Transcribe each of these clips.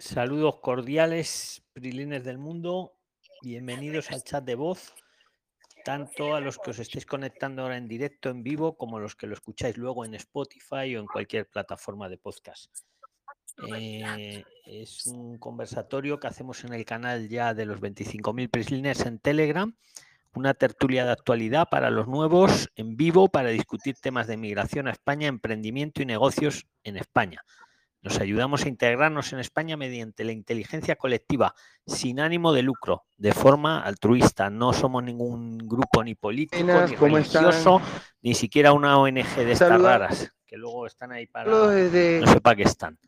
Saludos cordiales, prilines del mundo. Bienvenidos al chat de voz, tanto a los que os estéis conectando ahora en directo, en vivo, como los que lo escucháis luego en Spotify o en cualquier plataforma de podcast. Eh, es un conversatorio que hacemos en el canal ya de los 25.000 prisliners en Telegram, una tertulia de actualidad para los nuevos en vivo para discutir temas de migración a España, emprendimiento y negocios en España. Nos ayudamos a integrarnos en España mediante la inteligencia colectiva, sin ánimo de lucro, de forma altruista. No somos ningún grupo ni político, ni religioso, ni siquiera una ONG de estas raras, que luego están ahí para... No sé para qué están.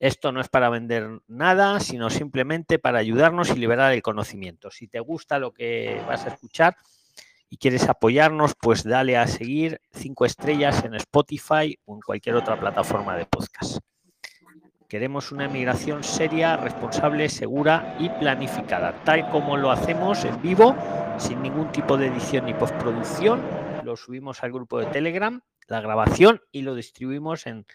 Esto no es para vender nada, sino simplemente para ayudarnos y liberar el conocimiento. Si te gusta lo que vas a escuchar y quieres apoyarnos, pues dale a seguir cinco estrellas en Spotify o en cualquier otra plataforma de podcast. Queremos una emigración seria, responsable, segura y planificada, tal como lo hacemos en vivo, sin ningún tipo de edición ni postproducción. Lo subimos al grupo de Telegram, la grabación, y lo distribuimos en,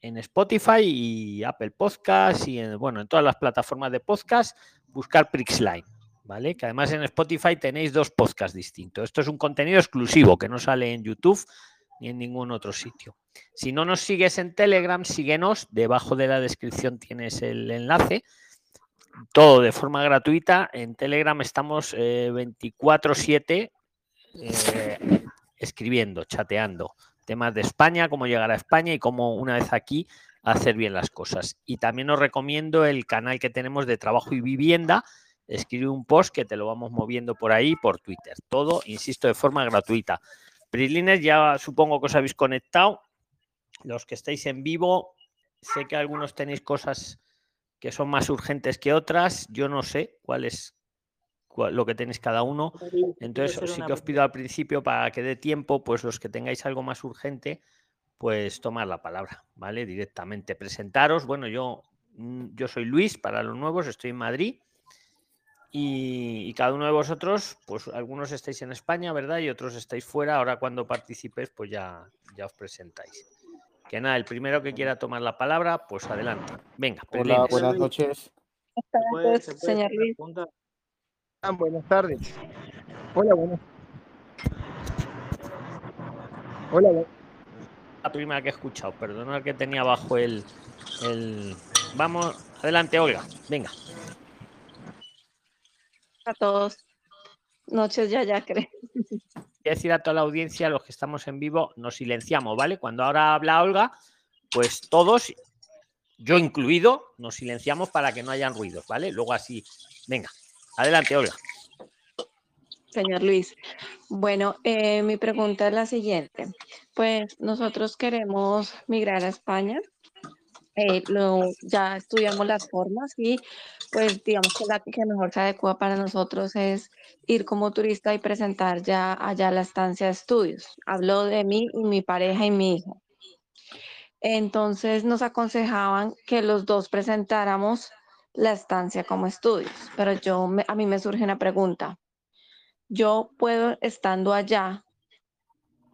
Spotify y Apple Podcast y en, bueno, en todas las plataformas de podcast, buscar Prixline. ¿Vale? Que además en Spotify tenéis dos podcasts distintos. Esto es un contenido exclusivo que no sale en YouTube ni en ningún otro sitio. Si no nos sigues en Telegram, síguenos. Debajo de la descripción tienes el enlace. Todo de forma gratuita. En Telegram estamos 24/7 eh, eh, escribiendo, chateando. Temas de España, cómo llegar a España y cómo una vez aquí hacer bien las cosas. Y también os recomiendo el canal que tenemos de trabajo y vivienda. Escribe un post que te lo vamos moviendo por ahí, por Twitter. Todo, insisto, de forma gratuita. Prilines, ya supongo que os habéis conectado. Los que estáis en vivo, sé que algunos tenéis cosas que son más urgentes que otras. Yo no sé cuál es lo que tenéis cada uno. Entonces, sí que os pido al principio para que dé tiempo, pues los que tengáis algo más urgente, pues tomar la palabra, ¿vale? Directamente. Presentaros. Bueno, yo, mm, yo soy Luis, para los nuevos, estoy en Madrid. Y, cada uno de vosotros, pues algunos estáis en España, ¿verdad? Y otros estáis fuera. Ahora cuando participéis, pues ya, ya os presentáis. Que nada, el primero que quiera tomar la palabra, pues adelante. Venga, Hola, buenas noches. Buenas tardes, señor Luis. Ah, buenas tardes. Hola, buenas. Hola, La primera que he escuchado, perdonad que tenía abajo el, el... Vamos, adelante, Olga. Venga a todos. Noches ya, ya creo. Quiero decir a toda la audiencia, los que estamos en vivo, nos silenciamos, ¿vale? Cuando ahora habla Olga, pues todos, yo incluido, nos silenciamos para que no hayan ruidos, ¿vale? Luego así, venga, adelante, Olga. Señor Luis, bueno, eh, mi pregunta es la siguiente. Pues nosotros queremos migrar a España, eh, ya estudiamos las formas y pues digamos que la que mejor se adecua para nosotros es ir como turista y presentar ya allá la estancia de estudios. Hablo de mí y mi pareja y mi hijo. Entonces nos aconsejaban que los dos presentáramos la estancia como estudios, pero yo a mí me surge una pregunta. Yo puedo, estando allá,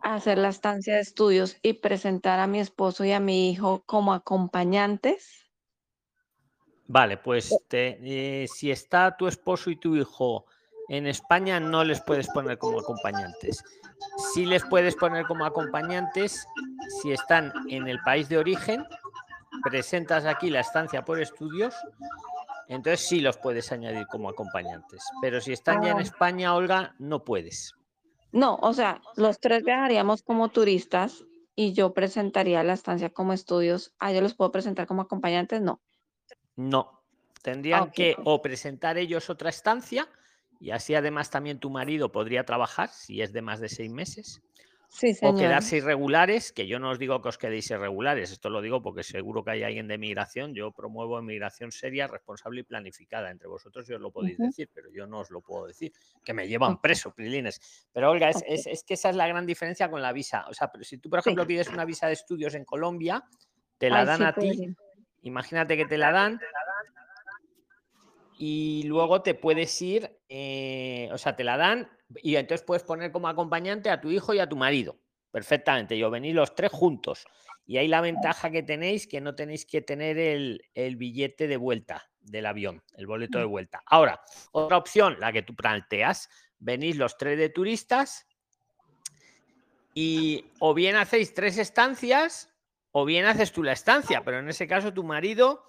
hacer la estancia de estudios y presentar a mi esposo y a mi hijo como acompañantes? Vale, pues eh, si está tu esposo y tu hijo en España, no les puedes poner como acompañantes. Sí les puedes poner como acompañantes si están en el país de origen, presentas aquí la estancia por estudios, entonces sí los puedes añadir como acompañantes. Pero si están ya en ah. España, Olga, no puedes. No, o sea, los tres viajaríamos como turistas y yo presentaría la estancia como estudios. ¿A ellos los puedo presentar como acompañantes? No. No. Tendrían que o presentar ellos otra estancia y así además también tu marido podría trabajar si es de más de seis meses o quedarse irregulares, que yo no os digo que os quedéis irregulares, esto lo digo porque seguro que hay alguien de migración, yo promuevo migración seria, responsable y planificada. Entre vosotros yo os lo podéis decir, pero yo no os lo puedo decir, que me llevan preso, Prilines. Pero Olga, es, que esa es la gran diferencia con la visa. O sea, si tú, por ejemplo, pides una visa de estudios en Colombia, te la dan a ti, imagínate que te la dan y luego te puedes ir, eh, o sea, te la dan y entonces puedes poner como acompañante a tu hijo y a tu marido. Perfectamente, yo venís los tres juntos. Y ahí la ventaja que tenéis, que no tenéis que tener el, billete de vuelta. del avión, el boleto de vuelta. Ahora, otra opción, la que tú planteas, venís los tres de turistas y o bien hacéis tres estancias o bien haces tú la estancia, pero en ese caso tu marido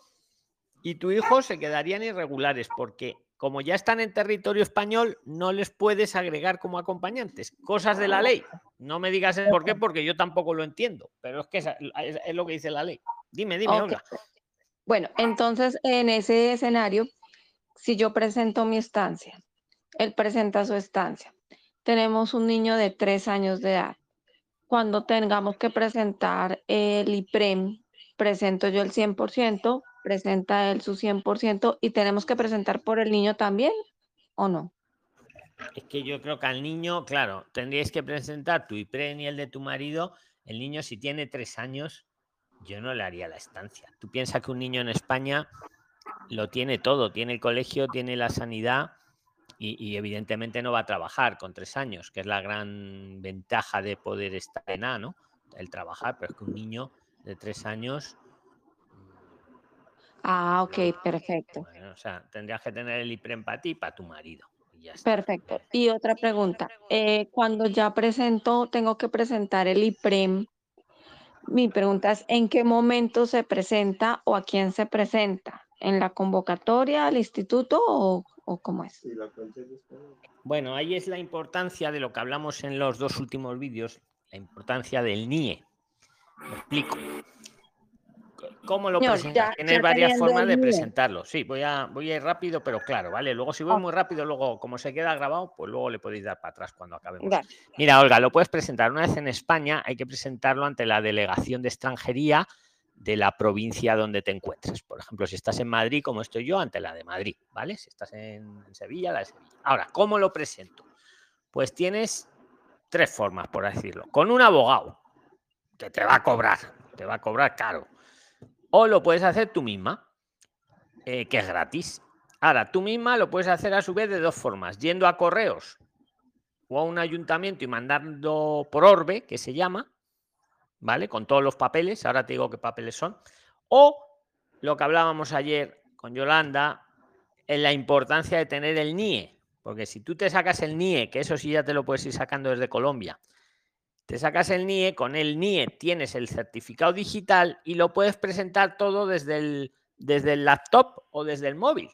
y tu hijo se quedarían irregulares porque como ya están en territorio español, no les puedes agregar como acompañantes. Cosas de la ley. No me digas el por qué, porque yo tampoco lo entiendo, pero es que es, lo que dice la ley. Dime, dime, Olga. Bueno, entonces en ese escenario, si yo presento mi estancia, él presenta su estancia, tenemos un niño de tres años de edad. Cuando tengamos que presentar el IPREM, presento yo el 100%, presenta él su 100% y tenemos que presentar por el niño también, ¿o no? Es que yo creo que al niño, claro, tendríais que presentar tu IPREM y el de tu marido. El niño, si tiene tres años, yo no le haría la estancia. Tú piensas que un niño en España lo tiene todo, tiene el colegio, tiene la sanidad y, evidentemente no va a trabajar con tres años, que es la gran ventaja de poder estar en A, ¿no? El trabajar, pero es que un niño de tres años... Ah, ok, perfecto. o sea, tendrías que tener el IPREM para ti y para tu marido. Perfecto. Y otra pregunta, eh, cuando ya presento, tengo que presentar el IPREM mi pregunta es, ¿en qué momento se presenta o a quién se presenta? ¿En la convocatoria al instituto o, cómo es? Bueno, ahí es la importancia de lo que hablamos en los dos últimos vídeos, la importancia del NIE. Lo explico. ¿Cómo lo presentas? Tienes varias formas de presentarlo. Sí, voy a, voy a ir rápido, pero claro, ¿vale? Luego, si voy muy rápido, luego, como se queda grabado, pues luego le podéis dar para atrás cuando acabemos. Mira, Olga, lo puedes presentar una vez en España, hay que presentarlo ante la delegación de extranjería de la provincia donde te encuentres. Por ejemplo, si estás en Madrid, como estoy yo, ante la de Madrid, ¿vale? Si estás en, en Sevilla, la de Sevilla. Ahora, ¿cómo lo presento? Pues tienes tres formas, por decirlo. Con un abogado, que te va a cobrar, te va a cobrar caro o lo puedes hacer tú misma, eh, que es gratis. Ahora, tú misma lo puedes hacer a su vez de dos formas, yendo a correos o a un ayuntamiento y mandando por orbe, que se llama, ¿vale? Con todos los papeles, ahora te digo qué papeles son. O lo que hablábamos ayer con Yolanda, en la importancia de tener el NIE, porque si tú te sacas el NIE, que eso sí ya te lo puedes ir sacando desde Colombia, te sacas el NIE, con el NIE tienes el certificado digital y lo puedes presentar todo desde el, desde el laptop o desde el móvil.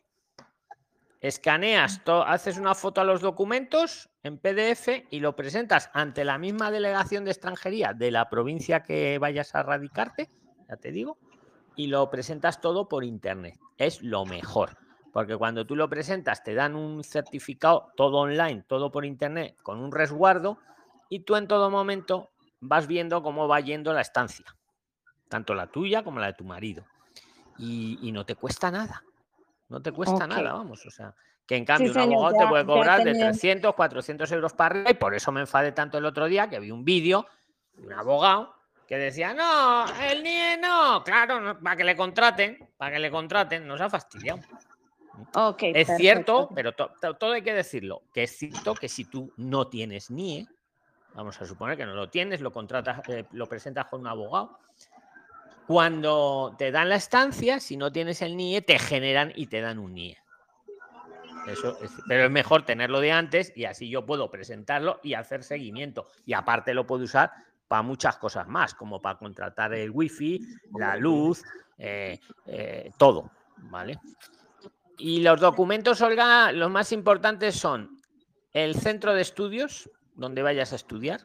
Escaneas, haces una foto a los documentos en PDF y lo presentas ante la misma delegación de extranjería de la provincia que vayas a radicarte, ya te digo, y lo presentas todo por internet. Es lo mejor, porque cuando tú lo presentas te dan un certificado todo online, todo por internet, con un resguardo y tú en todo momento vas viendo cómo va yendo la estancia, tanto la tuya como la de tu marido. Y, no te cuesta nada, no te cuesta nada, vamos, o sea, que en cambio un abogado te puede cobrar de 300, 400 euros para arriba y por eso me enfadé tanto el otro día que vi un vídeo de un abogado que decía, no, el NIE no, claro, para que le contraten, para que le contraten, nos ha fastidiado. es cierto, pero todo hay que decirlo, que es cierto que si tú no tienes NIE, Vamos a suponer que no lo tienes, lo contratas, eh, lo presentas con un abogado. Cuando te dan la estancia, si no tienes el NIE, te generan y te dan un NIE. Eso pero es mejor tenerlo de antes y así yo puedo presentarlo y hacer seguimiento. Y aparte lo puedo usar para muchas cosas más, como para contratar el wifi, la luz, eh, eh, todo. ¿Vale? Y los documentos, Olga, los más importantes son el centro de estudios, donde vayas a estudiar,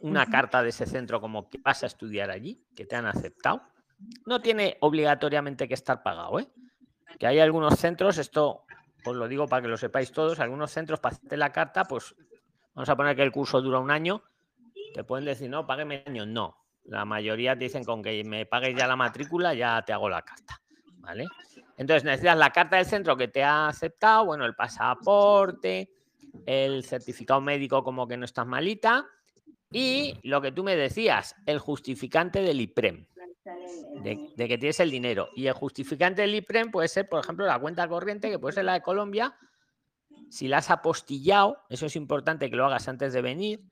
una carta de ese centro como que vas a estudiar allí, que te han aceptado. No tiene obligatoriamente que estar pagado, ¿eh? Que hay algunos centros, esto os lo digo para que lo sepáis todos, algunos centros para hacerte la carta, pues vamos a poner que el curso dura un año, te pueden decir, no, págueme año. No, la mayoría te dicen con que me pagues ya la matrícula, ya te hago la carta, ¿vale? Entonces necesitas la carta del centro que te ha aceptado, bueno, el pasaporte, el certificado médico como que no estás malita y lo que tú me decías, el justificante del IPREM, de, que tienes el dinero. Y el justificante del IPREM puede ser, por ejemplo, la cuenta corriente, que puede ser la de Colombia, si la has apostillado, eso es importante que lo hagas antes de venir,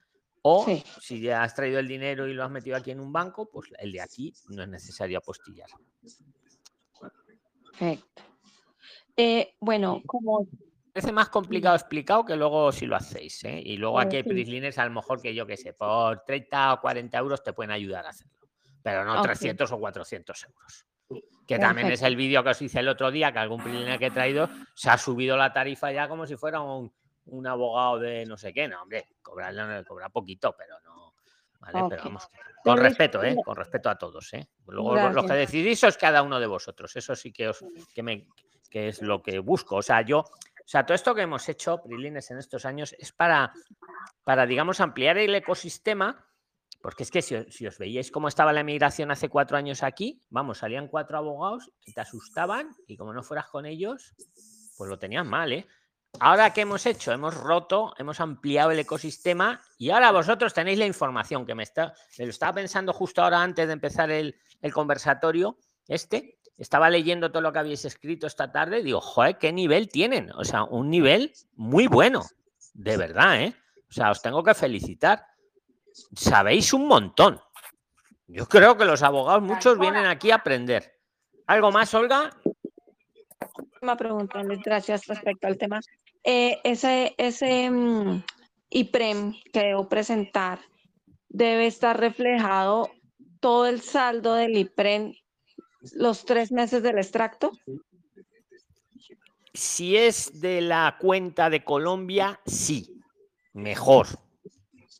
o si ya has traído el dinero y lo has metido aquí en un banco, pues el de aquí no es necesario apostillar. Perfecto. Eh, bueno, como Parece más complicado explicado que luego si lo hacéis. ¿eh? Y luego Oh, aquí hay prislines, a lo mejor que yo que sé, por 30 o 40 euros te pueden ayudar a hacerlo. Pero no Ok. 300 o 400 euros. Que también es el vídeo que os hice el otro día, que algún prisliner que he traído se ha subido la tarifa ya como si fuera un, un abogado de no sé qué. No, hombre, cobrar, cobrar poquito, pero no. ¿vale? Pero vamos, con Luis, respeto, ¿eh? Con respeto a todos, ¿eh? Luego lo- los que Gracias. decidís sois cada uno de vosotros. Eso sí que os que me que es lo que busco. O sea, yo, sea, todo esto que hemos hecho, Prilines, en estos años, es para, para digamos, ampliar el ecosistema. Porque es que si, si os veíais cómo estaba la emigración hace cuatro años aquí, vamos, salían cuatro abogados y te asustaban y como no fueras con ellos, pues lo tenías mal, ¿eh? Ahora, ¿qué hemos hecho? Hemos roto, hemos ampliado el ecosistema y ahora vosotros tenéis la información que me está. Me lo estaba pensando justo ahora antes de empezar el, el conversatorio. Este, estaba leyendo todo lo que habéis escrito esta tarde y digo, joder, qué nivel tienen. O sea, un nivel muy bueno. De verdad, ¿eh? O sea, os tengo que felicitar. Sabéis un montón. Yo creo que los abogados, muchos vienen aquí a aprender. ¿Algo más, Olga? última pregunta, gracias respecto al tema. Eh, ese ese mm, IPREM que debo presentar debe estar reflejado todo el saldo del IPREM los tres meses del extracto. Si es de la cuenta de Colombia, sí. Mejor.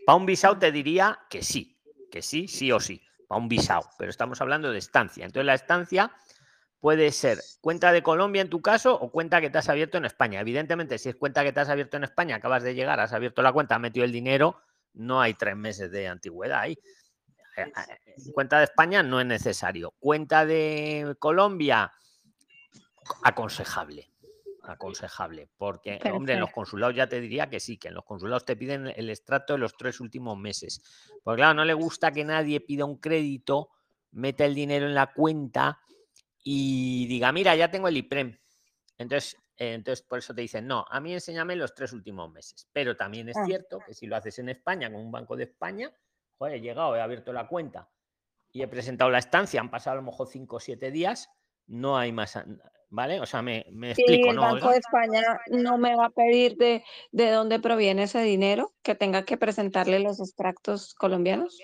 Para un visado te diría que sí. Que sí, sí o sí. Para un visado. Pero estamos hablando de estancia. Entonces la estancia puede ser cuenta de Colombia en tu caso o cuenta que te has abierto en España. Evidentemente, si es cuenta que te has abierto en España, acabas de llegar, has abierto la cuenta, has metido el dinero, no hay tres meses de antigüedad ahí. Cuenta de España no es necesario. Cuenta de Colombia, aconsejable. Aconsejable. Porque, hombre, en los consulados ya te diría que sí, que en los consulados te piden el extracto de los tres últimos meses. Porque, claro, no le gusta que nadie pida un crédito, meta el dinero en la cuenta y diga, mira, ya tengo el IPREM. Entonces, eh, entonces, por eso te dicen, no, a mí enséñame los tres últimos meses. Pero también es Ah. cierto que si lo haces en España con un banco de España, joder, he llegado, he abierto la cuenta y he presentado la estancia, han pasado a lo mejor cinco o siete días, no hay más, ¿vale? O sea, me, explico, el ¿no? Banco Olga? de España no me va a pedir de, de dónde proviene ese dinero, que tenga que presentarle los extractos colombianos.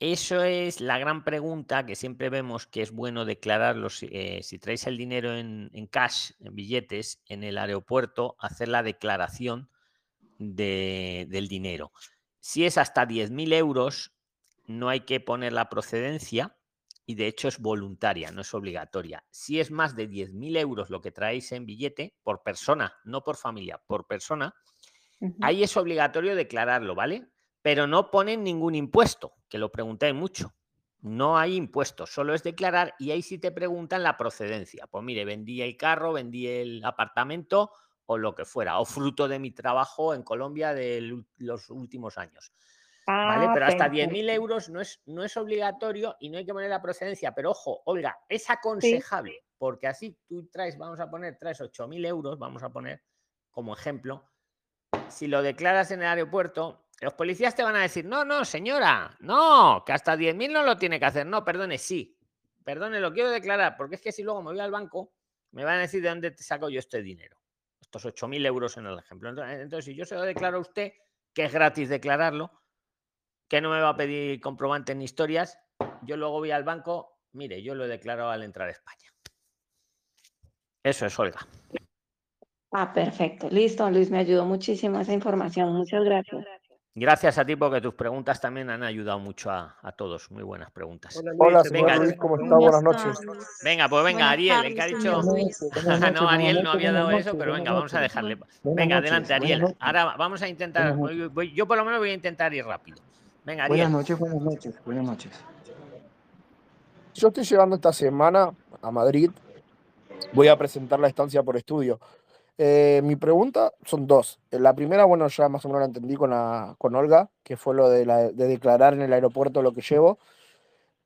Eso es la gran pregunta que siempre vemos que es bueno declararlo. Si, eh, si traéis el dinero en, en cash, en billetes, en el aeropuerto, hacer la declaración de- del dinero. Si es hasta 10.000 euros, no hay que poner la procedencia y de hecho es voluntaria, no es obligatoria. Si es más de 10.000 euros lo que traéis en billete por persona, no por familia, por persona, ahí es obligatorio declararlo, ¿vale? Pero no ponen ningún impuesto, que lo preguntáis mucho. No hay impuestos, solo es declarar y ahí sí te preguntan la procedencia. Pues mire, vendí el carro, vendí el apartamento o lo que fuera, o fruto de mi trabajo en Colombia de los últimos años. ¿Vale? Ah, Pero hasta perfecto. 10.000 euros no es, no es obligatorio y no hay que poner la procedencia. Pero ojo, Olga, es aconsejable, porque así tú traes, vamos a poner, traes 8.000 euros, vamos a poner como ejemplo. Si lo declaras en el aeropuerto, los policías te van a decir, no, no, señora, no, que hasta 10.000 no lo tiene que hacer. No, perdone, sí. Perdone, lo quiero declarar, porque es que si luego me voy al banco, me van a decir de dónde te saco yo este dinero. Estos 8.000 euros en el ejemplo. Entonces, si yo se lo declaro a usted, que es gratis declararlo, que no me va a pedir comprobantes ni historias, yo luego voy al banco, mire, yo lo he declarado al entrar a España. Eso es, Olga. Ah, perfecto. Listo, Luis, me ayudó muchísimo esa información. Muchas gracias. Gracias a ti porque tus preguntas también han ayudado mucho a, a todos. Muy buenas preguntas. Hola, Venga, señor Luis, ¿cómo está? Buenas noches. Venga, pues venga, Buenas Ariel, el que ha dicho... Luis. no, Ariel no había dado eso, pero venga, vamos a dejarle. Venga, adelante, Ariel. Ahora vamos a intentar, Buenas voy- yo por lo menos voy a intentar ir rápido. Venga, Buenas Ariel. noches, buenas noches, buenas noches. Yo estoy llegando esta semana a Madrid. Voy a presentar la estancia por estudio. Eh, mi pregunta son dos. Eh, La primera, bueno, ya más o menos la entendí con, la, con Olga, que fue lo de, la- de declarar en el aeropuerto lo que llevo.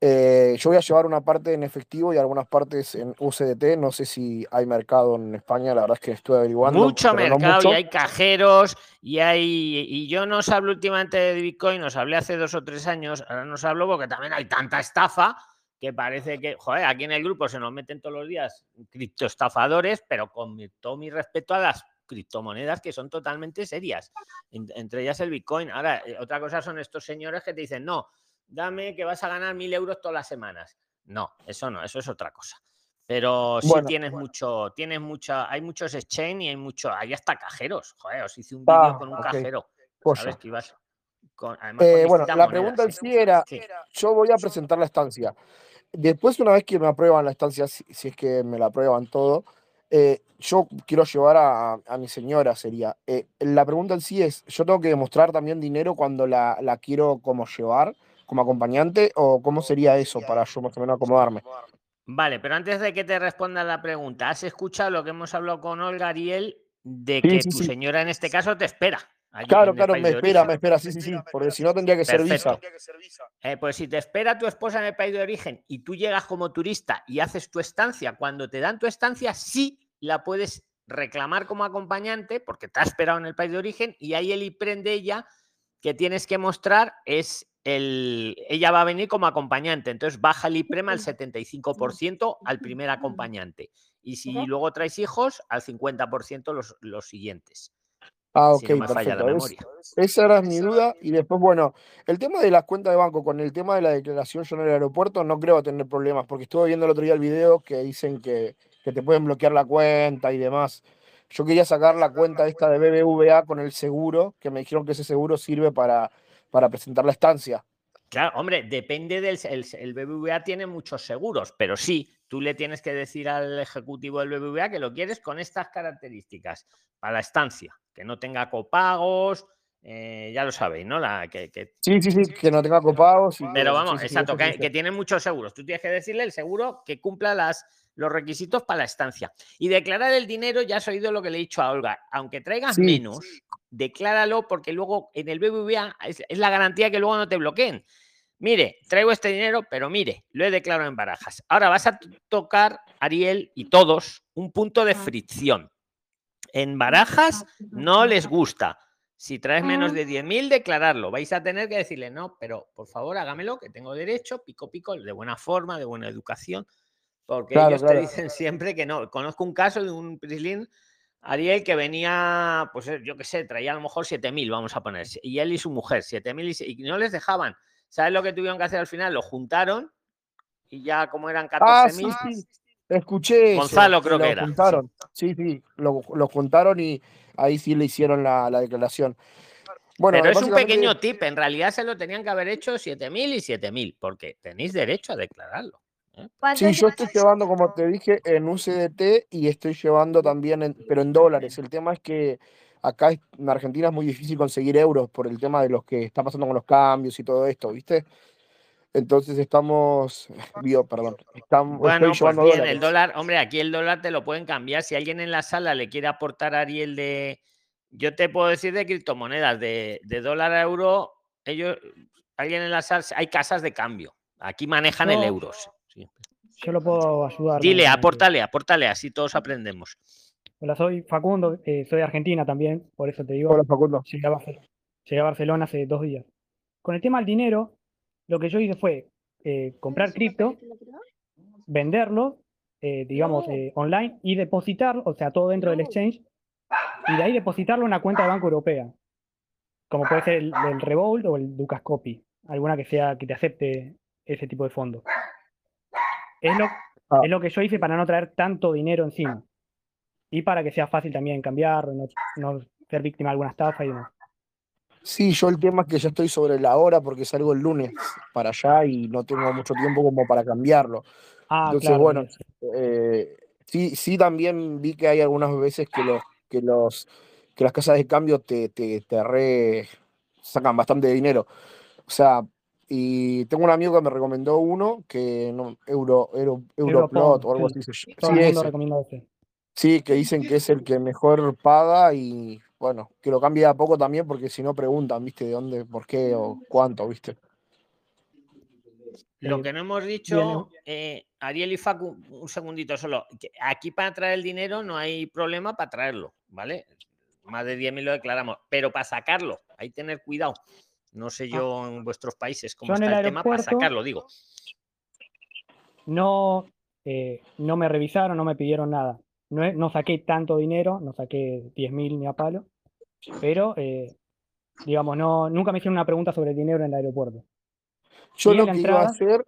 Eh, yo voy a llevar una parte en efectivo y algunas partes en UCDT. No sé si hay mercado en España, la verdad es que estuve averiguando. Mucho pero no mercado mucho. y hay cajeros y hay y yo no os hablo últimamente de Bitcoin, os hablé hace dos o tres años, ahora no os hablo porque también hay tanta estafa que parece que, joder, aquí en el grupo se nos meten todos los días criptoestafadores, pero con todo mi respeto a las criptomonedas que son totalmente serias, entre ellas el Bitcoin. Ahora, eh, otra cosa son estos señores que te dicen, no, dame que vas a ganar mil euros todas las semanas. No, eso no, eso es otra cosa. Pero sí tienes mucho, tienes mucha, hay muchos exchange y hay mucho, hay hasta cajeros. Joder, os hice un vídeo ah, con un cajero. ¿Sabes que ibas eh, bueno, la pregunta en sí era, yo voy a presentar la estancia. Después, una vez que me aprueban la estancia, si, es que me la aprueban todo, eh, yo quiero llevar a, mi señora, sería. Eh, la pregunta en sí es, ¿yo tengo que demostrar también dinero cuando la, la quiero como llevar como acompañante o cómo sería eso para yo más o menos acomodarme? Vale, pero antes de que te responda la pregunta, ¿has escuchado lo que hemos hablado con Olga Ariel de que tu señora en este caso te espera? Claro, claro, me espera, me espera, sí, sí, sí, porque si no tendría que ser visa. Eh, pues si te espera tu esposa en el país de origen y tú llegas como turista y haces tu estancia, cuando te dan tu estancia, sí la puedes reclamar como acompañante porque te ha esperado en el país de origen y ahí el IPREN de ella que tienes que mostrar es el, ella va a venir como acompañante, entonces baja el IPREM al 75% al primer acompañante. Y si luego traes hijos al 50% los, los siguientes. Ah, ok, perfecto. esa era mi duda. Y después, bueno, el tema de las cuentas de banco con el tema de la declaración yo en el aeropuerto no creo tener problemas, porque estuve viendo el otro día el video que dicen que, que te pueden bloquear la cuenta y demás. Yo quería sacar la cuenta esta de BBVA con el seguro, que me dijeron que ese seguro sirve para, para presentar la estancia. Claro, hombre, depende del. El, BBVA tiene muchos seguros, pero sí, tú le tienes que decir al ejecutivo del BBVA que lo quieres con estas características para la estancia, que no tenga copagos, eh, ya lo sabéis, ¿no? La, que, Sí, sí, sí, que no tenga copagos. pero vamos, exacto, que, tiene muchos seguros. Tú tienes que decirle el seguro que cumpla las, los requisitos para la estancia. Y declarar el dinero, ya has oído lo que le he dicho a Olga, aunque traigas menos, decláralo porque luego en el BBVA es, la garantía que luego no te bloqueen. Mire, traigo este dinero, pero mire, lo he declarado en barajas. Ahora vas a tocar, Ariel y todos, un punto de fricción. En barajas no les gusta. Si traes menos de 10.000, declararlo. Vais a tener que decirle, no, pero por favor hágamelo, que tengo derecho, pico, pico, de buena forma, de buena educación. Porque ellos te dicen siempre que no. Conozco un caso de un prislin, Ariel, que venía, pues eh, yo qué sé, traía a lo mejor 7.000, vamos a poner. Y él y su mujer, 7.000 y, y no les dejaban. ¿Sabes lo que tuvieron que hacer al final? Lo juntaron y ya como eran 14.000. Ah, sí, Escuché. Gonzalo creo que era. Juntaron. Sí, sí, lo, juntaron y ahí sí le hicieron la, declaración. Bueno, Pero es un pequeño tip, en realidad se lo tenían que haber hecho 7.000 y 7.000, porque tenéis derecho a declararlo. Sí, yo estoy llevando, como te dije, en un CDT y estoy llevando también, pero en dólares. El tema es que acá en Argentina es muy difícil conseguir euros por el tema de los que está pasando con los cambios y todo esto, ¿viste? Entonces estamos, bio, perdón, estamos, bueno, pues bien, el dólar, hombre, aquí el dólar te lo pueden cambiar. Si alguien en la sala le quiere aportar a Ariel de, yo te puedo decir de criptomonedas, de, de dólar a euro, ellos, alguien en la sala, hay casas de cambio. Aquí manejan el euros. Yo lo puedo ayudar. Dile, apórtale, apórtale, así todos aprendemos. Hola, soy Facundo, eh, soy de Argentina también, por eso te digo. Hola, Facundo. Llegué a, Barcelona, hace dos días. Con el tema del dinero, lo que yo hice fue eh, comprar cripto, venderlo, eh, digamos, online y depositarlo, o sea, todo dentro del exchange, y de ahí depositarlo en una cuenta de Banco Europea, como puede ser el, el Revolt o el Ducascopy, alguna que sea que te acepte ese tipo de fondos. Es lo, ah. es lo que yo hice para no traer tanto dinero encima. Y para que sea fácil también cambiar, no, no ser víctima de alguna estafa y demás. Sí, yo el tema es que ya estoy sobre la hora porque salgo el lunes para allá y no tengo mucho tiempo como para cambiarlo. Ah, Entonces, bueno, eh, sí, sí también vi que hay algunas veces que los, que los, que las casas de cambio te, te, te re sacan bastante dinero. O sea, y tengo un amigo que me recomendó uno que no, Euro, Euro, Europlot o algo así. Sí, sí, que dicen que es el que mejor paga y bueno, que lo cambie a poco también porque si no preguntan, ¿viste? De dónde, por qué o cuánto, ¿viste? Lo que no hemos dicho, eh, Ariel y Facu, un segundito solo. Aquí para traer el dinero no hay problema para traerlo, ¿vale? Más de 10.000 lo declaramos, pero para sacarlo hay que tener cuidado. No sé ah. yo en vuestros países cómo está el, tema para sacarlo, digo. no, eh, no me revisaron, no me pidieron nada. No, no saqué tanto dinero, no saqué 10.000 ni a palo, pero eh, digamos, no, nunca me hicieron una pregunta sobre el dinero en el aeropuerto. Yo lo que iba a hacer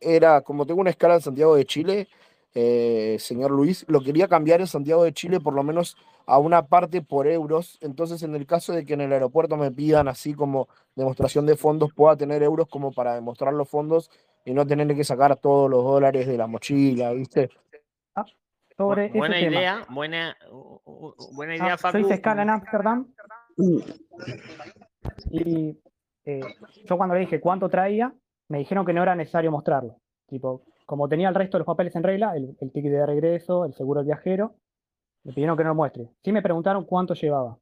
era, como tengo una escala en Santiago de Chile, eh, señor Luis, lo quería cambiar en Santiago de Chile por lo menos a una parte por euros. Entonces, en el caso de que en el aeropuerto me pidan así como demostración de fondos, pueda tener euros como para demostrar los fondos y no tener que sacar todos los dólares de la mochila, ¿viste? Sobre ese buena idea, buena, buena Ah, idea, yo Facu. hice escala en Ámsterdam y eh, yo cuando le dije cuánto traía, me dijeron que no era necesario mostrarlo. Tipo, como tenía el resto de los papeles en regla, el, el ticket de regreso, el seguro del viajero, me pidieron que no lo muestre. Sí me preguntaron cuánto llevaba,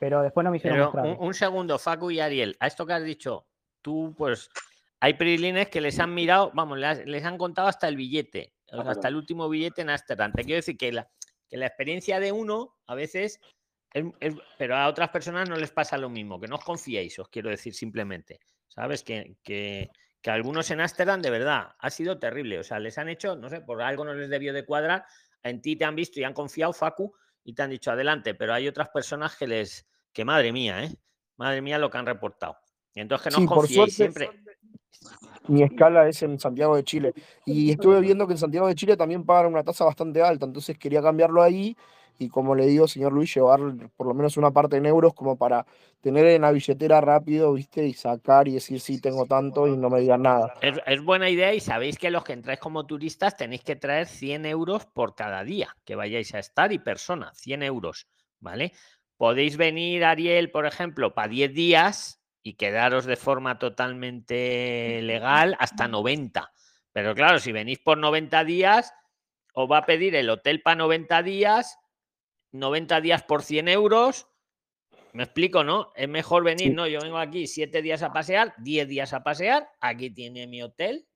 pero después no me hicieron Pero un, segundo, Facu y Ariel, a esto que has dicho, tú, pues, hay prilines que les han mirado, vamos, les, les han contado hasta el billete, o sea, hasta el último billete en Amsterdam. Te quiero decir que la, que la experiencia de uno a veces, es- es- pero a otras personas no les pasa lo mismo, que no os confiéis, os quiero decir simplemente, ¿sabes? Que, que, que algunos en Amsterdam, de verdad, ha sido terrible, o sea, les han hecho, no sé, por algo no les debió de cuadrar, en ti te han visto y han confiado, Facu, y te han dicho adelante, pero hay otras personas que les, que madre mía, ¿eh? Madre mía lo que han reportado. Y entonces que no Sí, confiéis suerte, siempre. mi escala es en Santiago de Chile. Y estuve viendo que en Santiago de Chile también pagan una tasa bastante alta, entonces quería cambiarlo ahí y como le digo, señor Luis, llevar por lo menos una parte en euros como para tener en la billetera rápido, ¿viste? Y sacar y decir, sí, tengo tanto y no me digan nada. Es, es buena idea y sabéis que los que entráis como turistas tenéis que traer 100 euros por cada día que vayáis a estar y persona, 100 euros, ¿vale? Podéis venir, Ariel, por ejemplo, para 10 días y quedaros de forma totalmente legal hasta 90. Pero claro, si venís por 90 días, os va a pedir el hotel para 90 días, 90 días por 100 euros. Me explico, ¿no? Es mejor venir, Sí. no, yo vengo aquí 7 días a pasear, 10 días a pasear, aquí tiene mi hotel,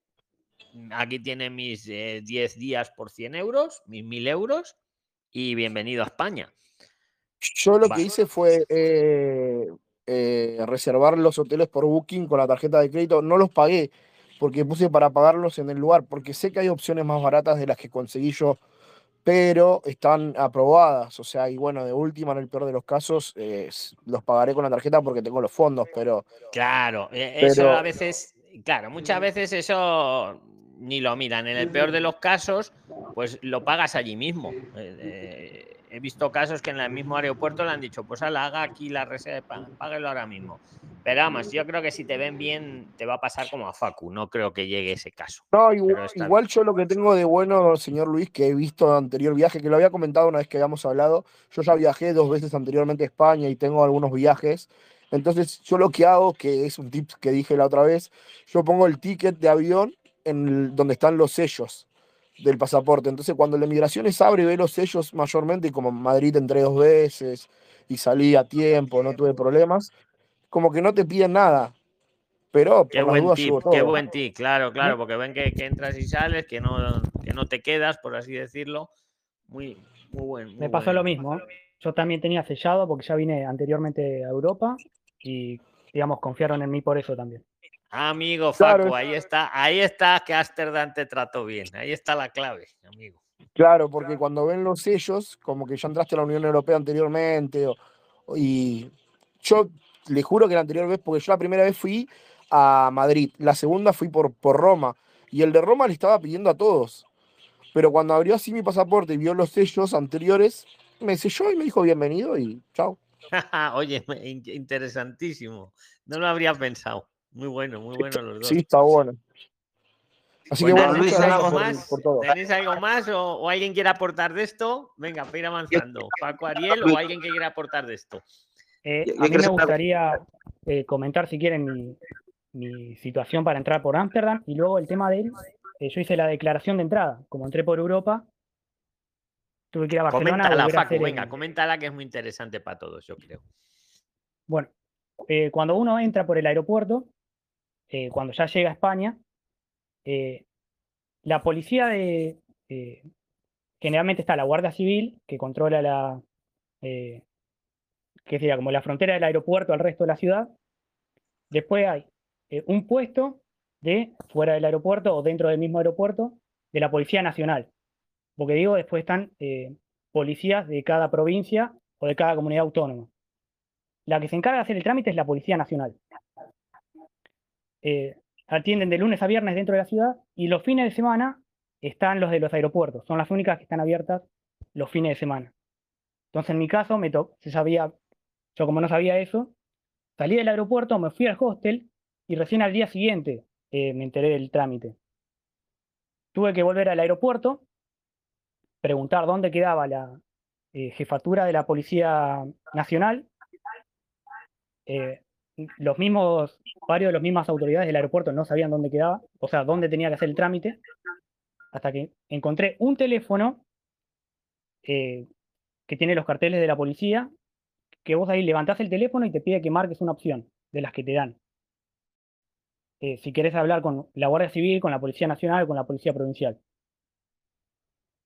aquí tiene mis eh, 10 días por 100 euros, mis 1000 euros, y bienvenido a España. Yo lo que hice fue eh, eh, reservar los hoteles por Booking con la tarjeta de crédito. No los pagué porque puse para pagarlos en el lugar, porque sé que hay opciones más baratas de las que conseguí yo, pero están aprobadas. O sea, y bueno, de última, en el peor de los casos, eh, los pagaré con la tarjeta porque tengo los fondos, pero Claro, eh, eso Pero- a veces, claro, muchas veces eso ni lo miran. En el peor de los casos, pues lo pagas allí mismo. Eh, he visto casos que en el mismo aeropuerto le han dicho, pues ala, haga aquí la reserva, páguelo ahora mismo. Pero vamos, yo creo que si te ven bien, te va a pasar como a Facu. No creo que llegue ese caso. No, igu- Pero está igual, yo lo que tengo de bueno, señor Luis, que he visto en anterior viaje, que lo había comentado una vez que habíamos hablado, yo ya viajé dos veces anteriormente a España y tengo algunos viajes. Entonces, yo lo que hago, que es un tip que dije la otra vez, yo pongo el ticket de avión en el- donde están los sellos del pasaporte. Entonces, cuando la migraciones abre y ve los sellos mayormente, y como en Madrid entré dos veces y salí a tiempo, no tuve problemas, como que no te piden nada. Pero por Qué las buen dudas tip, qué buen tip, claro, claro, porque ven que, que entras y sales, que no, que no te quedas, por así decirlo. Muy, muy buen. muy Me pasó buen- lo mismo. Yo también tenía sellado porque ya vine anteriormente a Europa y, digamos, confiaron en mí por eso también. Amigo Claro, Facu, ahí está, ahí está que Amsterdam te trató bien, ahí está la clave, amigo. Claro, porque cuando ven los sellos, como que ya entraste a la Unión Europea anteriormente, o- y yo le juro que la anterior vez, porque yo la primera vez fui a Madrid, la segunda fui por, por Roma, y el de Roma le estaba pidiendo a todos. Pero cuando abrió así mi pasaporte y vio los sellos anteriores, me selló y me dijo bienvenido y chao. Oye, interesantísimo. No lo habría pensado. Muy bueno, muy bueno los dos. Sí, está bueno. Así que bueno, Luis, muchas ¿tenéis una gracias algo más? por todo. ¿Tenéis algo más o, o alguien quiere aportar de esto? Venga, para ir avanzando. Paco Ariel o alguien que quiera aportar de esto. Eh, a mí me gustaría eh, comentar, si quieren, mi, mi situación para entrar por Ámsterdam y luego el tema de él. eh, yo hice la declaración de entrada. Como entré por Europa, tuve que ir a Barcelona. Coméntala, a Facu, venga, el- coméntala que es muy interesante para todos, yo creo. Bueno, eh, cuando uno entra por el aeropuerto, eh, cuando ya llega a España, eh, la policía de... eh, generalmente está la Guardia Civil, que controla la... como la frontera del aeropuerto al resto de la ciudad. Después hay un puesto de fuera del aeropuerto o dentro del mismo aeropuerto de la Policía Nacional. Porque digo, después están policías de cada provincia o de cada comunidad autónoma. La que se encarga de hacer el trámite es la Policía Nacional. Eh, atienden de lunes a viernes dentro de la ciudad y los fines de semana están los de los aeropuertos. Son las únicas que están abiertas los fines de semana. Entonces, en mi caso, me yo sabía, yo como no sabía eso, salí del aeropuerto, me fui al hostel y recién al día siguiente eh, me enteré del trámite. Tuve que volver al aeropuerto, preguntar dónde quedaba la eh, jefatura de la Policía Nacional. Los mismos, varios de las mismas autoridades del aeropuerto no sabían dónde quedaba, o sea, dónde tenía que hacer el trámite, hasta que encontré un teléfono que tiene los carteles de la policía, que vos ahí levantás el teléfono y te pide que marques una opción de las que te dan. Eh, si querés hablar con la Guardia Civil, con la Policía Nacional con la Policía Provincial.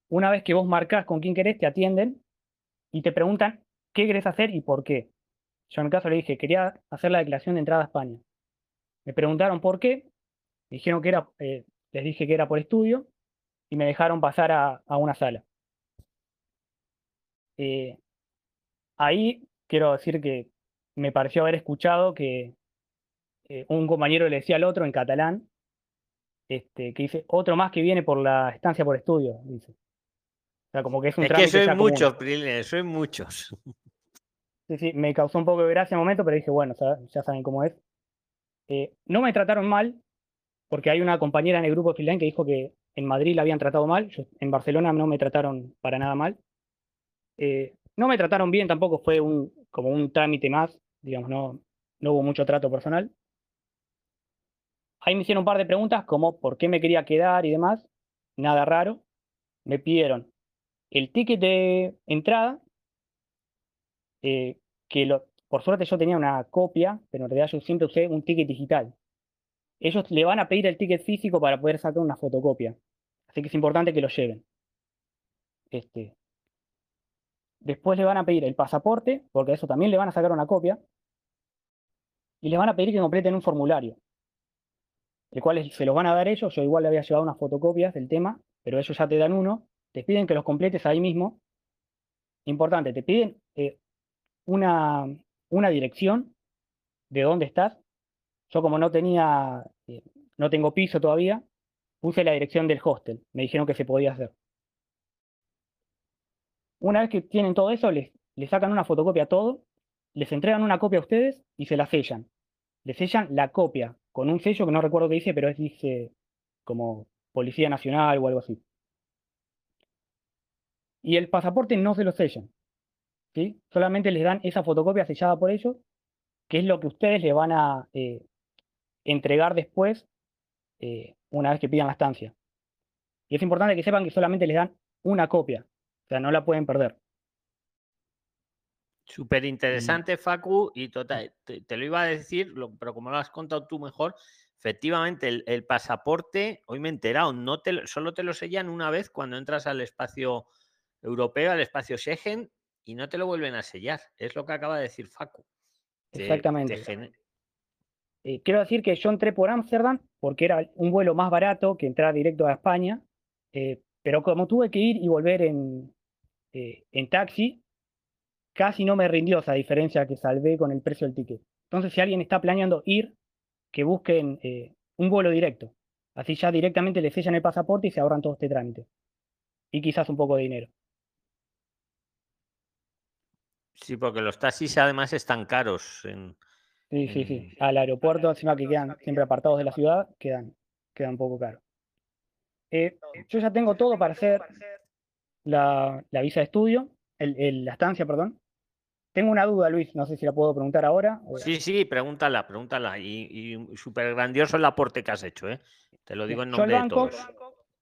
Una vez que vos marcas con quién querés, te atienden y te preguntan qué querés hacer y por qué. Yo en el caso le dije, quería hacer la declaración de entrada a España. Me preguntaron por qué, me dijeron que era, eh, les dije que era por estudio y me dejaron pasar a, una sala. Eh, ahí quiero decir que me pareció haber escuchado que eh, un compañero le decía al otro en catalán, este, que dice, otro más que viene por la estancia por estudio, dice. O sea, como que es un es que soy muchos, Prilines, soy muchos. Sí, me causó un poco de gracia en el momento, pero dije, bueno, ya saben cómo es. Eh, no me trataron mal, porque hay una compañera en el grupo de que dijo que en Madrid la habían tratado mal, en Barcelona no me trataron para nada mal. Eh, no me trataron bien tampoco, fue un, como un trámite más, digamos, no, no hubo mucho trato personal. Ahí me hicieron un par de preguntas como por qué me quería quedar y demás. Nada raro. Me pidieron el ticket de entrada, eh, que por suerte yo tenía una copia, pero en realidad yo siempre usé un ticket digital. Ellos le van a pedir el ticket físico para poder sacar una fotocopia. Así que es importante que lo lleven. Este. Después le van a pedir el pasaporte, porque eso también le van a sacar una copia. Y le van a pedir que completen un formulario el cual se los van a dar ellos. Yo igual le había llevado unas fotocopias del tema, pero ellos ya te dan uno. Te piden que los completes ahí mismo. Importante, te piden eh, una, una dirección de dónde estás. Yo como no tenía, eh, no tengo piso todavía, puse la dirección del hostel. Me dijeron que se podía hacer. Una vez que tienen todo eso, les, les sacan una fotocopia a todo, les entregan una copia a ustedes y se la sellan. Les sellan la copia con un sello que no recuerdo qué dice, pero es dice como Policía Nacional o algo así. Y el pasaporte no se lo sellan. ¿Sí? Solamente les dan esa fotocopia sellada por ellos, que es lo que ustedes le van a eh, entregar después, eh, una vez que pidan la estancia. Y es importante que sepan que solamente les dan una copia, o sea, no la pueden perder. Súper interesante, Facu, y total, te, lo iba a decir, pero como lo has contado tú mejor, efectivamente, el, pasaporte, hoy me he enterado, no te, solo te lo sellan una vez cuando entras al espacio europeo, al espacio Schengen, y no te lo vuelven a sellar. Es lo que acaba de decir Facu. Exactamente. Eh, quiero decir que yo entré por Ámsterdam porque era un vuelo más barato que entrar directo a España, eh, pero como tuve que ir y volver en, eh, en taxi, casi no me rindió esa diferencia que salvé con el precio del ticket. Entonces, si alguien está planeando ir, que busquen un vuelo directo. Así ya directamente le sellan el pasaporte y se ahorran todo este trámite. Y quizás un poco de dinero. Sí, porque los taxis además están caros. En, sí, sí, sí. Al aeropuerto, encima que quedan siempre apartados de la ciudad, quedan, quedan un poco caros. Eh, yo ya tengo todo para hacer la, visa de estudio, la estancia, perdón. Tengo una duda, Luis, no sé si la puedo preguntar ahora. Sí, sí, pregúntala, pregúntala. Y, súper grandioso el aporte que has hecho, ¿eh? Te lo digo en nombre de todos.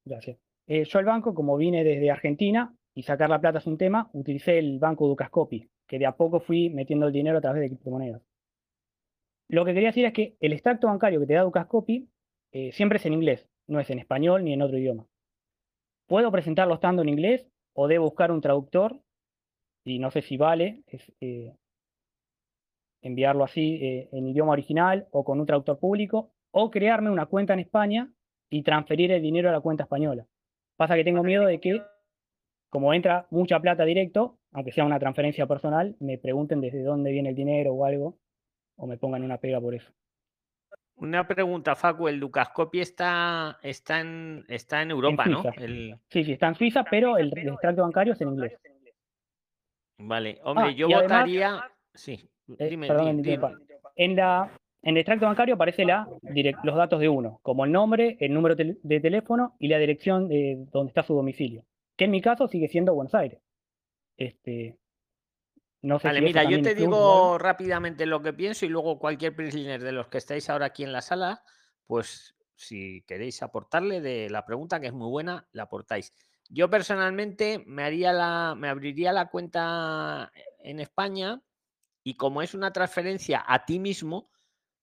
Gracias. Eh, yo el banco, como vine desde Argentina y sacar la plata es un tema, utilicé el banco Ducascopi, que de a poco fui metiendo el dinero a través de criptomonedas. Lo que quería decir es que el extracto bancario que te da Ducascopi eh, siempre es en inglés, no es en español ni en otro idioma. ¿Puedo presentarlo estando en inglés o debo buscar un traductor y no sé si vale eh, enviarlo así eh, en idioma original o con un traductor público, o crearme una cuenta en España y transferir el dinero a la cuenta española. Pasa que tengo miedo de que, como entra mucha plata directo, aunque sea una transferencia personal, me pregunten desde dónde viene el dinero o algo, o me pongan una pega por eso. Una pregunta, Facu, el Lucascopy está, está, en, está en Europa, ¿no? Sí, sí, está en Suiza, pero el, extracto bancario es en inglés. Vale, hombre, ah, yo votaría... sí, eh, dime, En, la, en el extracto bancario aparece la, los datos de uno, como el nombre, el número de teléfono y la dirección de donde está su domicilio, que en mi caso sigue siendo Buenos Aires. Este, vale, mira, yo te digo rápidamente lo que pienso y luego cualquier prisoner de los que estáis ahora aquí en la sala, pues si queréis aportarle de la pregunta, que es muy buena, la aportáis. Yo personalmente me haría la, me abriría la cuenta en España y como es una transferencia a ti mismo,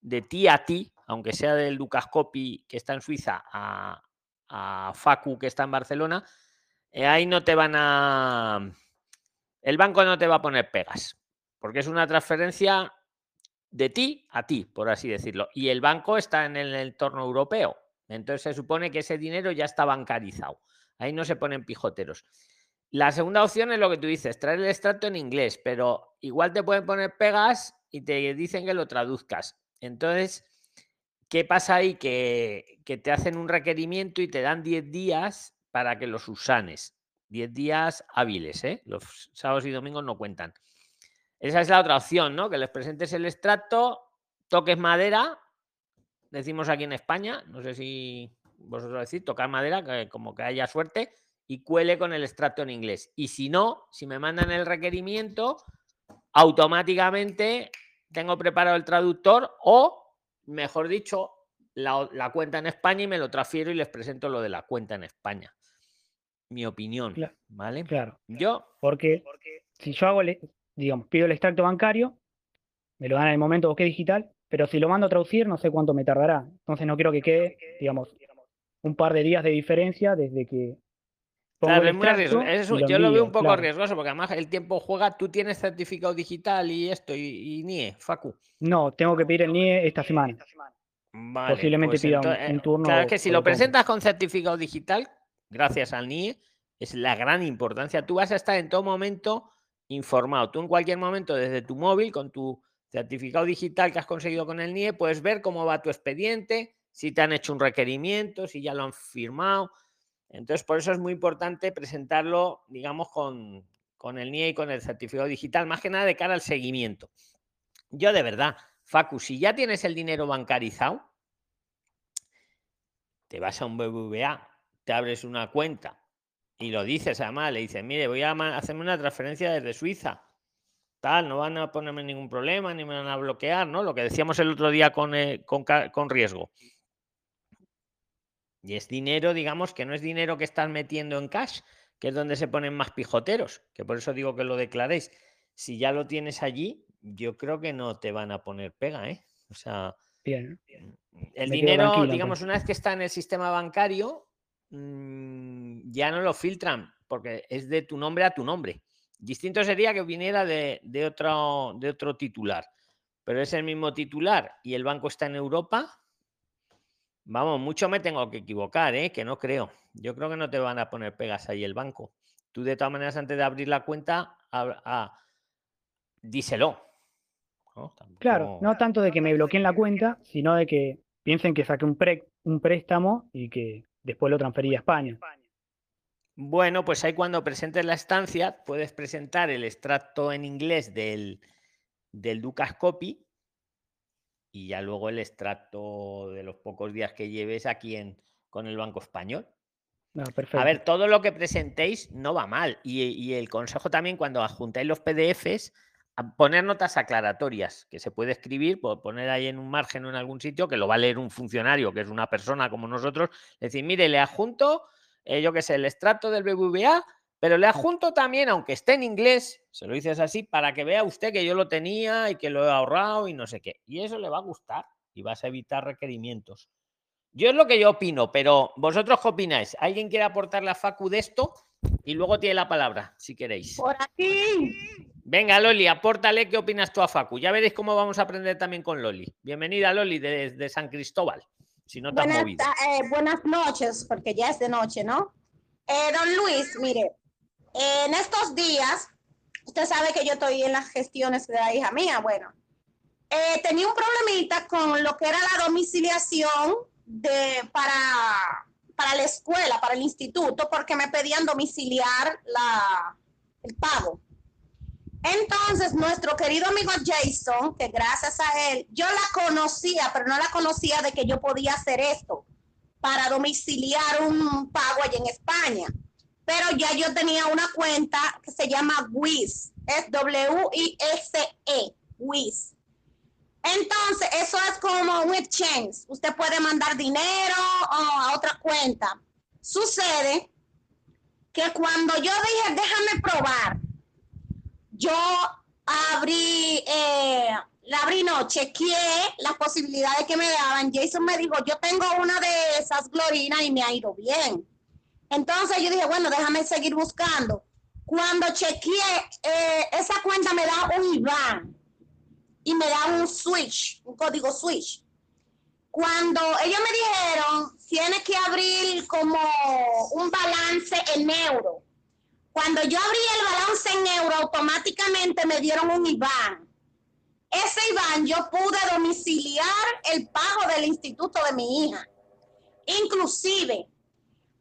de ti a ti, aunque sea del Lucas Copy que está en Suiza a, a Facu que está en Barcelona, eh, ahí no te van a el banco no te va a poner pegas, porque es una transferencia de ti a ti, por así decirlo. Y el banco está en el entorno europeo. Entonces se supone que ese dinero ya está bancarizado. Ahí no se ponen pijoteros. La segunda opción es lo que tú dices, traer el extracto en inglés, pero igual te pueden poner pegas y te dicen que lo traduzcas. Entonces, ¿qué pasa ahí? Que, te hacen un requerimiento y te dan 10 días para que los usanes. 10 días hábiles, ¿eh? Los sábados y domingos no cuentan. Esa es la otra opción, ¿no? Que les presentes el extracto, toques madera, decimos aquí en España, no sé si vosotros decís, tocar madera, que como que haya suerte, y cuele con el extracto en inglés. Y si no, si me mandan el requerimiento, automáticamente tengo preparado el traductor o, mejor dicho, la, la cuenta en España y me lo transfiero y les presento lo de la cuenta en España mi opinión, ¿vale? Claro. Yo. Porque, si yo hago, digamos, pido el extracto bancario, me lo dan en el momento busqué digital, pero si lo mando a traducir, no sé cuánto me tardará. Entonces no quiero que quede, digamos, un par de días de diferencia desde que. Claro, es muy arriesgoso. yo lo veo un poco riesgoso porque además el tiempo juega. Tú tienes certificado digital y esto, y, NIE, Facu. No, tengo que pedir el NIE esta semana. Posiblemente pues pida un, eh, turno. Claro, es que si lo presentas con certificado digital, gracias al NIE, es la gran importancia. Tú vas a estar en todo momento informado. Tú en cualquier momento desde tu móvil, con tu certificado digital que has conseguido con el NIE, puedes ver cómo va tu expediente, si te han hecho un requerimiento, si ya lo han firmado. Entonces, por eso es muy importante presentarlo, digamos, con, con el NIE y con el certificado digital, más que nada de cara al seguimiento. Yo de verdad, Facu, si ya tienes el dinero bancarizado, te vas a un BBVA, te abres una cuenta y lo dices además, le dices, mire, voy a hacerme una transferencia desde Suiza. Tal, no van a ponerme ningún problema, ni me van a bloquear, ¿no? Lo que decíamos el otro día con, eh, con, riesgo. Y es dinero, digamos, que no es dinero que estás metiendo en cash, que es donde se ponen más pijoteros, que por eso digo que lo declaréis. Si ya lo tienes allí, yo creo que no te van a poner pega, ¿eh? O sea, Bien. el dinero, digamos, una vez que está en el sistema bancario, Mm, ya no lo filtran porque es de tu nombre a tu nombre. Distinto sería que viniera de, otro, de otro titular, pero es el mismo titular y el banco está en Europa. Vamos, mucho me tengo que equivocar, ¿eh? que no creo. Yo creo que no te van a poner pegas ahí el banco. Tú de todas maneras antes de abrir la cuenta, díselo. Claro, no tanto de que me bloqueen la cuenta, sino de que piensen que saqué un, un préstamo y que después lo transferí a España. Bueno, pues ahí cuando presentes la estancia puedes presentar el extracto en inglés del, del Ducas Copy y ya luego el extracto de los pocos días que lleves aquí en, con el Banco Español. Ah, a ver, todo lo que presentéis no va mal. Y, y, el consejo también cuando adjuntáis los PDFs, poner notas aclaratorias que se puede escribir, poner ahí en un margen o en algún sitio que lo va a leer un funcionario, que es una persona como nosotros, decir, mire, le adjunto, eh, yo qué sé, el extracto del BBVA, pero le adjunto también, aunque esté en inglés, se lo dices así, para que vea usted que yo lo tenía y que lo he ahorrado y no sé qué. Y eso le va a gustar y vas a evitar requerimientos. Yo es lo que yo opino, pero vosotros qué opináis? ¿Alguien quiere aportar la facu de esto? Y luego tiene la palabra, si queréis. Por aquí. Venga, Loli, apórtale qué opinas tú a Facu. Ya veréis cómo vamos a aprender también con Loli. Bienvenida, Loli, desde San Cristóbal. si no te has Buenas, eh, buenas noches, porque ya es de noche, ¿no? Eh, don Luis, mire, eh, en estos días, usted sabe que yo estoy en las gestiones de la hija mía, bueno, eh, tenía un problemita con lo que era la domiciliación de, para, para la escuela, para el instituto, porque me pedían domiciliar la, el pago. Entonces, nuestro querido amigo Jason, que gracias a él, yo la conocía, pero no la conocía de que yo podía hacer esto para domiciliar un pago allá en España. Pero ya yo tenía una cuenta que se llama WIS, es W-I-S-E, WIS. Entonces, eso es como un exchange. Usted puede mandar dinero a otra cuenta. Sucede que cuando yo dije, déjame probar, yo abrí, eh, la abrí, no, chequeé las posibilidades que me daban. Jason me dijo, yo tengo una de esas glorinas y me ha ido bien. Entonces yo dije, bueno, déjame seguir buscando. Cuando chequeé, eh, esa cuenta me da un IBAN y me da un switch, un código switch. Cuando ellos me dijeron, tienes que abrir como un balance en euro. Cuando yo abrí el balance en euro, automáticamente me dieron un IBAN. Ese IBAN yo pude domiciliar el pago del instituto de mi hija. Inclusive,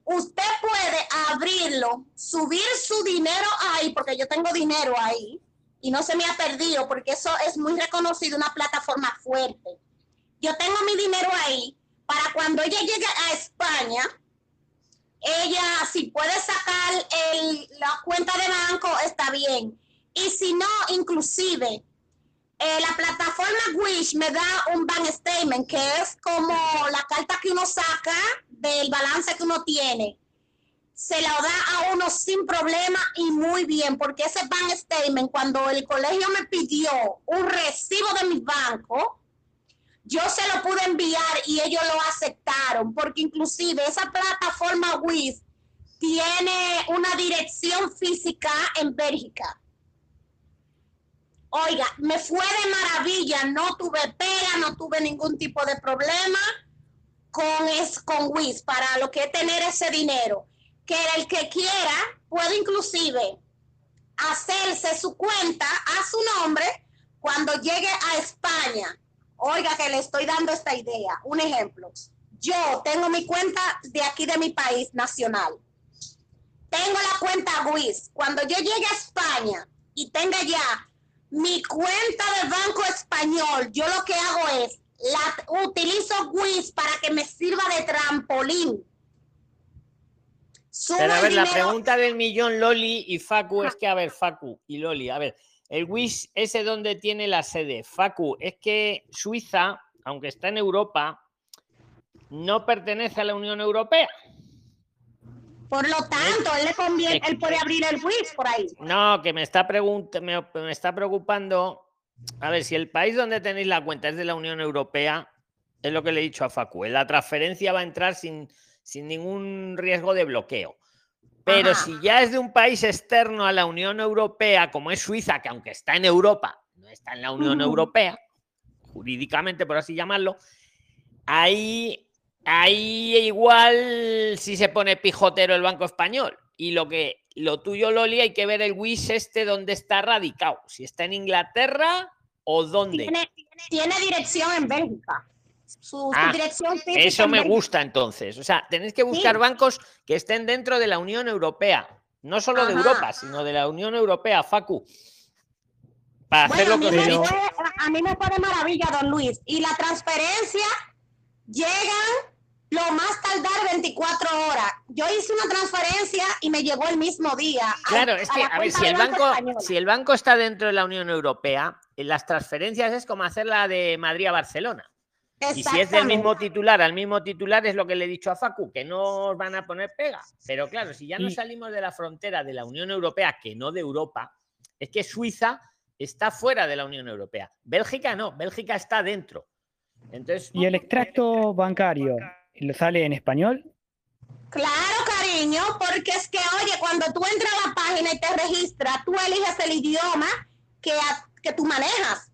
usted puede abrirlo, subir su dinero ahí, porque yo tengo dinero ahí, y no se me ha perdido, porque eso es muy reconocido, una plataforma fuerte. Yo tengo mi dinero ahí para cuando ella llegue a España, ella si puede sacar el- la cuenta de banco, está bien. Y si no, inclusive, eh, la plataforma Wish me da un bank statement, que es como la carta que uno saca del balance que uno tiene. Se la da a uno sin problema y muy bien, porque ese bank statement, cuando el colegio me pidió un recibo de mi banco, yo se lo pude enviar y ellos lo aceptaron, porque inclusive esa plataforma WIS tiene una dirección física en Bélgica. Oiga, me fue de maravilla, no tuve pega, no tuve ningún tipo de problema con, con WIS para lo que es tener ese dinero. Que el que quiera puede inclusive hacerse su cuenta a su nombre cuando llegue a España. Oiga, que le estoy dando esta idea. Un ejemplo. Yo tengo mi cuenta de aquí de mi país nacional. Tengo la cuenta WIS. Cuando yo llegue a España y tenga ya mi cuenta de banco español, yo lo que hago es, la utilizo WIS para que me sirva de trampolín. Subo Pero a ver, la pregunta del millón Loli y Facu es que, a ver, Facu y Loli, a ver, el WIS ese donde tiene la sede, Facu, es que Suiza, aunque está en Europa, no pertenece a la Unión Europea. Por lo tanto, él le conviene, él puede abrir el WIS por ahí. No, que me está, me está preocupando. A ver, si el país donde tenéis la cuenta es de la Unión Europea, es lo que le he dicho a Facu, la transferencia va a entrar sin, sin ningún riesgo de bloqueo. Pero Ajá. si ya es de un país externo a la Unión Europea, como es Suiza, que aunque está en Europa, no está en la Unión. Europea, jurídicamente, por así llamarlo, ahí, ahí igual si se pone pijotero el Banco Español. Y lo que lo tuyo, Loli, hay que ver el WIS este donde está radicado. Si está en Inglaterra o dónde. Tiene, tiene dirección en Bélgica. Su, su Ah, dirección Eso me gusta entonces. O sea, tenéis que buscar Sí. bancos que estén dentro de la Unión Europea. No solo de. Europa, sino de la Unión Europea, Facu. Para hacer Bueno, a lo mí, que os he me dicho. fue, a mí me de maravilla, don Luis. Y la transferencia llegan lo más tardar 24 horas. Yo hice una transferencia y me llegó el mismo día. Claro, es que, a ver, si el Banco si el banco está dentro de la Unión Europea, las transferencias es como hacer la de Madrid a Barcelona. Y si es del mismo titular al mismo titular, es lo que le he dicho a Facu, que no os van a poner pega. Pero claro, si ya no salimos de la frontera de la Unión Europea, que no de Europa, es que Suiza está fuera de la Unión Europea. Bélgica no, Bélgica está dentro. Entonces, ¿Y el extracto bancario le sale en español? Claro, cariño, porque es que, oye, cuando tú entras a la página y te registras, tú eliges el idioma que, a- que tú manejas.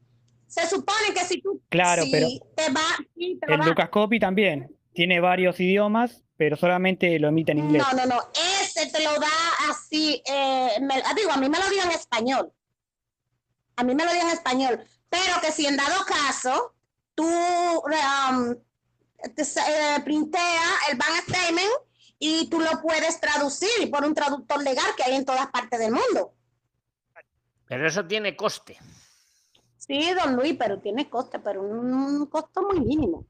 Se supone que si tú Claro, si pero te va, sí, te El va- Lucas Copy también. tiene varios idiomas, pero solamente lo emite en inglés. No, no, no. Ese te lo da así. eh, me- ah, digo, a mí me lo dio en español. A mí me lo dio en español. Pero que si en dado caso, tú um, te eh, printea el bank statement y tú lo puedes traducir por un traductor legal que hay en todas partes del mundo. Pero eso tiene coste. Sí, don Luis, pero tiene coste, pero un, un costo muy mínimo.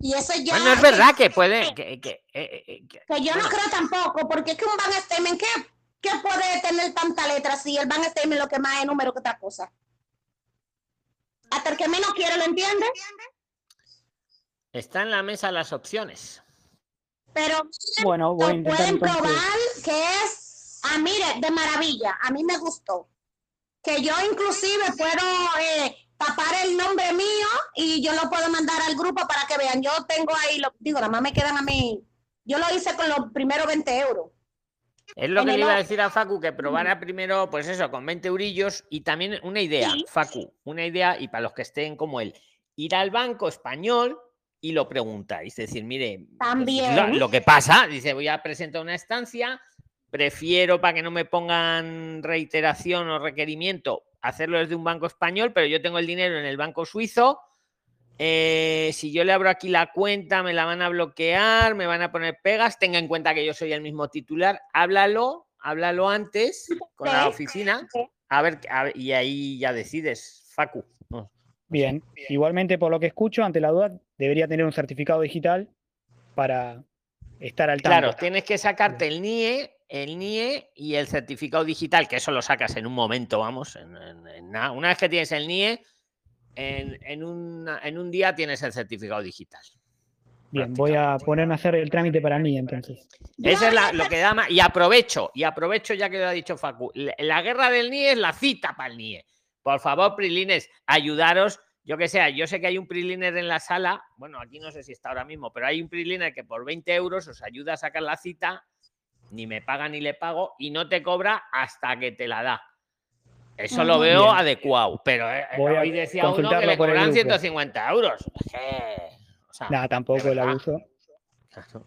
Y eso ya. Bueno, es verdad que puede. Que, que, eh, eh, que- Que yo no creo tampoco, porque es que un bank statement, ¿qué, qué puede tener tanta letra si el bank statement lo que más es número que otra cosa? Hasta el que menos quiere lo entiende, está en la mesa las opciones. pero Bueno, voy a lo intentar pueden entonces. probar que es, ah, mire, de maravilla, a mí me gustó. Que yo inclusive puedo eh, tapar el nombre mío y yo lo puedo mandar al grupo para que vean. Yo tengo ahí, lo, digo, nada más me quedan a mí. Yo lo hice con los primeros 20 euros. Es lo En que le iba a decir a Facu, que probara primero, pues eso, con 20 eurillos y también una idea, Sí. Facu, una idea y para los que estén como él, ir al banco español y lo preguntáis. Es decir, mire, pues, También. lo, lo que pasa, dice, voy a presentar una estancia, prefiero para que no me pongan reiteración o requerimiento hacerlo desde un banco español, pero yo tengo el dinero en el banco suizo. eh, si yo le abro aquí la cuenta, me la van a bloquear, me van a poner pegas. Tenga en cuenta que yo soy el mismo titular. Háblalo, háblalo antes con la oficina. A ver, a ver, y ahí ya decides, Facu. No. Bien. Igualmente, por lo que escucho, ante la duda, debería tener un certificado digital para estar al tanto. Claro, tienes que sacarte el NIE, el NIE y el certificado digital, que eso lo sacas en un momento, vamos, en, en- en nada. Una vez que tienes el NIE, en, en una- en un día tienes el certificado digital. Bien, voy a ponerme a hacer el trámite para mí entonces. Eso es la- lo que da más. Y aprovecho, y aprovecho ya que lo ha dicho Facu. La, la guerra del NIE es la cita para el NIE. Por favor, Prilines, ayudaros. Yo que sea, yo sé que hay un Priliner en la sala. Bueno, aquí no sé si está ahora mismo, pero hay un Priliner que por 20 euros os ayuda a sacar la cita. Ni me paga ni le pago y no te cobra hasta que te la da. Eso lo veo Bien. adecuado. Pero eh, Voy a hoy decía uno que le cobran grupo. 150 euros. O sea, Nada, tampoco el abuso.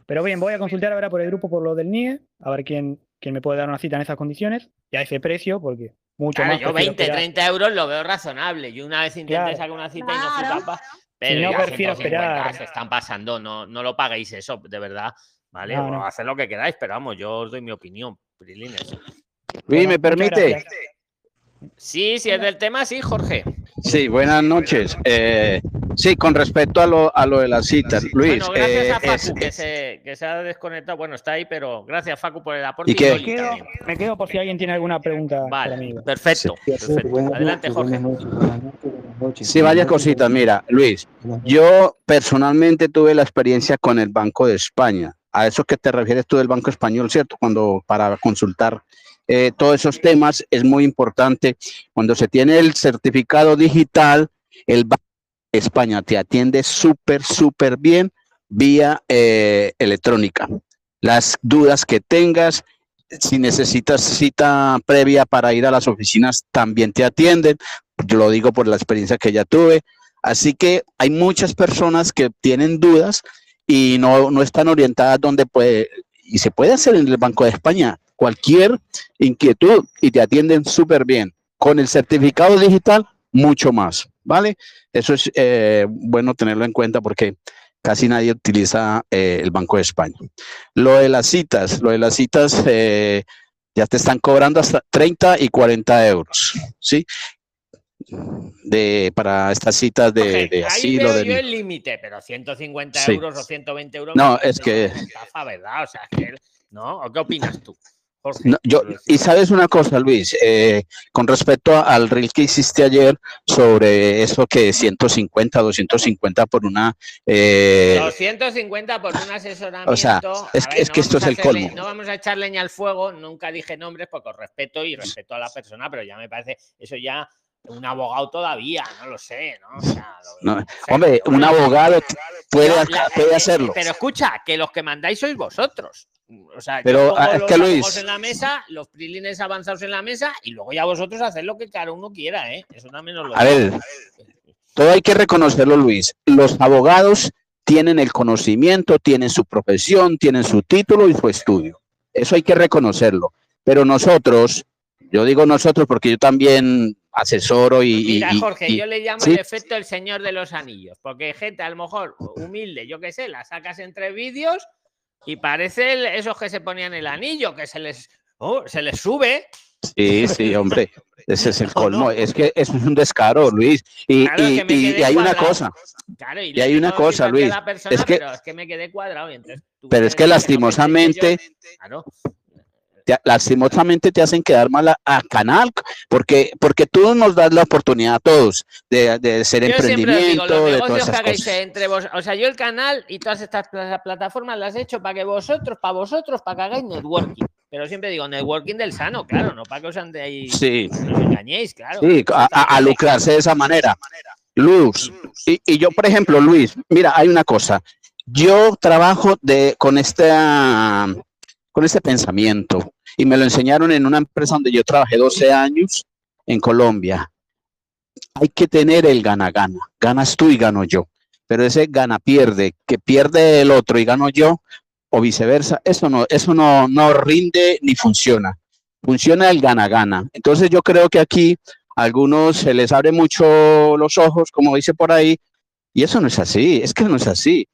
Pero bien, voy a consultar ahora por el grupo por lo del NIE, a ver quién, quién me puede dar una cita en esas condiciones y a ese precio, porque mucho Claro, más. yo prefiero 20, esperar. 30 euros lo veo razonable. Yo una vez intenté Claro. sacar una cita y no fui capaz. Pero no, ya prefiero 150 esperar. Se están pasando, no, no lo paguéis eso, de verdad. Vale, No, no. haced lo que queráis, pero vamos, yo os doy mi opinión, Prilines. Luis, Bueno, ¿me permite? Sí, si es del tema, sí, Jorge. Sí, buenas noches. Eh, sí, con respecto a lo, a lo de las citas, Luis, bueno, gracias eh, a Facu es- que, es- se, que se ha desconectado. Bueno, está ahí, pero gracias, Facu, por el aporte. ¿Y qué? Loli Me quedo, me quedo por si alguien tiene alguna pregunta para mí. Vale, perfecto. perfecto. Adelante, Jorge. sí, varias cositas. Mira, Luis, yo personalmente tuve la experiencia con el Banco de España. A eso que te refieres tú del Banco Español, ¿cierto? Cuando para consultar eh, todos esos temas es muy importante. Cuando se tiene el certificado digital, el Banco de España te atiende súper, súper bien vía eh, electrónica. Las dudas que tengas, si necesitas cita previa para ir a las oficinas, también te atienden. Yo lo digo por la experiencia que ya tuve. Así que hay muchas personas que tienen dudas y no, no están orientadas donde puede, y se puede hacer en el Banco de España cualquier inquietud y te atienden súper bien. Con el certificado digital, mucho más, ¿vale? Eso es eh, bueno tenerlo en cuenta porque casi nadie utiliza eh, el Banco de España. Lo de las citas, lo de las citas, eh, ya te están cobrando hasta 30 y 40 euros, ¿sí? De, para estas citas de, Jorge, de ahí asilo. veo de- yo el límite, pero 150 Sí. euros o 120 euros. No, es que- estafa, ¿verdad? O sea, que- ¿no? ¿O qué opinas tú? Jorge, No, yo, y sabes una cosa, Luis, Eh, con respecto al reel que hiciste ayer sobre eso que 150, 250 por una... eh, 250 por un asesoramiento. o sea, es es que esto es el hacerle- colmo. No vamos a echar leña al fuego, nunca dije nombres porque os respeto y respeto a la persona, pero ya me parece eso ya un abogado todavía, no lo sé, ¿no? O sea, lo- No, no sé, hombre, un abogado puede, la- hacerlo. Pero escucha, que los que mandáis sois vosotros. O sea, Pero, ah, es los que, Luis- en la mesa, los prilines avanzados en la mesa y luego ya vosotros haced lo que cada uno quiera, ¿eh? Eso también os lo A ver, todo hay que reconocerlo, Luis. Los abogados tienen el conocimiento, tienen su profesión, tienen su título y su estudio. Eso hay que reconocerlo. Pero nosotros, yo digo nosotros porque yo también asesoro y... Mira, Jorge, y- yo le llamo ¿sí? el efecto del señor de los anillos, porque gente a lo mejor humilde, yo qué sé, la sacas entre vídeos y parece el- esos que se ponían el anillo, que se les, oh, se les sube. Sí, sí, hombre. Ese es el ¿O colmo. no? Es que es un descaro, Luis. Y, Claro, y- que y- hay una cosa, Claro, y, hay una cosa, Luis, persona, es que- pero es que me quedé cuadrado. entonces pero es que lastimosamente, yo, claro, te- lastimosamente te hacen quedar mal a, a canal, porque, porque tú nos das la oportunidad a todos de, de Yo digo, emprendimiento, los de todas esas cosas. entre vos, o sea, yo el canal y todas estas pla- plataformas las he hecho para que vosotros, para vosotros, para que hagáis networking. Pero siempre digo, networking del sano, claro, no para que os andéis, Sí, no os engañéis, claro. sí, a, a- a lucrarse de esa manera. Luz, y, y yo, por ejemplo, Luis, mira, hay una cosa. Yo trabajo de, con, este, con este pensamiento y me lo enseñaron en una empresa donde yo trabajé 12 años en Colombia. Hay que tener el gana-gana. Ganas tú y gano yo. Pero ese gana-pierde, que pierde el otro y gano yo, o viceversa, eso no, eso no, no rinde ni funciona. Funciona el gana-gana. Entonces yo creo que aquí a algunos se les abre mucho los ojos, como dice por ahí, y eso no es así, es que no es así.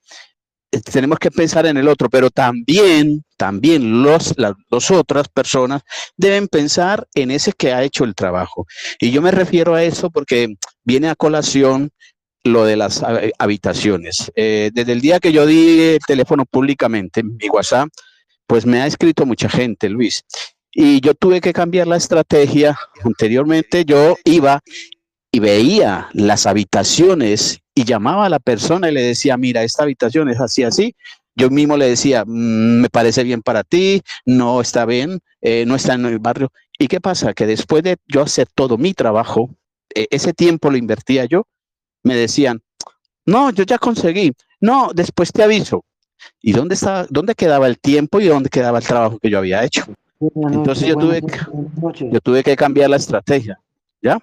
Eh, Tenemos que pensar en el otro, pero también, también los, las dos otras personas deben pensar en ese que ha hecho el trabajo. Y yo me refiero a eso porque viene a colación lo de las hab- habitaciones. Eh, desde el día que yo di el teléfono públicamente, mi WhatsApp, pues me ha escrito mucha gente, Luis. Y yo tuve que cambiar la estrategia. Anteriormente yo iba y veía las habitaciones y llamaba a la persona y le decía, mira, esta habitación es así, así. Yo mismo le decía, "Mm, me parece bien para ti, no está bien, eh, no está en el barrio. ¿Y qué pasa? Que después de yo hacer todo mi trabajo, eh, ese tiempo lo invertía yo, me decían, no, yo ya conseguí, no, después te aviso. ¿Y dónde estaba, dónde quedaba el tiempo y dónde quedaba el trabajo que yo había hecho? Entonces yo tuve, que- yo tuve que cambiar la estrategia, ¿ya?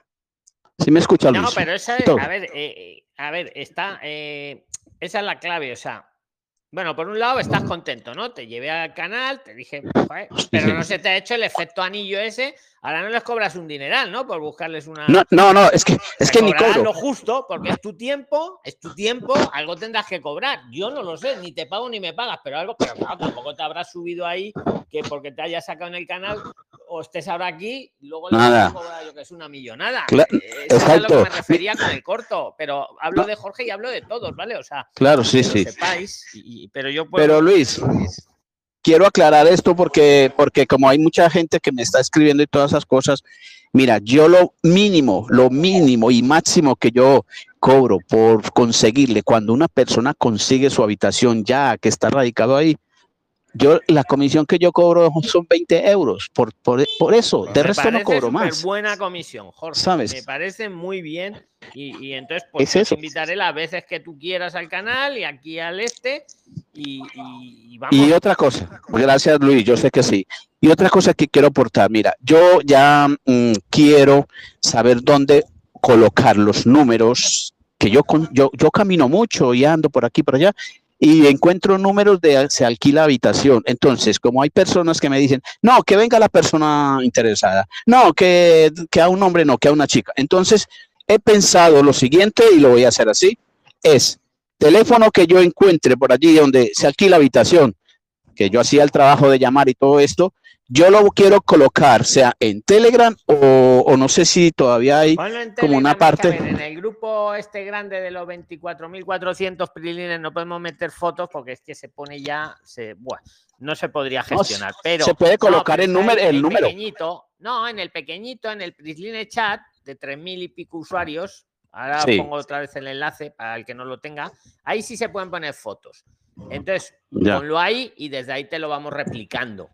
¿Sí me escucha Luis? No, pero esa a ver, eh, a ver, está, eh, esa es la clave, o sea, bueno, por un lado estás contento, ¿no? Te llevé al canal, te dije, "Joder", pero no se te ha hecho el efecto anillo ese, ahora no les cobras un dineral, ¿no? Por buscarles una... No, no, no, es que, es que ni cobro. lo justo, porque es tu tiempo, es tu tiempo, algo tendrás que cobrar. Yo no lo sé, ni te pago ni me pagas, pero algo, pero claro, tampoco te habrás subido ahí que porque te hayas sacado en el canal o estés ahora aquí, luego le Nada. vas a cobrar yo que es una millonada. Cla- Eh, eso es a lo que exacto. me refería con el corto, pero hablo de Jorge y hablo de todos, ¿vale? O sea, Claro, sí, que lo sí. sepáis, y- y- pero yo puedo... Pero Luis, quiero aclarar esto porque, porque como hay mucha gente que me está escribiendo y todas esas cosas, mira, yo lo mínimo, lo mínimo y máximo que yo cobro por conseguirle, cuando una persona consigue su habitación ya que está radicado ahí, yo la comisión que yo cobro son 20 euros por, por, por eso, de me resto no cobro más. buena comisión, Jorge. ¿Sabes? Me parece muy bien. Y, y entonces, pues Es te invitaré las veces que tú quieras al canal y aquí al este. Y, y- y vamos. Y otra cosa, gracias Luis, yo sé que sí. Y otra cosa que quiero aportar, mira, yo ya mm, quiero saber dónde colocar los números, que yo, yo, yo camino mucho y ando por aquí, por allá, y encuentro números de se alquila habitación. Entonces, como hay personas que me dicen, no, que venga la persona interesada, no, que, que a un hombre no, que a una chica. Entonces, he pensado lo siguiente y lo voy a hacer así, es teléfono que yo encuentre por allí donde se alquila habitación, que yo hacía el trabajo de llamar y todo esto, yo lo quiero colocar, sea en Telegram o, o no sé si todavía hay como una parte- ver, en el grupo este grande de los 24.400 prilines no podemos meter fotos porque es que se pone ya. Se, buah, no se podría No, gestionar. pero se puede no, colocar pero el número- en el número. Pequeñito, no, en el pequeñito, en el Prisline Chat de 3.000 y pico usuarios. Ahora Sí. pongo otra vez el enlace para el que no lo tenga. Ahí sí se pueden poner fotos. Entonces, Ya. ponlo ahí y desde ahí te lo vamos replicando.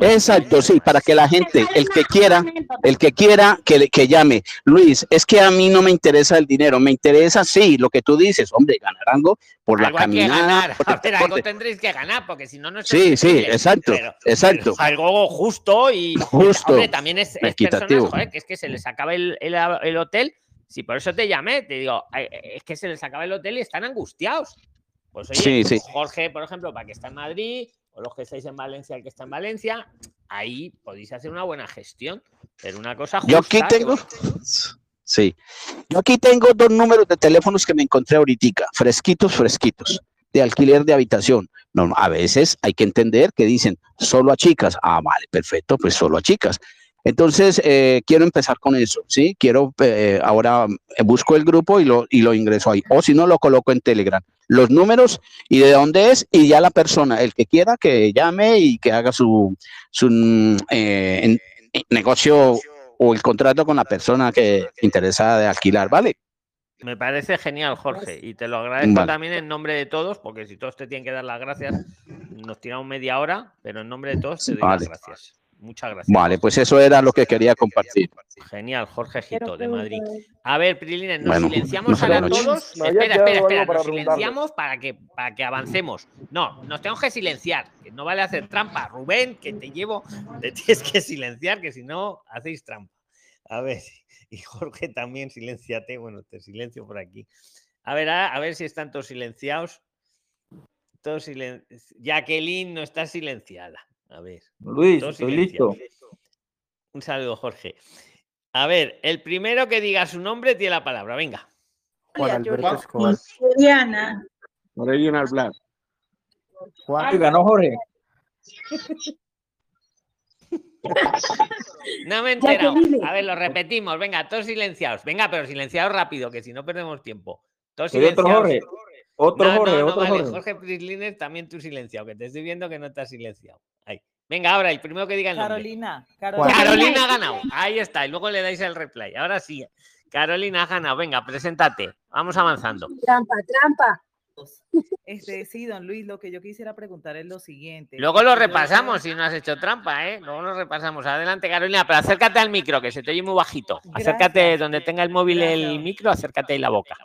Exacto, sí, para que la gente, el que quiera, el que quiera, que, que llame. Luis, es que a mí no me interesa el dinero, me interesa, sí, lo que tú dices, hombre, ganar algo por la algo hay que caminada. ganar. por el algo tendréis que ganar, porque si no, no es Sí, sí, exacto, Pero- exacto. pero algo justo y. Justo, Hombre, también es, es equitativo. personas, joder, que es que se les acaba el, el- el hotel. Si por eso te llamé, te digo, es que se les acaba el hotel y están angustiados. Pues oye, Sí, sí. Jorge, por ejemplo, para que está en Madrid, o los que estáis en Valencia, el que está en Valencia, ahí podéis hacer una buena gestión. Pero una cosa Yo aquí justa, tengo, sí, yo aquí tengo dos números de teléfonos que me encontré ahorita, fresquitos, fresquitos, de alquiler de habitación. No, a veces hay que entender que dicen solo a chicas. Ah, vale, perfecto, pues solo a chicas. Entonces, eh, quiero empezar con eso, ¿sí? Quiero, eh, ahora eh, busco el grupo y lo, y lo ingreso ahí. O si no, lo coloco en Telegram. Los números y de dónde es y ya la persona, el que quiera, que llame y que haga su, su mm, eh, en- en- negocio o el contrato con la persona que interesa de alquilar, ¿vale? Me parece genial, Jorge, y te lo agradezco Vale. también en nombre de todos, porque si todos te tienen que dar las gracias, nos tiramos media hora, pero en nombre de todos te doy Vale. las gracias. Muchas gracias. Vale, pues eso era lo que quería compartir. Genial, Jorge Gito de Madrid. A ver, Prilines, nos Bueno, silenciamos ahora todos. Espera, espera, espera. para Nos silenciamos para que, para que avancemos. No, nos tenemos que silenciar. Que no vale hacer trampa. Rubén, que te llevo, te tienes que silenciar, que si no, hacéis trampa. A ver, y Jorge también, silenciate. Bueno, te silencio por aquí. A ver, a, a ver si están todos silenciados. Todos silen... Jacqueline no está silenciada. A ver. Luis, estoy listo. silenciados. Un saludo, Jorge. A ver, el primero que diga su nombre tiene la palabra. Venga. Juan Alberto Escobar. Juliana. Regional Black. Juan, ganó Jorge. No me he enterado. A ver, lo repetimos. Venga, todos silenciados. Venga, pero silenciados rápido, que si no perdemos tiempo. Todos Soy otro silenciados. Jorge. Otro No, Jorge, no, no, otro vale. Jorge. Jorge Prislines, también tú silenciado, que te estoy viendo que no estás silenciado. Venga, ahora el primero que diga el nombre. Carolina. Carolina. Carolina ha ganado. Ahí está. Y luego le dais el replay. Ahora sí. Carolina ha ganado. Venga, preséntate. Vamos avanzando. Trampa, trampa. Este, sí, don Luis, lo que yo quisiera preguntar es lo siguiente. Luego lo repasamos si no has hecho trampa, ¿eh? Luego lo repasamos. Adelante, Carolina, pero acércate al micro, que se te oye muy bajito. Acércate Gracias. donde tenga el móvil el micro, acércate ahí la boca.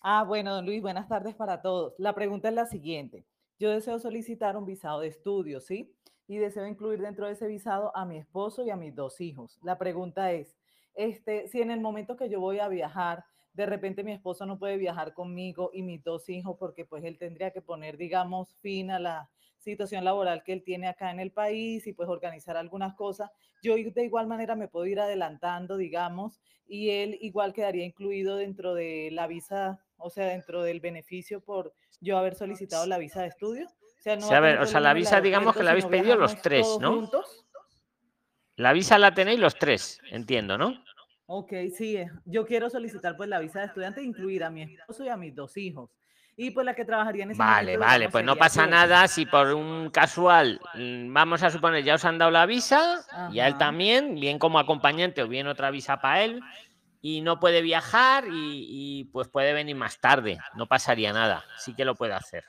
Ah, bueno, don Luis, buenas tardes para todos. La pregunta es la siguiente. Yo deseo solicitar un visado de estudio, ¿sí? Y deseo incluir dentro de ese visado a mi esposo y a mis dos hijos. La pregunta es, este, si en el momento que yo voy a viajar, de repente mi esposo no puede viajar conmigo y mis dos hijos, porque pues él tendría que poner, digamos, fin a la situación laboral que él tiene acá en el país y pues organizar algunas cosas. Yo de igual manera me puedo ir adelantando, digamos, y él igual quedaría incluido dentro de la visa, o sea, dentro del beneficio por yo haber solicitado la visa de estudio. O sea, no Sí, va a ver, o sea, la visa, digamos que la habéis pedido los tres, ¿no? juntos. La visa la tenéis los tres, entiendo, ¿no? Ok, sí, eh, yo quiero solicitar pues la visa de estudiante incluir a mi esposo y a mis dos hijos. Y pues la que trabajaría en ese Vale, momento, vale, pues no pasa nada si por un casual, mm, vamos a suponer, ya os han dado la visa, y a él también, bien como acompañante o bien otra visa para él, y no puede viajar y, y, pues puede venir más tarde, no pasaría nada, sí que lo puede hacer.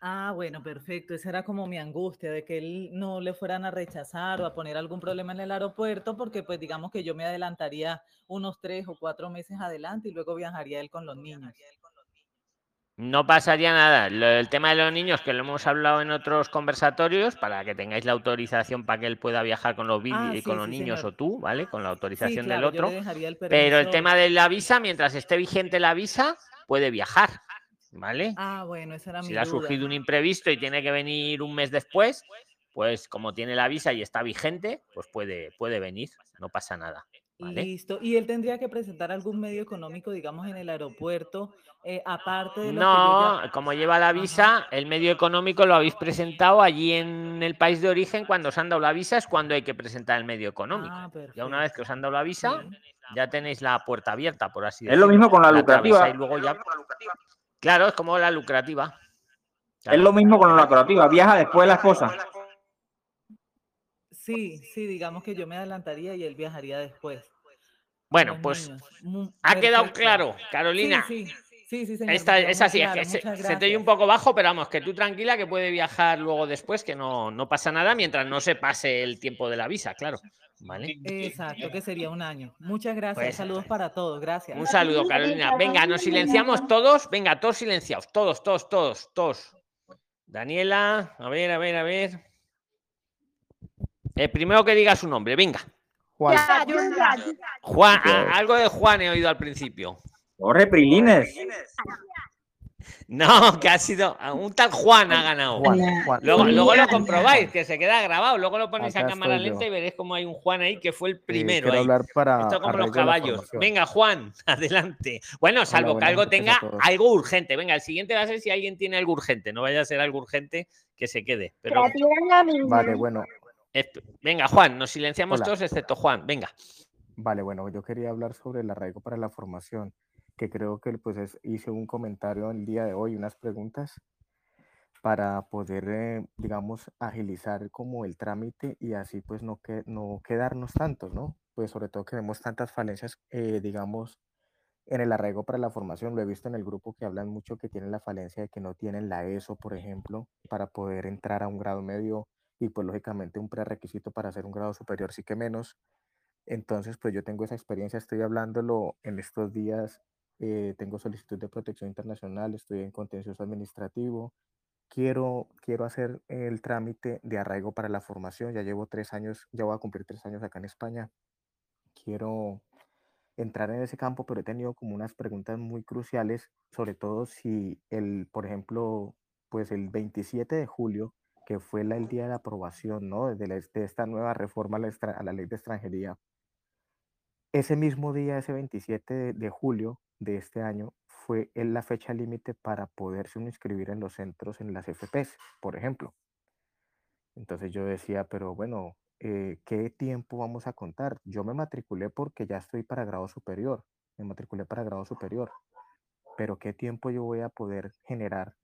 Ah, bueno, perfecto. Esa era como mi angustia de que él no le fueran a rechazar o a poner algún problema en el aeropuerto, porque pues digamos que yo me adelantaría unos tres o cuatro meses adelante y luego viajaría él con los niños. No pasaría nada. Lo- el tema de los niños, que lo hemos hablado en otros conversatorios, para que tengáis la autorización para que él pueda viajar con los, Ah, y con sí, los sí, niños señor. o tú, ¿vale? Con la Sí, autorización claro, del otro. el Pero el tema de la visa, mientras esté vigente la visa, puede viajar, ¿vale? Ah, bueno, esa era si mi le ha duda. surgido un imprevisto y tiene que venir un mes después, pues como tiene la visa y está vigente, pues puede, puede venir, no pasa nada. ¿vale? Listo. ¿Y él tendría que presentar algún medio económico, digamos, en el aeropuerto, eh, aparte de lo que yo No, ya... como lleva la Ajá. visa, el medio económico lo habéis presentado allí en el país de origen, cuando os han dado la visa es cuando hay que presentar el medio económico. Ah, Ya una vez que os han dado la visa, Bien. ya tenéis la puerta abierta, por así Es decirlo. lo mismo con la lucrativa. luego ya- Claro, es como la lucrativa. Es lo mismo con la lucrativa. Viaja después la esposa. Sí, sí, digamos que yo me adelantaría y él viajaría después. Bueno, pues niños. Ha quedado claro, Carolina. Sí, sí, sí, sí, señor, Esta, me quedó esa muy sí, es claro, que se, te oye un poco bajo, pero vamos, que tú tranquila que puede viajar luego después, que no, no pasa nada mientras no se pase el tiempo de la visa, claro. ¿Vale? Exacto, que sería un año. Muchas gracias. Pues, Saludos para todos. Gracias. Un saludo, Carolina. Venga, nos silenciamos todos. Venga, todos silenciados. Todos, todos, todos, todos. Daniela, a ver, a ver, a ver. El primero que diga su nombre, venga. Juan. Juan, a- algo de Juan he oído al principio. Jorge Prilines. No, que ha sido. Un tal Juan ha ganado. Juan, Juan. Luego, lo comprobáis, que se queda grabado. Luego lo ponéis a cámara lenta y veréis como hay un Juan ahí que fue el Eh, primero. ahí. hablar para Esto como los caballos. Venga, Juan, adelante. Bueno, salvo que algo tenga algo urgente. Venga, el siguiente va a ser si alguien tiene algo urgente. No vaya a ser algo urgente que se quede. Pero Vale, bueno, venga, Juan, nos silenciamos Hola. todos excepto Juan. Venga. Vale, bueno, yo quería hablar sobre el arraigo para la formación, que creo que pues es- hice un comentario el día de hoy, unas preguntas para poder, eh, digamos, agilizar como el trámite y así pues no, que, no quedarnos tantos, ¿no? Pues sobre todo que vemos tantas falencias, eh, digamos, en el arraigo para la formación. Lo he visto en el grupo que hablan mucho que tienen la falencia de que no tienen la ESO, por ejemplo, para poder entrar a un grado medio y pues lógicamente un prerequisito para hacer un grado superior sí que menos. Entonces, pues yo tengo esa experiencia, estoy hablándolo en estos días, eh, tengo solicitud de protección internacional, estoy en contencioso administrativo, quiero, quiero hacer el trámite de arraigo para la formación, ya llevo tres años, ya voy a cumplir tres años acá en España, quiero entrar en ese campo, pero he tenido como unas preguntas muy cruciales, sobre todo si el, por ejemplo, pues el 27 de julio, que fue la- el día de la aprobación, ¿no? De, la- de esta nueva reforma a la, a la ley de extranjería, ese mismo día, ese 27 de, de julio de este año, fue el- la fecha límite para poderse inscribir en los centros, en las FPs, por ejemplo. Entonces yo decía, pero bueno, eh, ¿qué tiempo vamos a contar? Yo me matriculé porque ya estoy para grado superior, me matriculé para grado superior, pero ¿qué tiempo yo voy a poder generar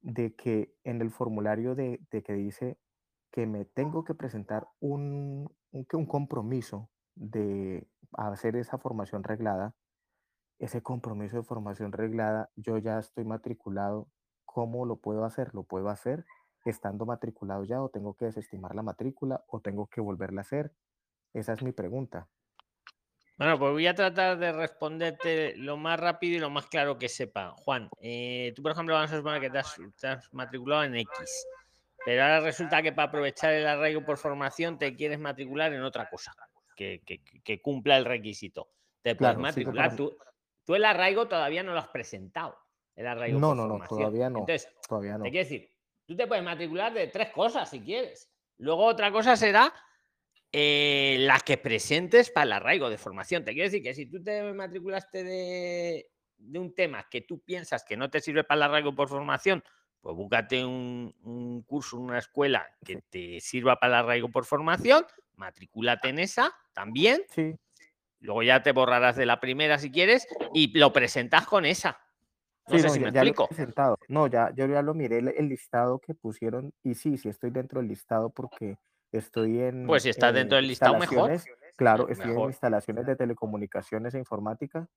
de que en el formulario de, que dice que me tengo que presentar un, un compromiso de hacer esa formación reglada, ese compromiso de formación reglada, yo ya estoy matriculado, ¿cómo lo puedo hacer? ¿Lo puedo hacer estando matriculado ya o tengo que desestimar la matrícula o tengo que volverla a hacer? Esa es mi pregunta. Bueno, pues voy a tratar de responderte lo más rápido y lo más claro que sepa. Juan, eh, tú, por ejemplo, vamos a suponer que te has, te has matriculado en X, pero ahora resulta que para aprovechar el arraigo por formación te quieres matricular en otra cosa que, que- que cumpla el requisito. Te puedes Claro, sí, matricular. para- Tú, tú el arraigo todavía no lo has presentado. El arraigo No, no, no, todavía no. Entonces, Todavía no. te quiero decir, tú te puedes matricular de tres cosas si quieres. Luego otra cosa será eh, la que presentes para el arraigo de formación. Te quiero decir que si tú te matriculaste de, de un tema que tú piensas que no te sirve para el arraigo por formación, pues búscate un, un curso, una escuela que te sirva para el arraigo por formación, matricúlate en esa también. Sí, Luego ya te borrarás de la primera si quieres y lo presentas con esa. No Sí, sé no, si ya, me ya explico. presentado. No, ya, yo ya lo miré el, el listado que pusieron y sí, sí estoy dentro del listado porque estoy en Pues si estás dentro del listado, mejor. Claro, estoy en instalaciones de telecomunicaciones e informática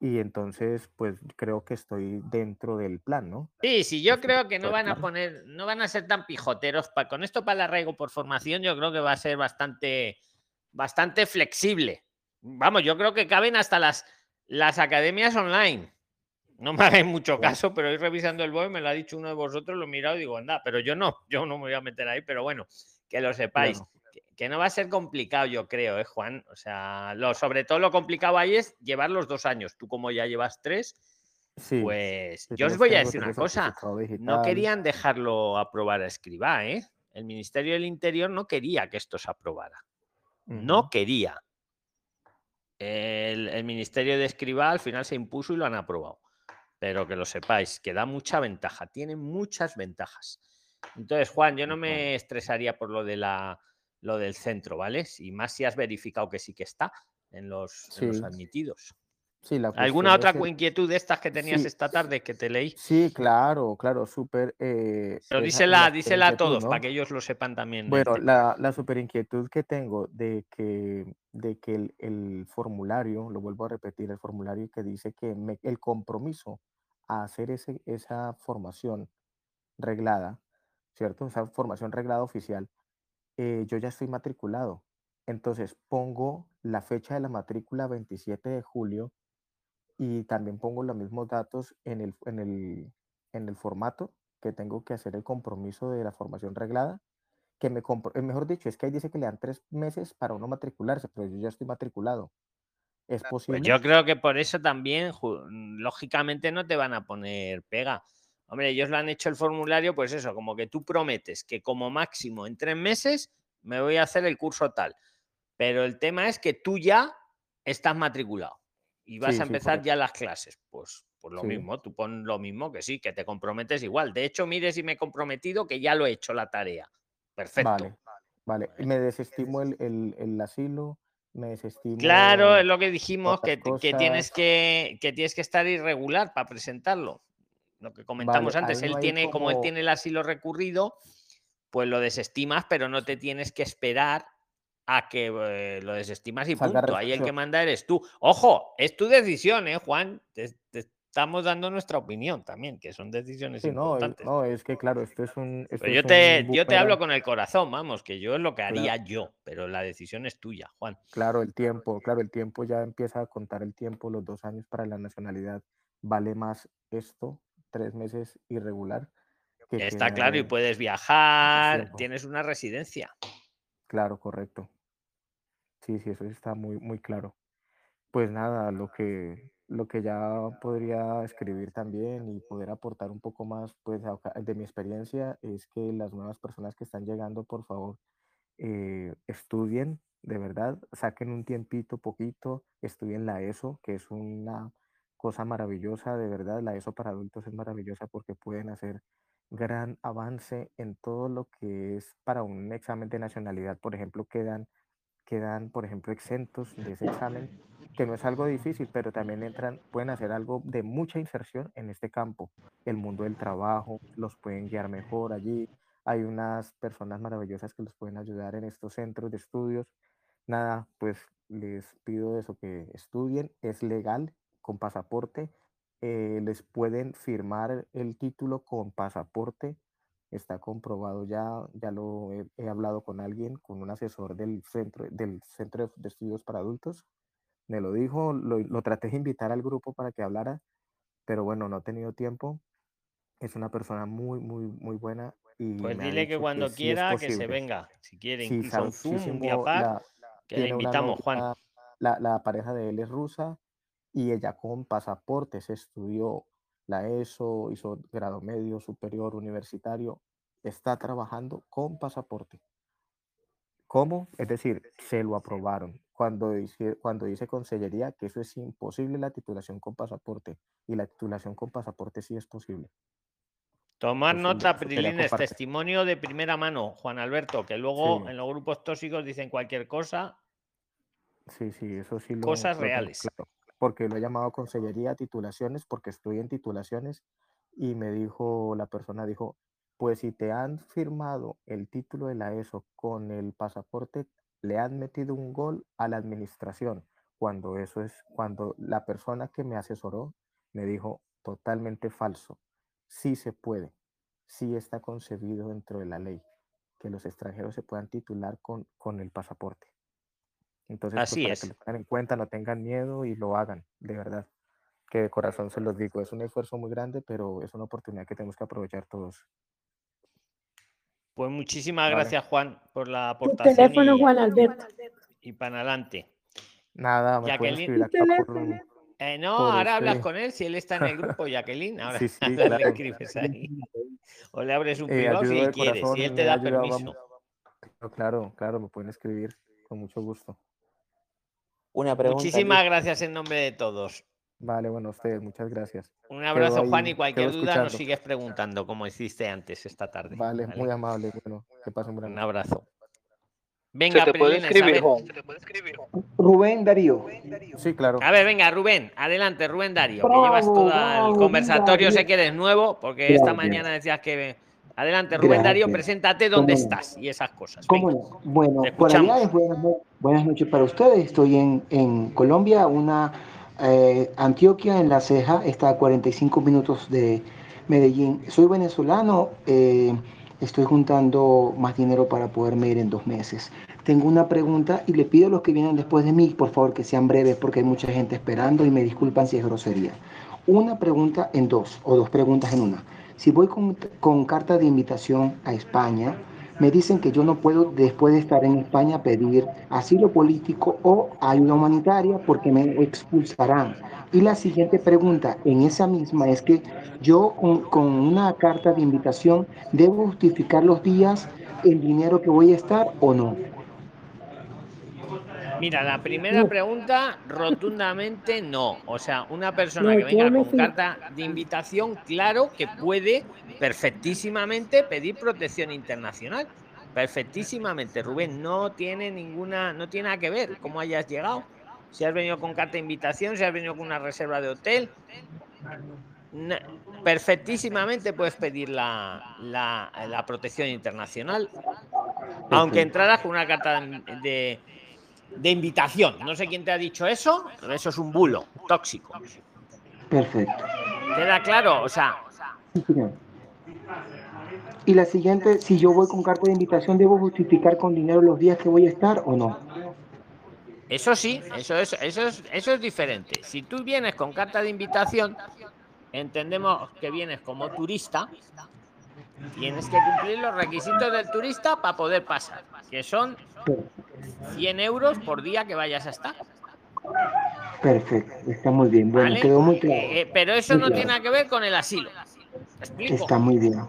y entonces pues creo que estoy dentro del plan, ¿no? Sí, sí, yo creo que no van a poner, no van a ser tan pijoteros. pa- con esto para el arraigo por formación, yo creo que va a ser bastante, bastante flexible. Vamos, yo creo que caben hasta las, las academias online. No me hagáis mucho caso, pero ir revisando el BOE, me lo ha dicho uno de vosotros, lo he mirado y digo, anda, pero yo no, yo no me voy a meter ahí, pero bueno, que lo sepáis. Que, que no va a ser complicado, yo creo, ¿eh, Juan? O sea, lo, sobre todo lo complicado ahí es llevar los dos años. Tú como ya llevas tres, Sí, pues yo os voy a decir una cosa. No querían dejarlo aprobar a escribá, ¿eh? El Ministerio del Interior no quería que esto se aprobara. No quería. El, el Ministerio de Escribá al final se impuso y lo han aprobado. Pero que lo sepáis, que da mucha ventaja, tiene muchas ventajas. Entonces, Juan, yo no me estresaría por lo de la lo del centro, ¿vale? Y más si has verificado que sí que está en los, en los admitidos. Sí, la ¿Alguna otra cu- inquietud de estas que tenías Sí, esta tarde que te leí? Sí, claro, claro, súper. eh, Pero dísela, la dísela a todos ¿no? para que ellos lo sepan también. Bueno, la, la super inquietud que tengo de que, de que el, el formulario, lo vuelvo a repetir, el formulario que dice que me- el compromiso a hacer ese, esa formación reglada, ¿cierto? Esa formación reglada oficial, eh, yo ya estoy matriculado. Entonces pongo la fecha de la matrícula 27 de julio y también pongo los mismos datos en el, en el, en el formato que tengo que hacer el compromiso de la formación reglada que me compro, eh, mejor dicho, es que ahí dice que le dan tres meses para uno matricularse, pero yo ya estoy matriculado. ¿Es Pues posible? yo creo que por eso también, ju- lógicamente, no te van a poner pega. Hombre, ellos lo han hecho el formulario, pues eso, como que tú prometes que como máximo en tres meses me voy a hacer el curso tal. Pero el tema es que tú ya estás matriculado y vas Sí, a empezar ya las clases. Pues, pues lo Sí. mismo, tú pon lo mismo que sí, que te comprometes igual. De hecho, mire si me he comprometido que ya lo he hecho la tarea. Perfecto. Vale, vale. Me desestimo el, el, el asilo, me desestimo Claro, es lo que dijimos, que, que tienes que, que tienes que estar irregular para presentarlo. Lo que comentamos Vale, antes, él no tiene, como él tiene el asilo recurrido, pues lo desestimas, pero no te tienes que esperar a que eh, lo desestimas y punto. Ahí el que manda eres tú. Ojo, es tu decisión, ¿eh, Juan? Te, te estamos dando nuestra opinión también, que son decisiones Sí, importantes. no, es que claro, esto es un... esto Pero yo es te, un yo te hablo con el corazón, vamos, que yo es lo que Claro. haría yo, pero la decisión es tuya, Juan. Claro, el tiempo, claro, el tiempo ya empieza a contar el tiempo, los dos años para la nacionalidad. Vale más esto, tres meses irregular, que Está claro, y puedes viajar, tienes una residencia. Claro, correcto. Sí, sí, eso está muy, muy claro. Pues nada, lo que, lo que ya podría escribir también y poder aportar un poco más pues, de mi experiencia es que las nuevas personas que están llegando, por favor, eh, estudien, de verdad, saquen un tiempito, poquito, estudien la ESO, que es una cosa maravillosa, de verdad, la ESO para adultos es maravillosa porque pueden hacer gran avance en todo lo que es para un examen de nacionalidad, por ejemplo, quedan quedan, por ejemplo, exentos de ese examen, que no es algo difícil, pero también entran, pueden hacer algo de mucha inserción en este campo, el mundo del trabajo, los pueden guiar mejor allí, hay unas personas maravillosas que los pueden ayudar en estos centros de estudios. Nada, pues les pido eso, que estudien, es legal, con pasaporte, eh, les pueden firmar el título con pasaporte, está comprobado ya, ya lo he, he hablado con alguien, con un asesor del centro, del centro de- estudios para adultos, me lo dijo, lo, lo traté de invitar al grupo para que hablara, pero bueno, no he tenido tiempo. Es una persona muy, muy, muy buena y Pues dile que cuando quiera que se venga. Si quiere, Sí, incluso un Zoom, un la, que le una invitamos, Juan. la, la pareja de él es rusa y ella con pasaporte se estudió la ESO, hizo grado medio, superior, universitario, está trabajando con pasaporte. ¿Cómo? Es decir, se lo aprobaron. Cuando dice, cuando dice consellería que eso es imposible la titulación con pasaporte y la titulación con pasaporte sí es posible. Tomar nota, Prilines, testimonio de primera mano, Juan Alberto, que luego Sí. en los grupos tóxicos dicen cualquier cosa. Sí, sí, eso sí lo, Cosas reales. claro. Porque lo he llamado consellería titulaciones, porque estoy en titulaciones y me dijo, la persona dijo, pues si te han firmado el título de la ESO con el pasaporte, le han metido un gol a la administración. Cuando eso es, cuando la persona que me asesoró me dijo, totalmente falso. Sí se puede, sí está concebido dentro de la ley que los extranjeros se puedan titular con, con el pasaporte. Entonces, pues Así para es. que lo tengan en cuenta, no tengan miedo y lo hagan, de verdad. Que de corazón se los digo, es un esfuerzo muy grande, pero es una oportunidad que tenemos que aprovechar todos. Pues muchísimas Vale. gracias, Juan, por la Tu aportación teléfono, y, Juan Alberto. y para adelante. Nada, me Jacqueline. escribir Tu acá por, teléfono. Eh, no, por ahora hablas este- con él si él está en el grupo, Jacqueline. Ahora, Sí, le escribes ahí. O le abres un eh, si él quiere, si él te da permiso. vamos. Claro, claro, me pueden escribir con mucho gusto. Una pregunta. Muchísimas gracias en nombre de todos. Vale, bueno, a ustedes, muchas gracias. Un abrazo, Juan, y cualquier duda nos sigues preguntando, como hiciste antes esta tarde. Vale, ¿vale? muy amable, bueno, que pasen Un noche. abrazo. Se Venga, te puede escribir. Juan. Rubén Darío. Sí, claro. A ver, venga, Rubén, adelante, Rubén Darío, que llevas todo el conversatorio, sé Darío. que eres nuevo, porque esta mañana decías que... Adelante, Rubén Darío, Gracias. preséntate dónde estás y esas cosas. ¿Cómo no? Bueno, buenas, buenas noches para ustedes. Estoy en, en Colombia, una eh, Antioquia en la ceja, está a 45 minutos de Medellín. Soy venezolano, eh, estoy juntando más dinero para poderme ir en dos meses. Tengo una pregunta y le pido a los que vienen después de mí, por favor, que sean breves porque hay mucha gente esperando y me disculpan si es grosería. Una pregunta en dos o dos preguntas en una. Si voy con, carta de invitación a España, me dicen que yo no puedo después de estar en España pedir asilo político o ayuda humanitaria porque me expulsarán. Y la siguiente pregunta en esa misma es que yo con, con una carta de invitación debo justificar los días, el dinero que voy a estar o no. Mira, la primera pregunta, rotundamente no. O sea, una persona que venga con carta de invitación, claro que puede perfectísimamente pedir protección internacional. Perfectísimamente, Rubén, no tiene ninguna, no tiene nada que ver cómo hayas llegado. Si has venido con carta de invitación, si has venido con una reserva de hotel, perfectísimamente puedes pedir la, la, protección internacional, aunque entraras con una carta de, de invitación. No sé quién te ha dicho eso, pero eso es un bulo tóxico. Perfecto. ¿Queda claro? O sea. Y la siguiente, si yo voy con carta de invitación, ¿debo justificar con dinero los días que voy a estar o no? Eso sí, eso es, eso es, eso es diferente. Si tú vienes con carta de invitación, entendemos que vienes como turista, tienes que cumplir los requisitos del turista para poder pasar, que son 100 euros por día que vayas a estar. Perfecto, está muy bien. Bueno, quedó muy claro. Eh, eh, pero eso no tiene nada que ver con el asilo. Está muy bien.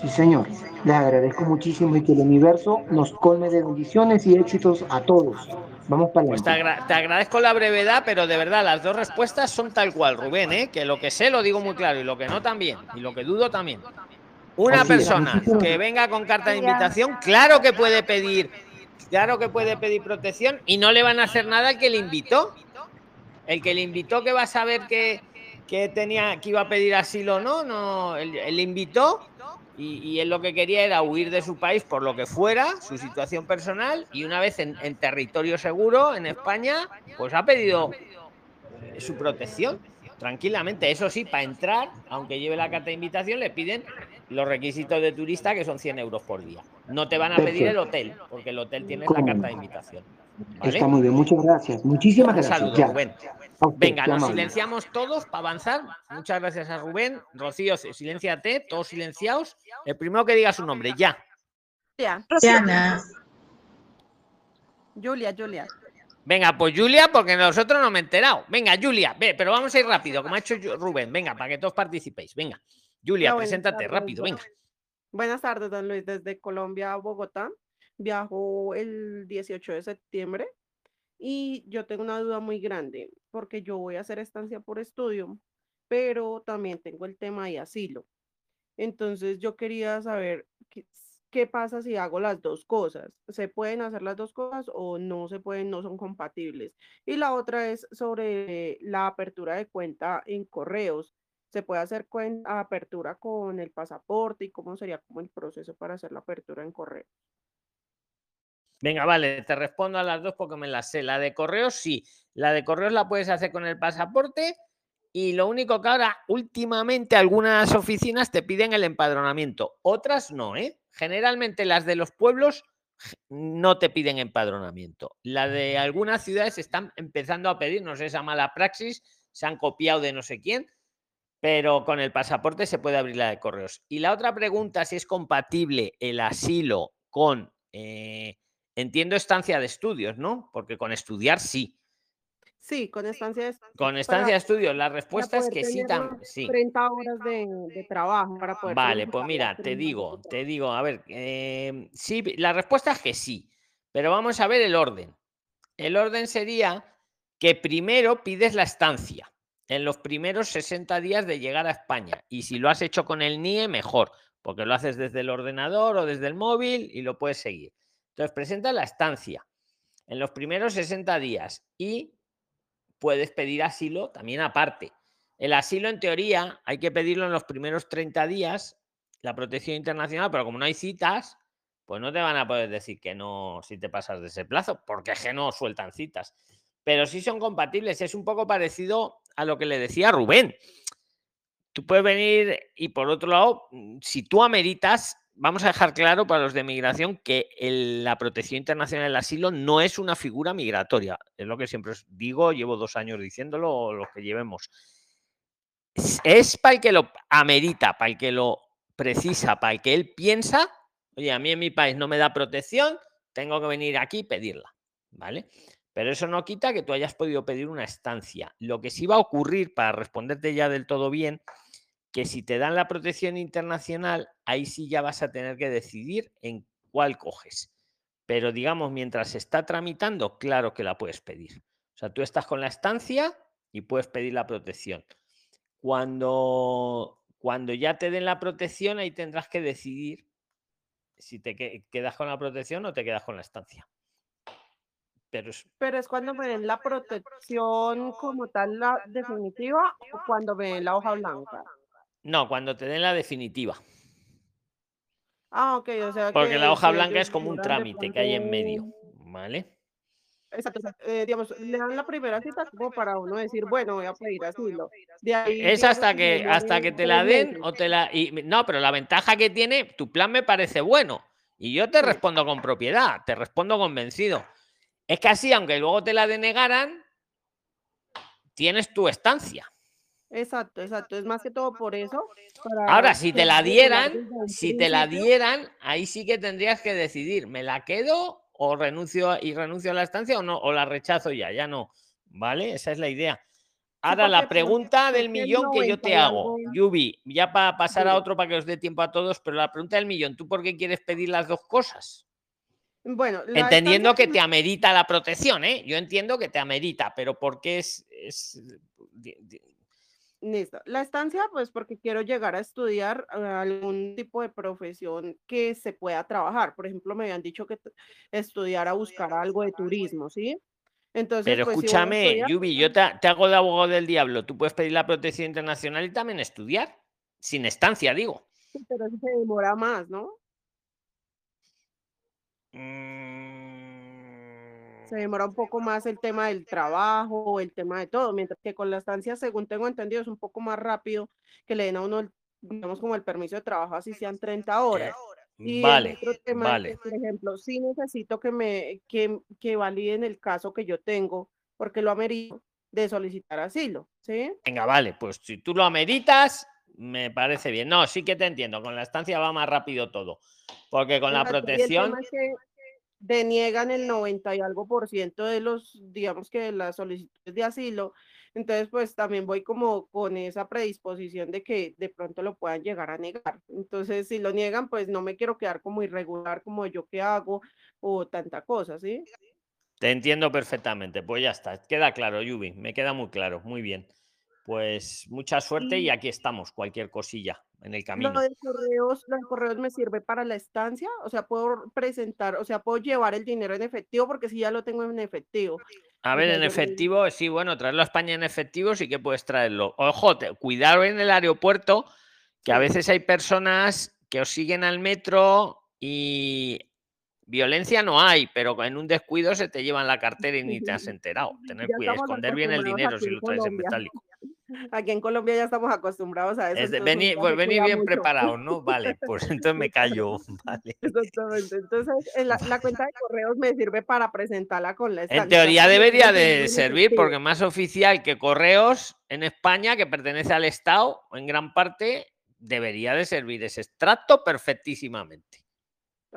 Sí, señor. Les agradezco muchísimo y que el universo nos colme de bendiciones y éxitos a todos. Vamos para pues te, agradezco la brevedad, pero de verdad las dos respuestas son tal cual, Rubén, ¿eh? que lo que sé lo digo muy claro y lo que no también, y lo que dudo también. Una persona que venga con carta de invitación, claro que puede pedir, claro que puede pedir protección y no le van a hacer nada al que le invitó. El que le invitó que va a saber que, tenía, que iba a pedir asilo o no, no, él, invitó y, él lo que quería era huir de su país por lo que fuera, su situación personal, y una vez en, en territorio seguro, en España, pues ha pedido su protección tranquilamente. Eso sí, para entrar, aunque lleve la carta de invitación, le piden los requisitos de turista, que son 100 euros por día. No te van a pedir el hotel, porque el hotel tiene la carta de invitación. Está muy bien, muchas gracias. Muchísimas gracias. Saludos, Rubén. Venga, nos silenciamos todos para avanzar. Muchas gracias a Rubén. Rocío, silenciate, todos silenciados. El primero que diga su nombre, ya. Ya. Julia, Julia. Venga, pues Julia, porque nosotros no me he enterado. Venga, Julia, ve, pero vamos a ir rápido, como ha hecho Rubén. Venga, para que todos participéis. Venga, Julia, preséntate rápido, venga. Buenas tardes, don Luis, desde Colombia a Bogotá. Viajo el 18 de septiembre y yo tengo una duda muy grande porque yo voy a hacer estancia por estudio, pero también tengo el tema de asilo. Entonces yo quería saber ¿qué pasa si hago las dos cosas? ¿Se pueden hacer las dos cosas o no se pueden, no son compatibles? Y la otra es sobre la apertura de cuenta en correos. ¿Se puede hacer cuenta, apertura con el pasaporte y cómo sería como el proceso para hacer la apertura en correo? Venga, vale, te respondo a las dos porque me las sé. La de correos, sí. La de correos la puedes hacer con el pasaporte y lo único que ahora, últimamente, algunas oficinas te piden el empadronamiento, otras no, ¿eh? Generalmente las de los pueblos no te piden empadronamiento. La de algunas ciudades están empezando a pedir, no sé, esa mala praxis, se han copiado de no sé quién, pero con el pasaporte se puede abrir la de correos. Y la otra pregunta, si es compatible el asilo con, eh, entiendo, estancia de estudios, ¿no? Porque con estudiar sí. Sí, con estancia de estudios. Con estancia de estudios, la respuesta es que sí, sí. 30 horas de, trabajo para poder. Vale, pues mira, te digo, te digo, a ver, em, sí, la respuesta es que sí, pero vamos a ver el orden. El orden sería que primero pides la estancia en los primeros 60 días de llegar a España. Y si lo has hecho con el NIE, mejor, porque lo haces desde el ordenador o desde el móvil y lo puedes seguir. Entonces, presenta la estancia en los primeros 60 días y puedes pedir asilo también aparte. El asilo, en teoría, hay que pedirlo en los primeros 30 días, la protección internacional, pero como no hay citas, pues no te van a poder decir que no si te pasas de ese plazo, porque es que no sueltan citas. Pero sí son compatibles. Es un poco parecido a lo que le decía Rubén. Tú puedes venir y por otro lado, si tú ameritas, vamos a dejar claro para los de migración que la protección internacional del asilo no es una figura migratoria. Es lo que siempre os digo, llevo dos años diciéndolo, o lo que llevemos. Es, para el que lo amerita, para el que lo precisa, para el que él piensa Oye, a mí en mi país no me da protección, tengo que venir aquí y pedirla, ¿vale? Pero eso no quita que tú hayas podido pedir una estancia. Lo que sí va a ocurrir, para responderte ya del todo bien, que si te dan la protección internacional, ahí sí ya vas a tener que decidir en cuál coges. Pero digamos, mientras se está tramitando, claro que la puedes pedir. O sea, tú estás con la estancia y puedes pedir la protección. Cuando, cuando ya te den la protección, ahí tendrás que decidir si te que- quedas con la protección o te quedas con la estancia. Pero es- Pero es cuando me den la protección como tal, la definitiva, o cuando me den la hoja blanca. no, cuando te den la definitiva. Ah, ok, o sea Porque la que hoja blanca es como un trámite que hay en medio. ¿Vale? Exacto, eh, digamos, le dan la primera cita como para uno decir, bueno, voy a pedir asilo. De ahí, Es hasta se que hasta que te la den o te la y no, pero la ventaja que tiene, tu plan me parece bueno y yo te respondo con propiedad, te respondo convencido. Es que así, aunque luego te la denegaran, tienes tu estancia. Exacto, exacto. Es más que todo por eso. Ahora, para si que te la dieran, si te la dieran, ahí sí que tendrías que decidir, ¿me la quedo o renuncio a- y renuncio a la estancia o no o la rechazo ya? Ya no, ¿vale? Esa es la idea. Ahora la pregunta del millón que yo 90 te hago, Yubi, ya para pasar a otro para que os dé tiempo a todos, pero la pregunta del millón, ¿tú por qué quieres pedir las dos cosas? Bueno, Entendiendo que te amerita la protección, ¿eh? Yo entiendo que te amerita, pero ¿por qué es, es Listo. La estancia, pues porque quiero llegar a estudiar eh, algún tipo de profesión que se pueda trabajar. Por ejemplo, me habían dicho que estudiar a buscar algo de turismo, ¿sí? Entonces, Pero pues si escúchame, estudiar, Yubi, yo te, te hago de abogado del diablo. Tú puedes pedir la protección internacional y también estudiar. Sin estancia, digo. pero eso se demora más, ¿no? Mm, Se demora un poco más el tema del trabajo, el tema de todo, mientras que con la estancia, según tengo entendido, es un poco más rápido que le den a uno, el, digamos, como el permiso de trabajo, así sean 30 horas. Y Vale, otro tema es vale. que, por ejemplo, sí necesito que me que, que validen el caso que yo tengo, porque lo amerito de solicitar asilo, ¿sí? Venga, vale, pues si tú lo ameritas, me parece bien. No, sí que te entiendo. Con la estancia va más rápido todo. Porque con la protección. es que deniegan el 90 y algo por ciento de los, digamos que de las solicitudes de asilo. Entonces, pues también voy como con esa predisposición de que de pronto lo puedan llegar a negar. Entonces, si lo niegan, pues no me quiero quedar como irregular, como yo qué hago o tanta cosa, ¿sí? Te entiendo perfectamente. Pues ya está. Queda claro, Yubi. Me queda muy claro. Muy bien. Pues mucha suerte y aquí estamos. Cualquier cosilla en el lo camino. de correos, lo de correos me sirve para la estancia, o sea, puedo presentar, o sea, puedo llevar el dinero en efectivo porque si ya lo tengo en efectivo. A ver, en efectivo, sí, bueno, traerlo a España en efectivo sí que puedes traerlo. Ojo, te- cuidado en el aeropuerto, que a veces hay personas que os siguen al metro y violencia no hay, pero en un descuido se te llevan la cartera y ni te has enterado. Tener cuidado, esconder bien el dinero si lo traes en metálico. Aquí en Colombia ya estamos acostumbrados a eso. Es de- pues cuida bien mucho. preparados, ¿no? Vale, pues entonces me callo. Vale. Exactamente. Entonces, en la, la cuenta de correos me sirve para presentarla con la En teoría debería de servir porque más oficial que correos en España, que pertenece al Estado, en gran parte, debería de servir ese extracto perfectísimamente.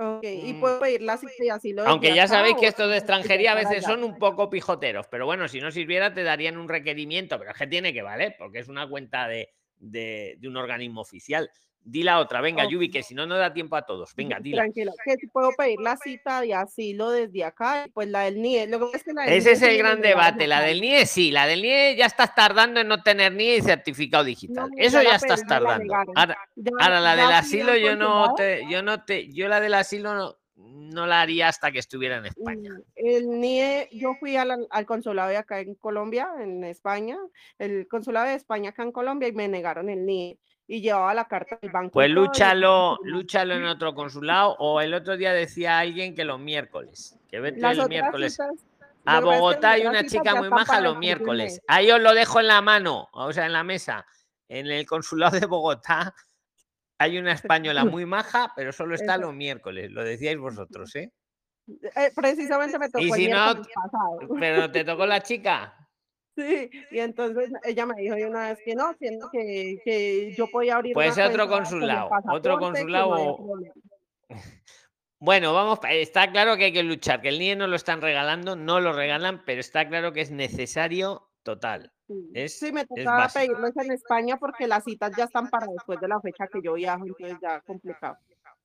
Ok, y Mm. puedo pedir la cita de asilo desde Aunque ya sabéis que o estos de extranjería a veces son un poco pijoteros, pero bueno, si no sirviera te darían un requerimiento, pero es que tiene que valer, porque es una cuenta de, de- de un organismo oficial. Di la otra, venga, Ok. Yubi, que si no, no da tiempo a todos. Venga, dila. Tranquila, que si puedo pedir la cita de asilo desde acá pues la del NIE. Lo que es que la del Ese NIE es el gran debate. La del NIE sí, la del NIE ya estás tardando en no tener NIE y certificado digital. no, Eso ya estás tardando. Ahora, Ya, ahora la del asilo yo no te, yo no te, yo la del asilo no, no la haría hasta que estuviera en España. Mm, El NIE, yo fui al, al consulado de acá en Colombia, en España, el consulado de España acá en Colombia y me negaron el NIE y llevaba la carta del banco. Pues y lúchalo, en otro consulado. O el otro día decía alguien que los miércoles, que vete Las el miércoles. citas, A Bogotá hay una chica muy maja los el miércoles. Ahí os lo dejo en la mano, o sea, en la mesa. En el consulado de Bogotá hay una española muy maja, pero solo está los miércoles. Lo decíais vosotros, ¿eh? Eh, precisamente me tocó Y el si no, miércoles pasado. pero te tocó la chica. Sí, y entonces ella me dijo de una vez que no, siendo que, que yo podía abrir Puede ser otro con consulado, otro consulado no. Bueno, vamos, está claro que hay que luchar, que el NIE no lo están regalando, no lo regalan, pero está claro que es necesario total. Es, Sí, me es tocaba básico. pedirlos en España porque las citas ya están para después de la fecha que yo viajo, entonces ya complicado.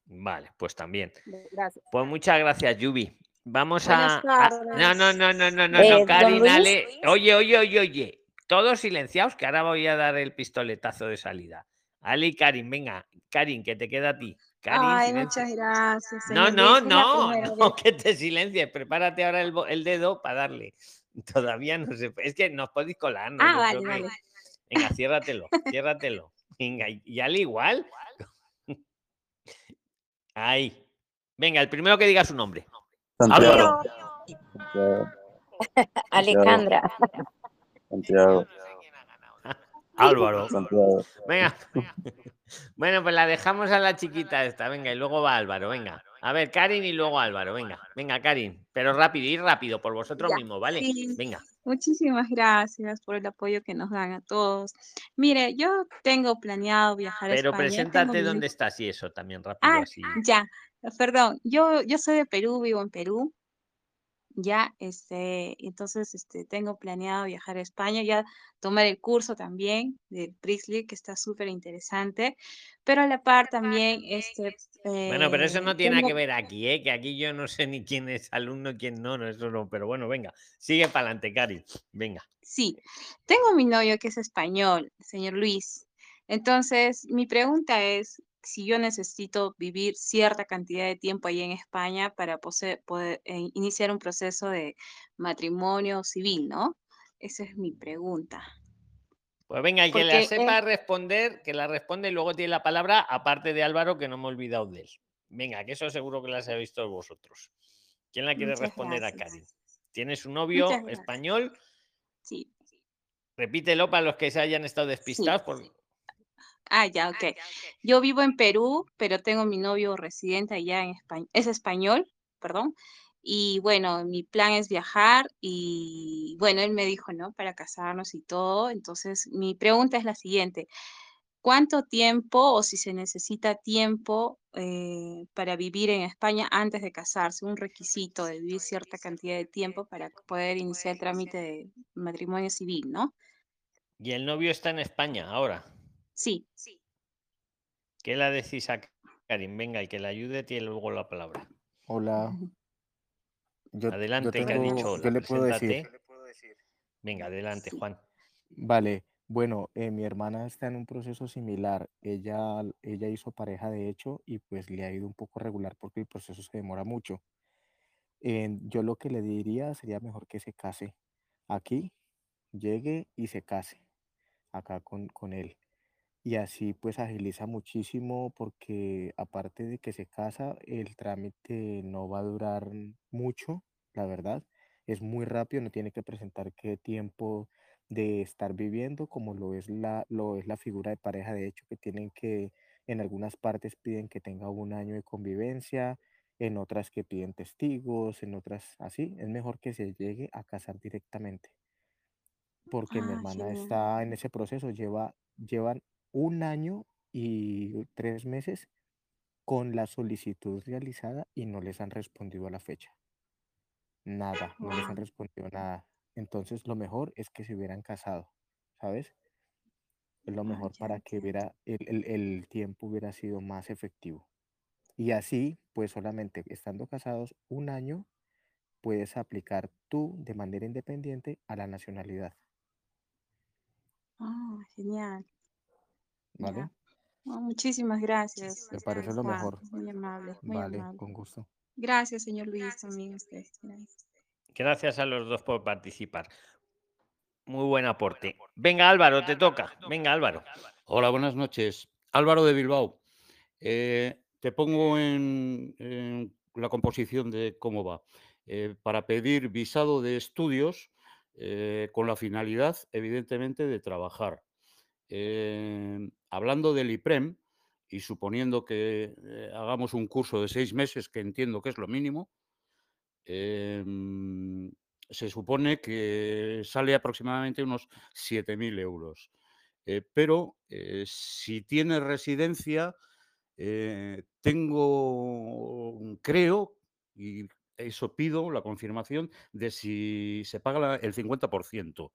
Vale, pues también. Gracias. Pues muchas gracias, Yubi. Vamos a, a- No, no, no, no, no, no, Eh, no, don Karin, Luis. Ale. Oye, oye, oye, oye. Todos silenciados, que ahora voy a dar el pistoletazo de salida. Ale y Karin, venga, Karin, que te queda a ti. Karin, Ay, silencio. muchas gracias. No, señor no, no, no, que te silencies. Prepárate ahora el, el dedo para darle. Todavía no se. Es que nos podéis colar, ¿no? Ah, vale, creo que- vale. Venga, ciérratelo, ciérratelo. Venga, y, y al igual. Ahí. Venga, el primero que diga su nombre. Santiago. Álvaro. Alejandra. Santiago. Álvaro. Santiago. Venga. Bueno, pues la dejamos a la chiquita esta. Venga, y luego va Álvaro. Venga. A ver, Karin y luego Álvaro. Venga, venga, Karin. Pero rápido, ir rápido por vosotros Ya, mismos, ¿vale? sí. Venga. Muchísimas gracias por el apoyo que nos dan a todos. Mire, yo tengo planeado viajar a Pero España. tengo preséntate mi- dónde estás y eso también rápido Ah, así. ya, perdón. Yo, yo soy de Perú, vivo en Perú. Ya, este, entonces, este, tengo planeado viajar a España, ya tomar el curso también de Priestley, que está súper interesante, pero a la par también, este, Bueno, pero eso eh, no tiene nada que ver aquí, ¿eh? Que aquí yo no sé ni quién es alumno quién no, no, eso no. Pero bueno, venga, sigue para adelante, Karin. Venga. Sí, tengo mi novio que es español, señor Luis. Entonces, mi pregunta es si yo necesito vivir cierta cantidad de tiempo ahí en España para pose- poder eh, iniciar un proceso de matrimonio civil, ¿no? Esa es mi pregunta. Pues venga, el que la Porque, sepa eh, responder, que la responde y luego tiene la palabra, aparte de Álvaro, que no me he olvidado de él. Venga, que eso seguro que las habéis todos vosotros. ¿Quién la quiere responder a. Karin? ¿Tienes un novio español? Sí. Repítelo para los que se hayan estado despistados. por- Ah, ya, ok. Yo vivo en Perú, pero tengo mi novio residente allá en España. Es español, perdón. Y bueno, mi plan es viajar y bueno, él me dijo, ¿no? Para casarnos y todo. Entonces, mi pregunta es la siguiente. ¿Cuánto tiempo o si se necesita tiempo eh, para vivir en España antes de casarse? Un requisito de vivir cierta cantidad de tiempo para poder iniciar el trámite de matrimonio civil, ¿no? Y el novio está en España ahora. Sí. ¿Qué le decís a Karin? Venga, y que le ayude, tiene luego la palabra. Hola. Yo, yo Adelante, que ha dicho ¿qué hola. le puedo decir? Venga, adelante, Juan. Vale, bueno, eh, mi hermana está en un proceso similar. Ella, ella hizo pareja de hecho y pues le ha ido un poco regular porque el proceso se demora mucho. Eh, yo lo que le diría sería mejor que se case aquí, llegue y se case acá con, con él. Y así pues agiliza muchísimo porque aparte de que se casa, el trámite no va a durar mucho, la verdad. Es muy rápido, no tiene que presentar qué tiempo de estar viviendo, como lo es la, lo es la figura de pareja, de hecho, que tienen que, en algunas partes piden que tenga un año de convivencia, en otras que piden testigos, en otras así. Es mejor que se llegue a casar directamente porque mi Ah, hermana está en ese proceso, lleva, llevan un año y tres meses con la solicitud realizada y no les han respondido a la fecha. Nada, no les han respondido nada. Entonces lo mejor es que se hubieran casado, ¿sabes? Es lo Ah, mejor para que hubiera, el, el- el tiempo hubiera sido más efectivo. Y así, pues solamente estando casados un año, puedes aplicar tú de manera independiente a la nacionalidad, Ah, genial. ¿Vale? Oh, muchísimas gracias, Me parece lo Juan. mejor. Muy amable, muy Vale, amable. con gusto. Gracias, señor Luis, también a usted. Gracias. Gracias a los dos por participar. Muy buen aporte. Venga, Álvaro, te toca. Venga, Álvaro. Hola, buenas noches. Álvaro de Bilbao. Eh, te pongo en, en la composición de cómo va. Eh, para pedir visado de estudios eh, con la finalidad, evidentemente, de trabajar. Eh, hablando del IPREM y suponiendo que eh, hagamos un curso de seis meses, que entiendo que es lo mínimo, em, se supone que sale aproximadamente unos 7.000 euros. Eh, pero eh, si tienes residencia, tengo, creo, y eso pido la confirmación de si se paga la- el 50%.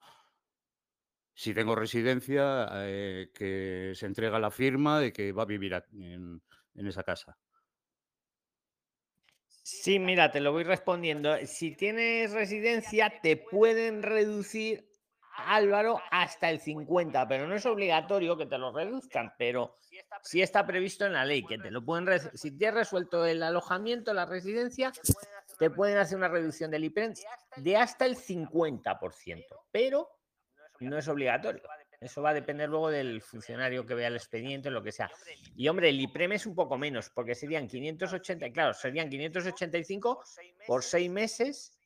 Si tengo residencia, eh, que se entrega la firma de que va a vivir en, esa casa. Sí, mira, te lo voy respondiendo. Si tienes residencia, te pueden reducir, Álvaro, hasta el 50, pero no es obligatorio que te lo reduzcan, pero sí está previsto en la ley que te lo pueden si tienes resuelto el alojamiento, la residencia, te pueden hacer una reducción del IPREM de hasta el 50%, pero no es obligatorio. Eso va a depender luego del funcionario que vea el expediente, lo que sea. Y hombre, el IPREM es un poco menos, porque serían 580, claro, serían 585 por seis meses,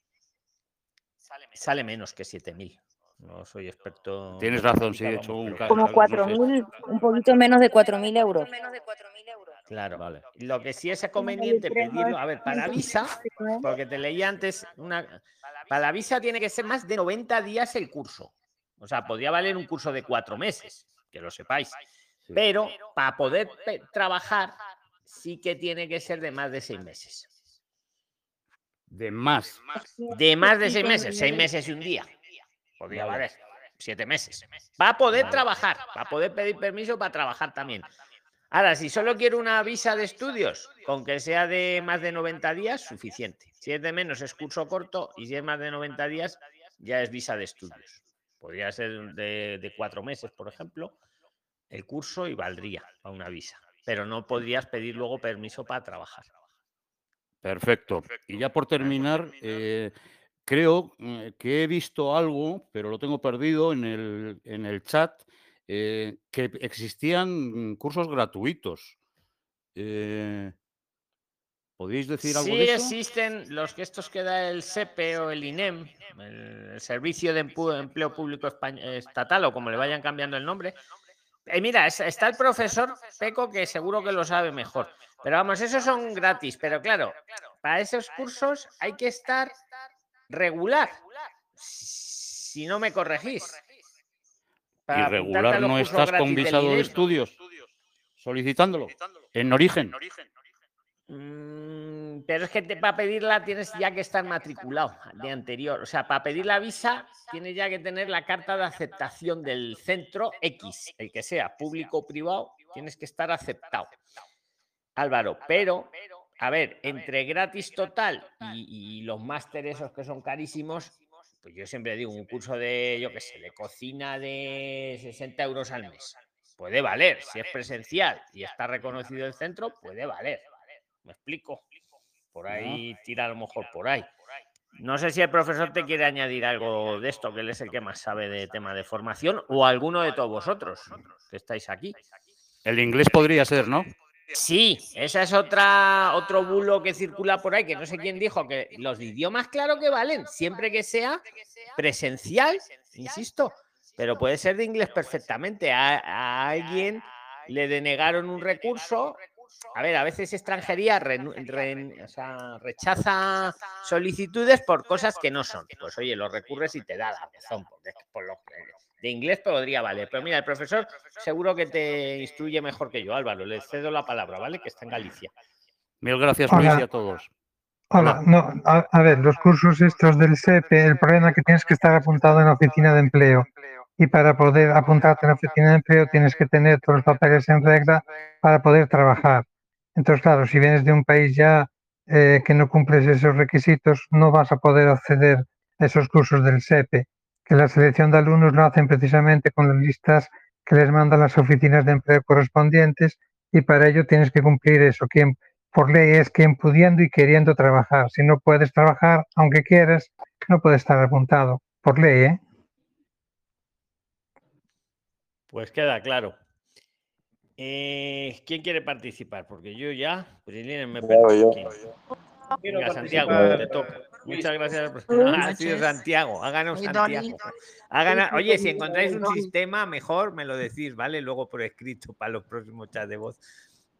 sale menos que 7.000. No soy experto. en Tienes razón, sí, he hecho un vamos, ca- pero- Como 4.000, un poquito menos de 4.000 euros. Claro, vale. Lo que sí es conveniente pedirlo, a ver, para visa, porque te leí antes, una, para la visa tiene que ser más de 90 días el curso. O sea, podría valer un curso de cuatro meses, que lo sepáis. Pero para poder trabajar, sí que tiene que ser de más de seis meses. De más. De más de seis meses, seis meses y un día. Podría Vale. valer siete meses. Va a poder trabajar, va a poder pedir permiso para trabajar también. Ahora, si solo quiero una visa de estudios, con que sea de más de 90 días, suficiente. Si es de menos, es curso corto, y si es más de 90 días, ya es visa de estudios. Podría ser de, de cuatro meses, por ejemplo, el curso y valdría para una visa. Pero no podrías pedir luego permiso para trabajar. Perfecto. Y ya por terminar, eh, creo mm, que he visto algo, pero lo tengo perdido en el, en el chat, eh, que existían cursos gratuitos. Eh, ¿Podéis decir algo Sí de eso? existen los que estos que da el SEPE o el INEM, el Servicio de Empleo Público Estatal o como le vayan cambiando el nombre. Eh, mira, es- está el profesor Peco que seguro que lo sabe mejor. Pero vamos, esos son gratis. Pero claro, para esos cursos hay que estar regular. Si no me corregís. Para Irregular los no estás con visado de INEM. estudios, solicitándolo, en origen. Mm, Pero es que para pedirla tienes ya que estar matriculado de anterior. O sea, para pedir la visa tienes ya que tener la carta de aceptación del centro X, el que sea, público o privado, tienes que estar aceptado. Álvaro, pero, a ver, entre gratis total y, y los másteres esos que son carísimos, pues yo siempre digo, un curso de, yo qué sé, de cocina de 60 euros al mes. Puede valer, si es presencial y está reconocido el centro, puede valer. ¿Me explico? Por ahí tira a lo mejor por ahí. No sé si el profesor te quiere añadir algo de esto, que él es el que más sabe de tema de formación, o alguno de todos vosotros que estáis aquí. El inglés podría ser, ¿no? Sí, esa es otra otro bulo que circula por ahí, que no sé quién dijo que los idiomas, claro que valen, siempre que sea presencial, insisto, pero puede ser de inglés perfectamente. A, a alguien le denegaron un recurso. A ver, a veces extranjería o sea, rechaza solicitudes por cosas que no son. Pues oye, lo recurres y te da la razón. porque es que por lo que- de inglés podría valer. Pero mira, el profesor seguro que te instruye mejor que yo, Álvaro. Le cedo la palabra, ¿vale? Que está en Galicia. Mil gracias, Hola. Luis, y a todos. Hola, no, a, a ver, los cursos estos del SEPE, el problema es que tienes que estar apuntado en la oficina de empleo. Y para poder apuntarte en la oficina de empleo tienes que tener todos los papeles en regla para poder trabajar. Entonces, claro, si vienes de un país ya eh, que no cumples esos requisitos, no vas a poder acceder a esos cursos del SEPE, que la selección de alumnos lo hacen precisamente con las listas que les mandan las oficinas de empleo correspondientes y para ello tienes que cumplir eso. Quien por ley es quien pudiendo y queriendo trabajar. Si no puedes trabajar, aunque quieras, no puedes estar apuntado. Por ley, ¿eh? Pues queda claro. Eh, ¿Quién quiere participar? Porque yo ya, Prilines, me voy yo. Quiero Venga, Santiago, participar. te toca. Muchas gracias. Sido noches. Santiago, ganado Oye, Santiago. Ganado- Sí, Oye, sí, si sí, encontráis un sistema mejor, me lo decís, ¿vale? Luego por escrito para los próximos chats de voz.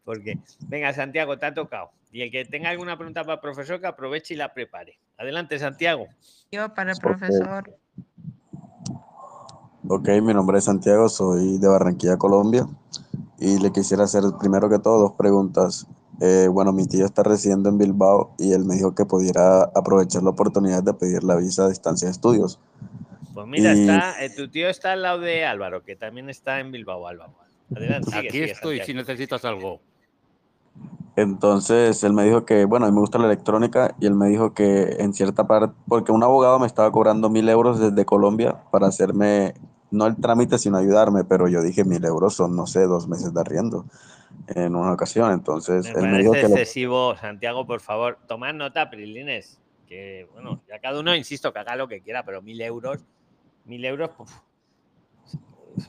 Porque, venga, Santiago, te ha tocado. Y el que tenga alguna pregunta para el profesor, que aproveche y la prepare. Adelante, Santiago. Yo para el profesor. Ok, mi nombre es Santiago, soy de Barranquilla, Colombia. Y le quisiera hacer primero que todo dos preguntas. Eh, bueno, mi tío está residiendo en Bilbao y él me dijo que pudiera aprovechar la oportunidad de pedir la visa de distancia de estudios. Pues mira, Y- está, eh, tu tío está al lado de Álvaro, que también está en Bilbao, Álvaro. Adelante, sigue, Aquí sigue, estoy Santiago. si necesitas algo. Entonces él me dijo que, bueno, a mí me gusta la electrónica y él me dijo que en cierta parte, porque un abogado me estaba cobrando mil euros desde Colombia para hacerme, no el trámite, sino ayudarme, pero yo dije mil euros son, no sé, dos meses de arriendo en una ocasión. Entonces Me él me dijo parece que lo- excesivo, Santiago, por favor. Tomad nota, Prilines. Que, bueno, ya cada uno, insisto, que haga lo que quiera, pero mil euros, mil euros.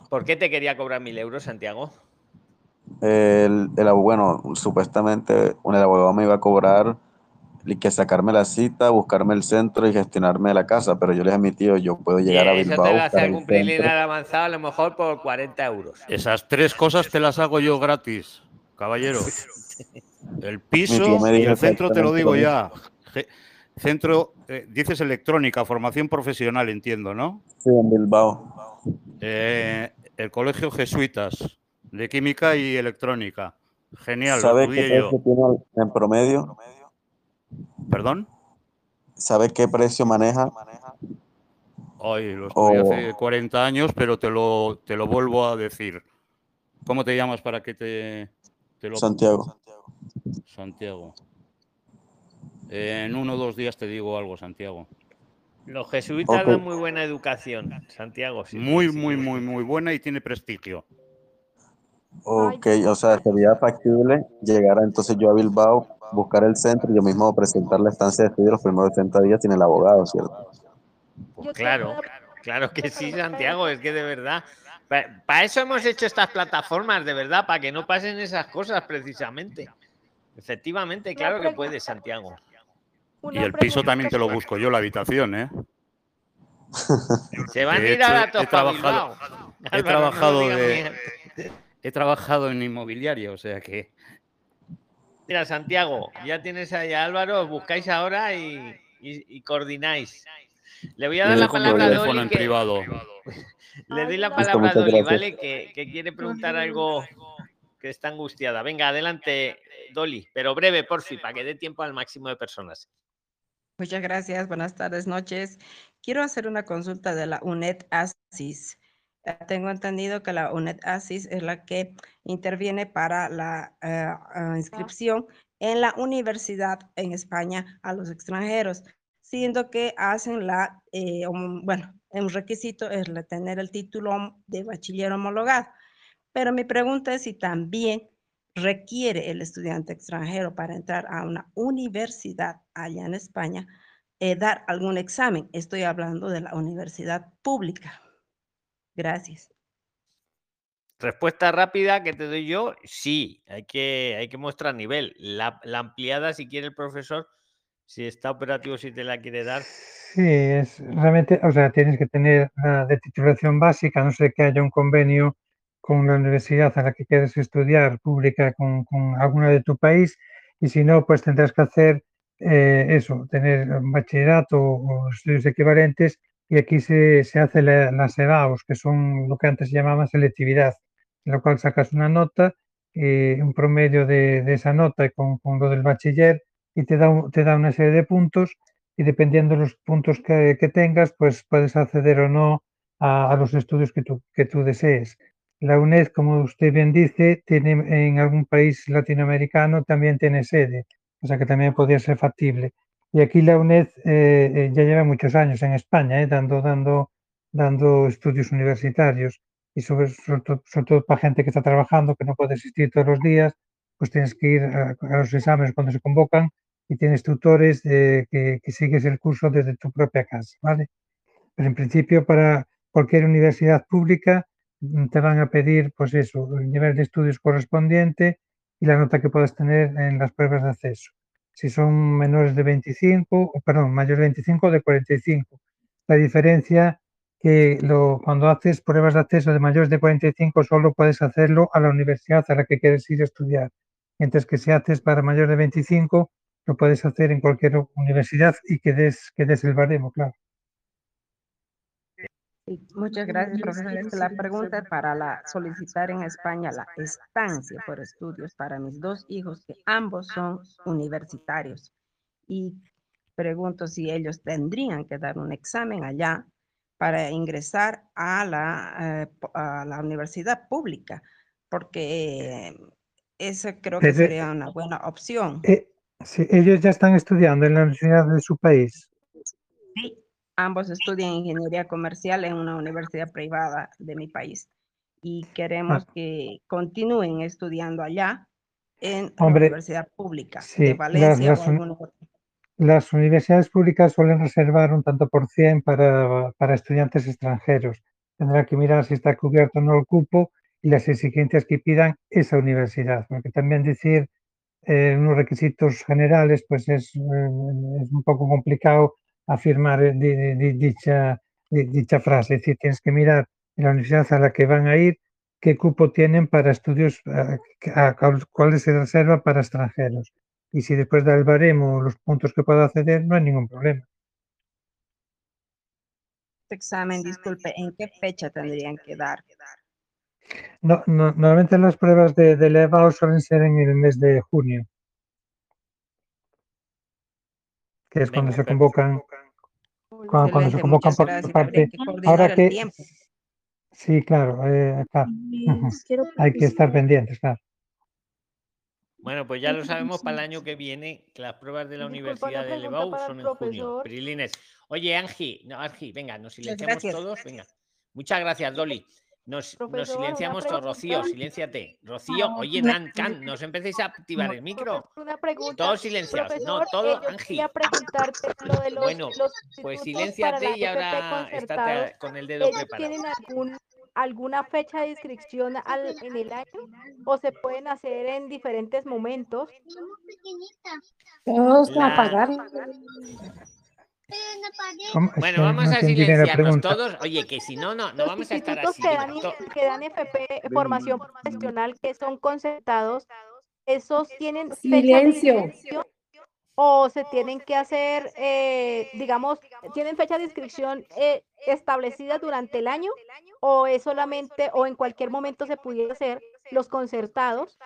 ¿Por qué te quería cobrar mil euros, Santiago? el, el bueno, supuestamente un- el abogado me iba a cobrar que sacarme la cita, buscarme el centro y gestionarme la casa, pero yo le dije a mi tío, yo puedo llegar a Eso Bilbao, te lo hace Priliner centro. avanzado, a lo mejor por 40 euros. Esas tres cosas te las hago yo gratis, caballero. El piso y el centro te lo digo ya. Centro, eh, dices electrónica, formación profesional, entiendo, ¿no? Sí, en Bilbao. Eh, el Colegio Jesuitas de Química y Electrónica. Genial, lo ¿Sabe qué yo. tiene en promedio? ¿Perdón? ¿Sabe qué precio maneja? Ay, lo estudié Oh. hace 40 años, pero te lo, te lo vuelvo a decir. ¿Cómo te llamas para que te, te lo... Santiago. Santiago. En uno o dos días te digo algo, Santiago. Los jesuitas dan muy buena educación, Santiago. sí, Muy, sí, muy, sí. muy, muy buena y tiene prestigio. Ok, o sea, sería factible llegar a, entonces yo a Bilbao, buscar el centro y yo mismo presentar la estancia de estudio los primeros 80 días sin el abogado, ¿cierto? Pues claro, claro que sí, Santiago, es que de verdad. Para eso hemos hecho estas plataformas, de verdad, para que no pasen esas cosas precisamente. Efectivamente, claro que puedes, Santiago. Y el piso también te lo busco yo, la habitación, ¿eh? Se van a He ir a la he trabajado, he trabajado de, he trabajado en inmobiliaria, o sea que Mira, Santiago, ya tienes ahí a Álvaro, os buscáis ahora y, y- y coordináis. Le voy a dar la palabra a teléfono Dolly. en que- privado. Le doy la palabra a gracias. ¿vale? Que, que quiere preguntar algo que está angustiada. Venga, adelante, Dolly, pero breve, por fin, para que dé tiempo al máximo de personas. Muchas gracias, buenas tardes, noches. Quiero hacer una consulta de la UNED ASIS. Eh, Tengo entendido que la UNED ASIS es la que interviene para la eh, ah, inscripción en la universidad en España a los extranjeros, siendo que hacen la, eh, bueno, un requisito es la- tener el título de bachiller homologado. Pero mi pregunta es si también requiere el estudiante extranjero para entrar a una universidad allá en España eh, dar algún examen. Estoy hablando de la universidad pública. Gracias. Respuesta rápida que te doy yo, sí, hay que, hay que mostrar nivel. La, la ampliada, si quiere el profesor, si está operativo, si te la quiere dar. Sí, es realmente, o sea, tienes que tener la de titulación básica, a no sé que haya un convenio con la universidad a la que quieres estudiar, pública, con, con alguna de tu país, y si no, pues tendrás que hacer eh, eso, tener un bachillerato o estudios equivalentes, y aquí se, se hace la- las EBAUs, que son lo que antes se llamaba selectividad, en la cual sacas una nota, eh, un promedio de, de esa nota con, con lo del bachiller, y te da, te da una serie de puntos y dependiendo de los puntos que, que tengas, pues puedes acceder o no a, a los estudios que tú, que tú desees. La UNED, como usted bien dice, tiene en algún país latinoamericano también tiene sede, o sea que también podría ser factible. Y aquí la UNED eh, eh, ya lleva muchos años en España, eh, dando, dando, dando estudios universitarios y sobre, todo, sobre todo para gente que está trabajando, que no puede asistir todos los días, pues tienes que ir a, los exámenes cuando se convocan y tienes tutores que, que sigues el curso desde tu propia casa, ¿vale? Pero en principio para cualquier universidad pública mm, te van a pedir, pues eso, el nivel de estudios correspondiente y la nota que puedas tener en las pruebas de acceso. Si son menores de 25, o perdón, mayores de 25 o de 45. La diferencia que lo, cuando haces pruebas de acceso de mayores de 45 solo puedes hacerlo a la universidad a la que quieres ir a estudiar. Mientras que si haces para mayores de 25, lo puedes hacer en cualquier universidad y que des, que des el baremo, claro. Muchas gracias, profesor. Es que la pregunta es para la, solicitar en España la estancia por estudios para mis dos hijos, que ambos son universitarios. Y pregunto si ellos tendrían que dar un examen allá para ingresar a la, eh, a la universidad pública, porque eso creo que sería una buena opción. Eh, sí, ellos ya están estudiando en la universidad de su país. Sí, ambos estudian ingeniería comercial en una universidad privada de mi país y queremos que continúen estudiando allá en la Hombre, universidad pública sí, de las- Valencia o. Las universidades públicas suelen reservar un tanto por cien para, para estudiantes extranjeros. Tendrán que mirar si está cubierto o no el cupo y las exigencias que pidan esa universidad, porque también decir eh, unos requisitos generales, pues es, eh, es un poco complicado afirmar eh, di- di- di- dicha, di- dicha frase. Es decir, tienes que mirar en la universidad a la que van a ir qué cupo tienen para estudios, que- a cuál- cuáles se reserva para extranjeros. Y si después da el baremo los puntos que pueda acceder, no hay ningún problema. Este examen, disculpe, ¿en qué fecha tendrían que dar? No, no- normalmente las pruebas de, de elevado suelen ser en el mes de junio, que es cuando se convocan, cuando, cuando se convocan por parte. Ahora el que, tiempo. sí, claro, eh, hay que estar pendientes, claro. Bueno, pues ya lo sabemos para el año que viene que las pruebas de la Universidad de el son en junio. Prilines. Oye, Angie, no, Angie, venga, nos silenciamos gracias. todos. Venga. Muchas gracias, Dolly. Nos, nos silenciamos todos. Rocío, pregunta. silénciate. Rocío, oye, Nan, Can, nos empecéis a activar el micro. Una pregunta. Todos silenciados. No, todo, eh, Angie. lo de los, Bueno, los Pues la y ahora estate con el dedo ¿Ellos preparado. tienen algún, alguna fecha de inscripción al- en el año o se pueden hacer en diferentes momentos? Todos La- a pagar. Bueno, vamos no a silenciarnos todos. Oye, que si no, no, no vamos a estar institutos así. que dan, que dan FP, formación profesional, que son concertados, ¿esos tienen fecha de Silencio. inscripción o se tienen que hacer, eh, digamos, tienen fecha de inscripción eh, establecida durante el año o es solamente o en cualquier momento se pudiera hacer los concertados?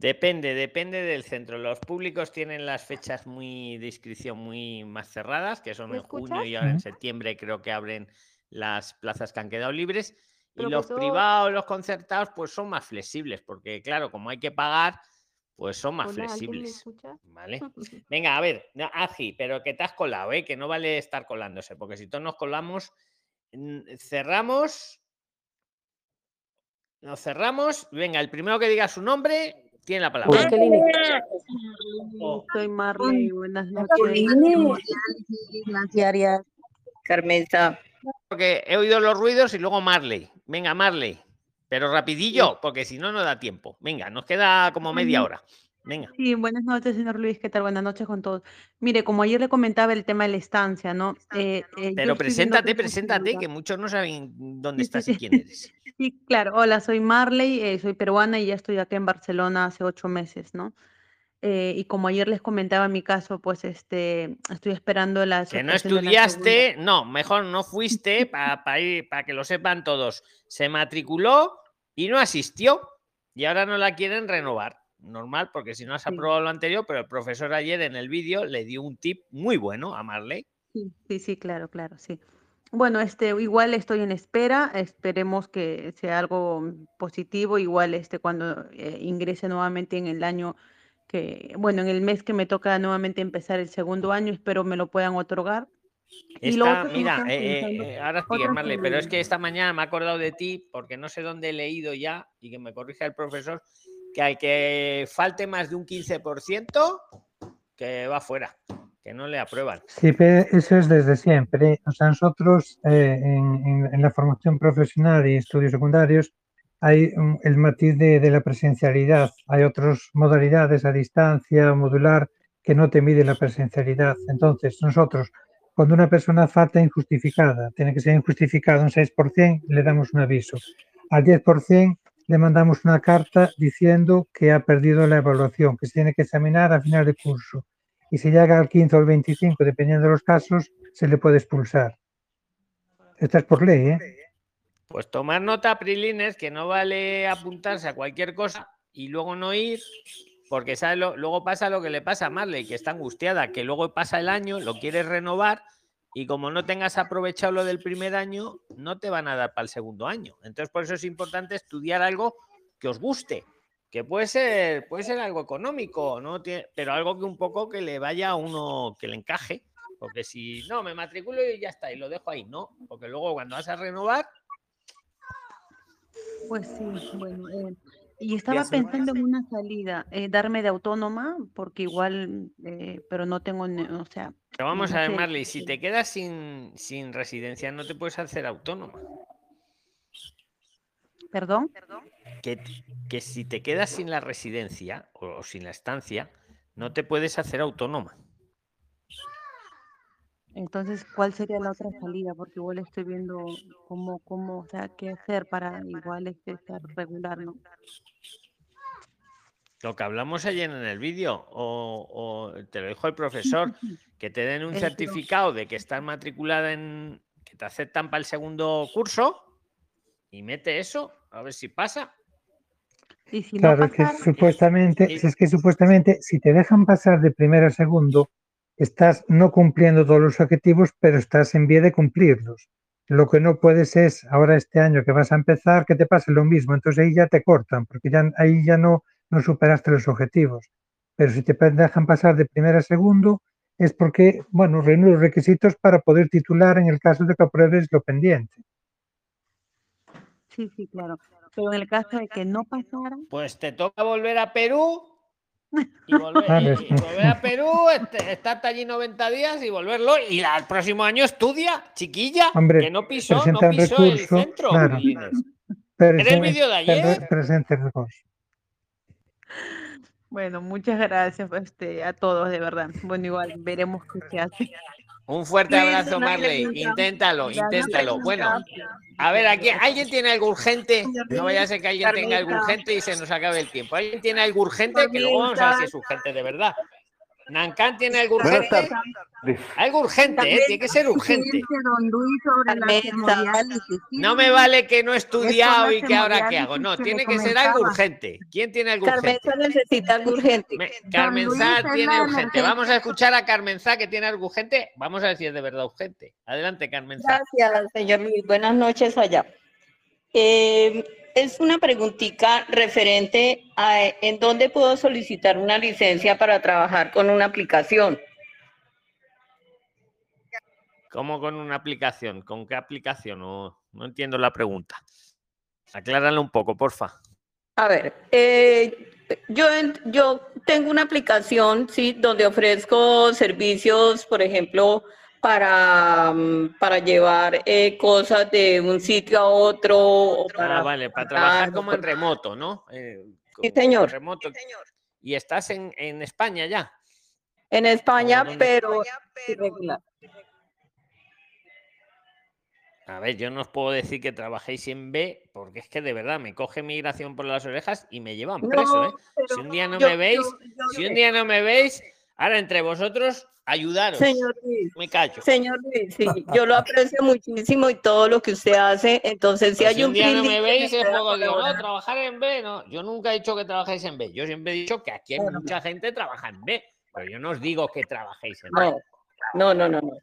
Depende, depende del centro. Los públicos tienen las fechas muy de inscripción muy más cerradas, que son ¿Me en junio y ahora en septiembre creo que abren las plazas que han quedado libres. Y los privados, los concertados, pues son más flexibles, porque claro, como hay que pagar, pues son más Hola, ¿alguien me flexibles. ¿Vale? Venga, a ver, no, Aji, pero que te has colado, ¿eh? Que no vale estar colándose, porque si todos nos colamos, cerramos. Nos cerramos. Venga, el primero que diga su nombre tiene la palabra. Jacqueline. Soy Marley, buenas noches. Gracias. Carmelita. Porque he oído los ruidos y luego Marley. Venga, Marley. Pero rapidillo, porque si no, no da tiempo. Venga, nos queda como media hora. Venga. Sí, buenas noches, señor Luis. ¿Qué tal? Buenas noches con todos. Mire, como ayer le comentaba el tema de la estancia, ¿no? Eh, eh, Pero preséntate, preséntate, que muchos no saben dónde Sí, estás sí, y quién eres. Sí, claro. Hola, soy Marley, eh, soy peruana y ya estoy acá en Barcelona hace ocho meses, ¿no? Y como ayer les comentaba mi caso, pues este, estoy esperando la Que no estudiaste, no, mejor no fuiste para ir, para que lo sepan todos. Se matriculó y no asistió. Y ahora no la quieren renovar. Normal, porque si no has Sí. aprobado lo anterior, pero el profesor ayer en el vídeo le dio un tip muy bueno a Marley. Sí, sí, sí, claro, claro, sí. Bueno, este, igual estoy en espera, esperemos que sea algo positivo, igual este, cuando eh, ingrese nuevamente en el año que, bueno, en el mes que me toca nuevamente empezar el segundo año, espero me lo puedan otorgar. Y lo Esta, mira, eh, eh, ahora sigue, Marley, pero es que- que esta mañana me he acordado de ti porque no sé dónde he leído ya y que me corrija el profesor que al que falte más de un 15% que va fuera, que no le aprueban. Sí, pero eso es desde siempre. O sea, nosotros eh, en, en- en la formación profesional y estudios secundarios hay un- el matiz de, de la presencialidad. Hay otras modalidades a distancia, modular, que no te mide la presencialidad. Entonces, nosotros, cuando una persona falta injustificada, tiene que ser injustificada un 6%, le damos un aviso. Al 10% le mandamos una carta diciendo que ha perdido la evaluación, que se tiene que examinar a final de curso y si llega al 15 o al 25, dependiendo de los casos, se le puede expulsar. Esta es por ley, ¿eh? Pues tomar nota, Prilines, que no vale apuntarse a cualquier cosa y luego no ir, porque ¿sabes luego pasa lo que le pasa a Marley, que está angustiada, que luego pasa el año, lo quieres renovar y como no tengas aprovechado lo del primer año, no te van a dar para el segundo año. Entonces, por eso es importante estudiar algo que os guste, que puede ser, puede ser algo económico, ¿no? Pero algo que un poco que le vaya a uno, que le encaje. Porque si no, me matriculo y ya está, y lo dejo ahí, no. Porque luego cuando vas a renovar, Pues sí, bueno. eh, y estaba pensando en una salida, eh, darme de autónoma, porque igual, eh, pero no tengo, o sea, Pero vamos no a ver, Marley, si te quedas sin, sin residencia, no te puedes hacer autónoma. ¿Perdón? Que, que si te quedas sin la residencia o, o sin la estancia, no te puedes hacer autónoma. Entonces, ¿cuál sería la otra salida? Porque igual estoy viendo cómo, cómo, o sea, qué hacer para igual este, estar regular, ¿no? Lo que hablamos ayer en el vídeo, o, o te lo dijo el profesor, que te den un Eso. certificado de que estás matriculada en, que te aceptan para el segundo curso y mete eso, a ver si pasa. Y si Claro, no que pasara, supuestamente, es que supuestamente si te dejan pasar de primero a segundo, estás no cumpliendo todos los objetivos, pero estás en vía de cumplirlos. Lo que no puedes es, ahora este año que vas a empezar, que te pase lo mismo. Entonces ahí ya te cortan, porque ya, ahí ya no, no superaste los objetivos. Pero si te dejan pasar de primero a segundo, es porque, bueno, reúne los requisitos para poder titular en el caso de que apruebes lo pendiente. sí, sí, claro. Pero en el caso de que no pasara, Pues te toca volver a Perú y volver, y- ves. y volver a Perú, este- estarte allí 90 días y volverlo. Y el próximo año estudia, chiquilla, Hombre, que no pisó, no pisó el recurso, centro. claro. ¿Era el vídeo de ayer? Presente el recurso. bueno, muchas gracias este, a todos, de verdad. Bueno, igual veremos qué se hace. Un fuerte abrazo, Marley. pregunta. Inténtalo, Ya, inténtalo. Bueno, a ver, aquí ¿alguien tiene algo urgente? No vaya a ser que alguien tenga algo urgente y se nos acabe el tiempo. ¿Alguien tiene algo urgente? Que luego vamos a ver si es urgente de verdad. Nancan tiene algo urgente. Algo urgente, ¿eh? Tiene que ser urgente. No me vale que no he estudiado y que ahora qué hago. No, tiene que ser algo urgente. ¿Quién tiene algo urgente? Carmenza necesita algo urgente. Carmen tiene urgente. Vamos a escuchar a Carmen Sá que tiene algo urgente. Vamos a ver si es de verdad urgente. Adelante, Carmen Sá. Gracias, señor Luis. Buenas noches allá. Eh, es una preguntita referente a en dónde puedo solicitar una licencia para trabajar con una aplicación. ¿Cómo con una aplicación? ¿Con qué aplicación? No, no entiendo la pregunta. Acláralo un poco, porfa. A ver, eh, yo, yo tengo una aplicación, sí, donde ofrezco servicios, por ejemplo, para, mm, para llevar eh, cosas de un sitio a otro. O para Ah, vale, para trabajar como en remoto, ¿no? Eh, Sí, señor. Remoto. ¿Y estás en, en España ya? En España, pero irregular. A ver, yo no os puedo decir que trabajéis en B, porque es que de verdad me coge migración por las orejas y me llevan No, preso, ¿eh? Si un día no yo- me veis, yo- yo si un día no me veis, ahora entre vosotros, ayudaros. Señor Luis, Me callo. señor Luis, sí, yo lo aprecio muchísimo y todo lo que usted hace. Entonces, si Pues hay un un día no me que veis, es poco digo, no, colaborar. trabajar en B, no. Yo nunca he dicho que trabajéis en B. Yo siempre he dicho que aquí hay mucha gente que trabaja en B, pero yo no os digo que trabajéis en B. No, no, no, no. no.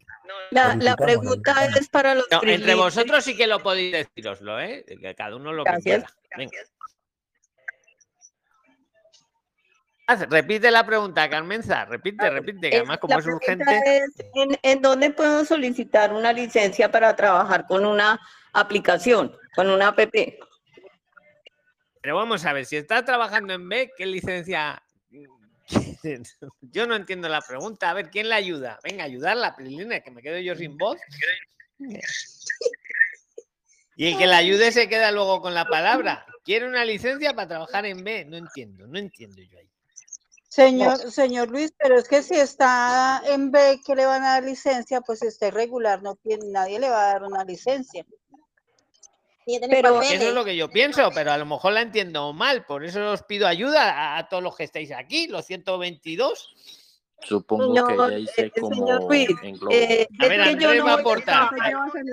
La, la pregunta es para los No, entre vosotros sí que lo podéis deciroslo, ¿eh? Que cada uno lo que Gracias, quiera. Venga. Haz- Repite la pregunta, Carmenza. Repite, repite, que además como la es urgente. es, ¿en, en dónde puedo solicitar una licencia para trabajar con una aplicación, con una app? Pero vamos a ver, si estás trabajando en B, ¿qué licencia? Yo no entiendo la pregunta. A ver, ¿quién la ayuda? Venga, ayudarla, Prilina, que me quedo yo sin voz. Y el que la ayude se queda luego con la palabra. Quiere una licencia para trabajar en B. No entiendo, no entiendo yo ahí. Señor, señor Luis, pero es que si está en B que le van a dar licencia, pues si está irregular, no tiene, nadie le va a dar una licencia. Pero Eso es lo que yo pienso, pero a lo mejor la entiendo mal. Por eso os pido ayuda a, a todos los que estáis aquí, los 122. Supongo que ya hice eh, señor como Luis, en eh, A ver, Andrés no va a voy a aportar.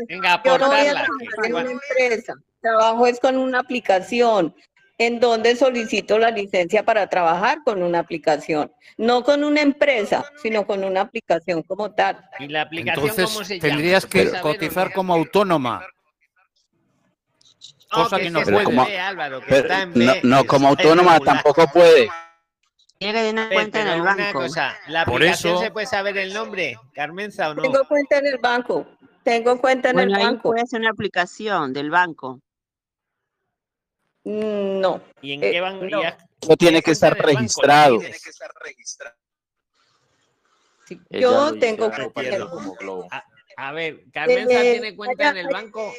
Venga, yo no voy a aportarla. trabajar en una empresa, trabajo es con una aplicación en donde solicito la licencia para trabajar con una aplicación, no con una empresa, sino con una aplicación como tal. ¿Y la aplicación Entonces cómo se tendrías ¿Se puede que no? cotizar como autónoma. No, Cosa que no puede. como, B, Álvaro, que pero está en no, B, no, es- como autónoma regular. tampoco puede. Tiene que tener cuenta en el banco. cosa, ¿la Por aplicación eso- se puede saber el nombre, Carmenza, o no? Tengo cuenta en el banco, tengo cuenta en Bueno, el ahí banco. puede ser una aplicación del banco. No. ¿Y en eh, qué banco? no. Eso tiene que estar registrado. Sí, Ella Yo lo tengo hizo cuenta en el como banco. Globo. A, a ver, ¿Carmenza Eh, tiene cuenta en el allá- banco?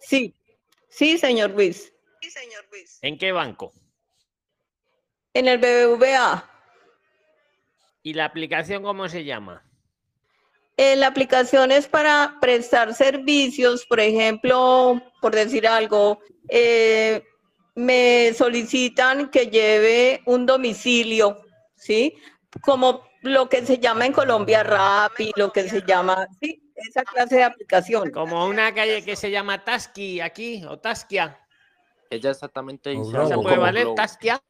Sí, sí, señor Luis, ¿En qué banco? en el BBVA. ¿Y la aplicación cómo se llama? Eh, la aplicación es para prestar servicios, por ejemplo, por decir algo, eh, me solicitan que lleve un domicilio, ¿sí? Como lo que se llama en Colombia Rappi, lo que se llama, sí, esa clase de aplicación. Como una calle que se llama Tasky aquí, o Taskia. Ella exactamente O hizo Globo. ¿Se puede valer Globo. Taskia?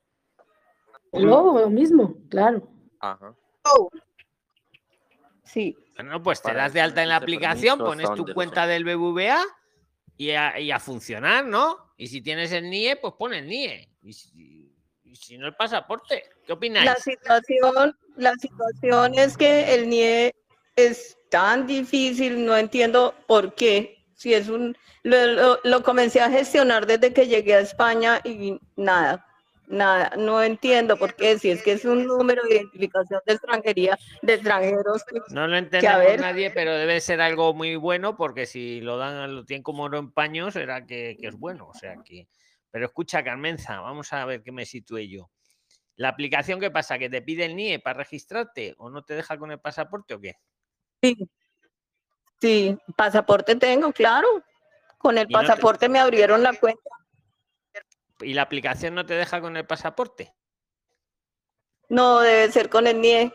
Globo, lo mismo, claro. Ajá. Sí. Bueno, pues te das de alta en la aplicación, pones tu cuenta del BBVA y a, y a funcionar, ¿no? Y si tienes el NIE, pues pon el NIE. Y si, no el pasaporte, ¿qué opináis? La situación, la situación es que el NIE es tan difícil, no entiendo por qué. Si es un, lo- lo comencé a gestionar desde que llegué a España y nada, nada, no entiendo por qué. Si es que es un número de identificación de extranjería, de extranjeros. No lo que ver, nadie, pero debe ser algo muy bueno porque si lo dan, lo tienen como oro en paño, será que, que es bueno. O sea que. Pero escucha, Carmenza, vamos a ver qué me situé yo. ¿La aplicación qué pasa? ¿Que te pide el NIE para registrarte o no te deja con el pasaporte o qué? sí, sí, pasaporte tengo, claro. Con el Y no te- pasaporte me abrieron la cuenta. ¿Y la aplicación no te deja con el pasaporte? No, debe ser con el NIE.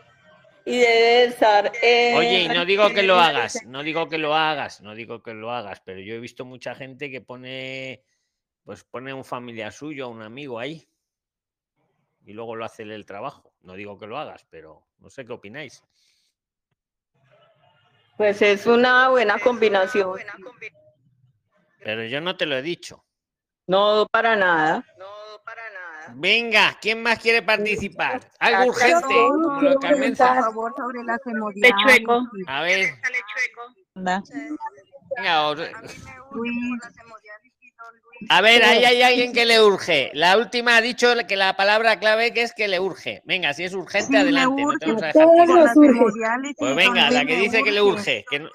Y debe estar. eh, Oye, y no digo que lo hagas, no digo que lo hagas, no digo que lo hagas, pero yo he visto mucha gente que pone, pues pone un familiar suyo, un amigo ahí, y luego lo hace el trabajo. No digo que lo hagas, pero no sé qué opináis. Pues es una buena combinación. Pero yo no te lo he dicho. No, para nada. Venga, ¿quién más quiere participar? Algo urgente. quiero como lo favor, sobre las. A ver, Anda. venga, os- A ver, ahí hay alguien que le urge. La última ha dicho que la palabra clave que es que le urge. Venga, si es urgente, Sí, me adelante. No te vamos a dejar Pues venga, la que dice que le urge. que no-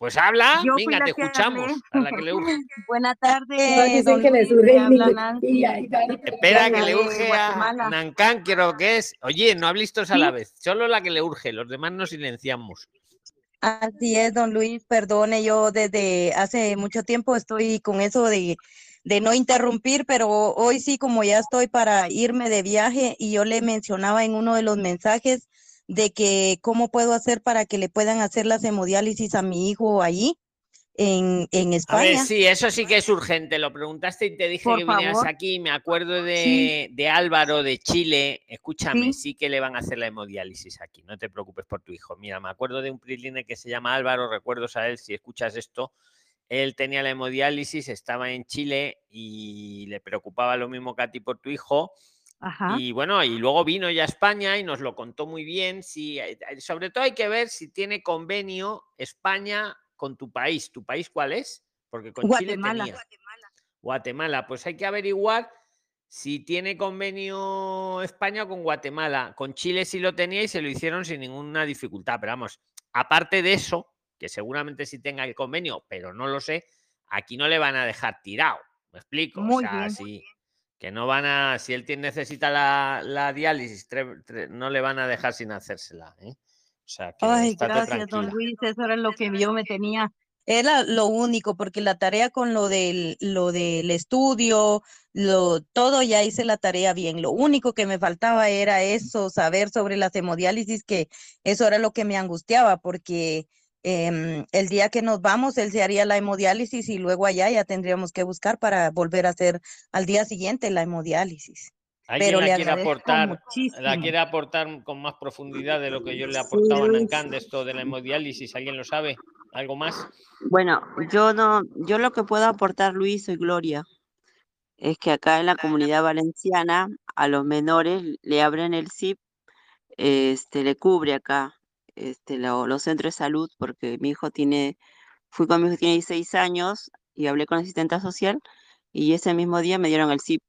Pues habla, Yo venga, te escuchamos. A la que le urge. Buenas tardes, don que les urge. Espera, que le urge a. Nancán, creo que es. Oye, no habléis todos a Sí. la vez. Solo la que le urge. Los demás nos silenciamos. Así es, don Luis, perdone, yo desde hace mucho tiempo estoy con eso de, de no interrumpir, pero hoy sí, como ya estoy para irme de viaje y yo le mencionaba en uno de los mensajes de que cómo puedo hacer para que le puedan hacer las hemodiálisis a mi hijo allí en, en A ver, España. sí, eso sí que es urgente. Lo preguntaste y te dije Por que vinieras favor. aquí. Me acuerdo de, Sí. de Álvaro de Chile. Escúchame, Sí. sí que le van a hacer la hemodiálisis aquí. No te preocupes por tu hijo. Mira, me acuerdo de un priline que se llama Álvaro. Recuerdos a él si escuchas esto. Él tenía la hemodiálisis, estaba en Chile y le preocupaba lo mismo que a ti por tu hijo. Ajá. Y bueno, y luego vino ya a España y nos lo contó muy bien. Sí, eh, eh, sobre todo hay que ver si tiene convenio España con tu país. ¿Tu país cuál es? Porque con Chile Guatemala. tenía. Guatemala. Pues hay que averiguar si tiene convenio España con Guatemala. Con Chile sí lo tenía y se lo hicieron sin ninguna dificultad. Pero vamos, aparte de eso, que seguramente sí tenga el convenio, pero no lo sé, aquí no le van a dejar tirado. ¿Me explico? Muy o sea, bien. si, que no van a, si él tiene- necesita la, la diálisis, tre- tre- no le van a dejar sin hacérsela. ¿eh? O sea, que Ay, gracias, don. Luis, eso era lo que yo me tenía Era lo único, porque la tarea con lo del, lo del estudio, lo, todo ya hice la tarea bien. Lo único que me faltaba era eso, saber sobre las hemodiálisis, que eso era lo que me angustiaba, porque em, el día que nos vamos, él se haría la hemodiálisis y luego allá ya tendríamos que buscar para volver a hacer al día siguiente la hemodiálisis. ¿Alguien Pero la le quiere aportar, la quiere aportar con más profundidad de lo que yo le aportaba a Nancan de esto de la hemodiálisis? ¿Alguien lo sabe? ¿Algo más? Bueno, yo no, yo lo que puedo aportar, Luis, soy Gloria, es que acá en la comunidad valenciana a los menores le abren el SIP, este, le cubre acá, este, lo- los centros de salud, porque mi hijo tiene, fui con mi hijo, tiene 16 años y hablé con la asistente social y ese mismo día me dieron el SIP.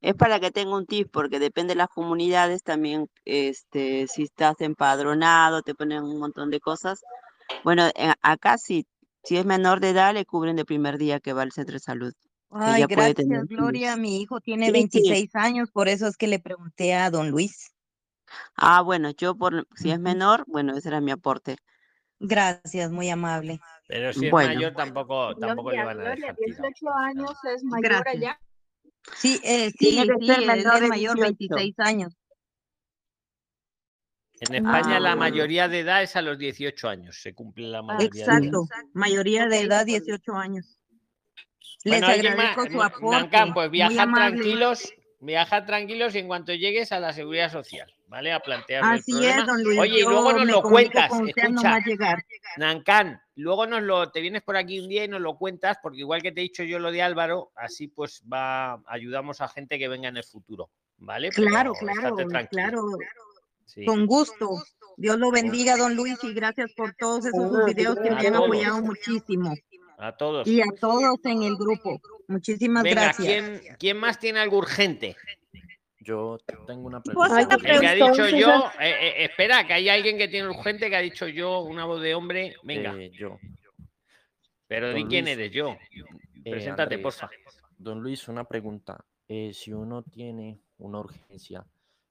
Es para que tenga un tip, porque depende de las comunidades también, este, si estás empadronado, te ponen un montón de cosas. Bueno, eh, acá sí, si es menor de edad, le cubren de primer día que va al centro de salud. Ay, gracias, Gloria. Mi hijo tiene Sí, sí. 26 años, por eso es que le pregunté a don Luis. Ah, bueno, yo por si es menor, bueno, ese era mi aporte. Gracias, muy amable. Pero si es Bueno. mayor tampoco, tampoco le van a Gloria, dejar tirado. 18 años es mayor Gracias. allá. Sí, eh, Tiene sí, que sí, ser él menor es de mayor, 18. 26 años. En España Ah, la bueno. mayoría de edad es a los 18 años, se cumple la mayoría de edad. Exacto, mayoría de edad 18 años. Les Bueno, más, agradezco su aporte. Nancan, pues amable. tranquilos, viajad tranquilos y en cuanto llegues a la seguridad social, ¿vale? A plantearle el Así problema. es, don Luis. Oye, y luego nos lo cuentas, escucha. llegar. Nancan, luego nos lo, te vienes por aquí un día y nos lo cuentas, porque igual que te he dicho yo lo de Álvaro, así pues va, ayudamos a gente que venga en el futuro, ¿vale? Claro, Pero claro, claro. Sí. Con gusto. Dios lo bendiga, don Luis, y gracias por todos esos videos que me han apoyado muchísimo. A todos. Y a todos en el grupo. Muchísimas Venga, gracias. ¿quién, ¿quién más tiene algo urgente? Yo tengo una pregunta. El que ha dicho Entonces, yo, eh, eh, espera, que hay alguien que tiene urgente que ha dicho yo, una voz de hombre, venga. Eh, yo. Pero di Don quién Luis, eres yo. eh, Preséntate, Andrés. porfa. Don Luis, una pregunta. Eh, si uno tiene una urgencia,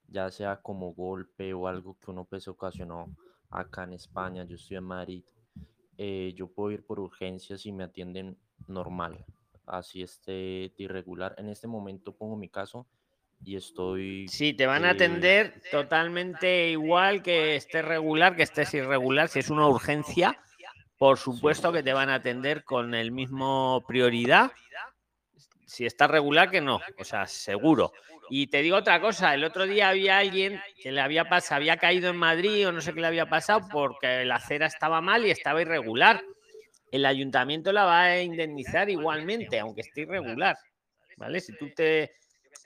ya sea como golpe o algo que uno pues ocasionó acá en España, yo estoy en Madrid, eh, yo puedo ir por urgencias y me atienden normal, así esté de irregular. En este momento pongo mi caso y estoy... Sí, te van a eh, atender totalmente igual que estés regular, que estés irregular. Si es una urgencia, por supuesto que te van a atender con el mismo prioridad. Si está regular, que no. O sea, seguro. Y te digo otra cosa, el otro día había alguien que le había pasado, había caído en Madrid o no sé qué le había pasado porque la acera estaba mal y estaba irregular. El ayuntamiento la va a indemnizar igualmente, aunque esté irregular. ¿Vale? Si tú te,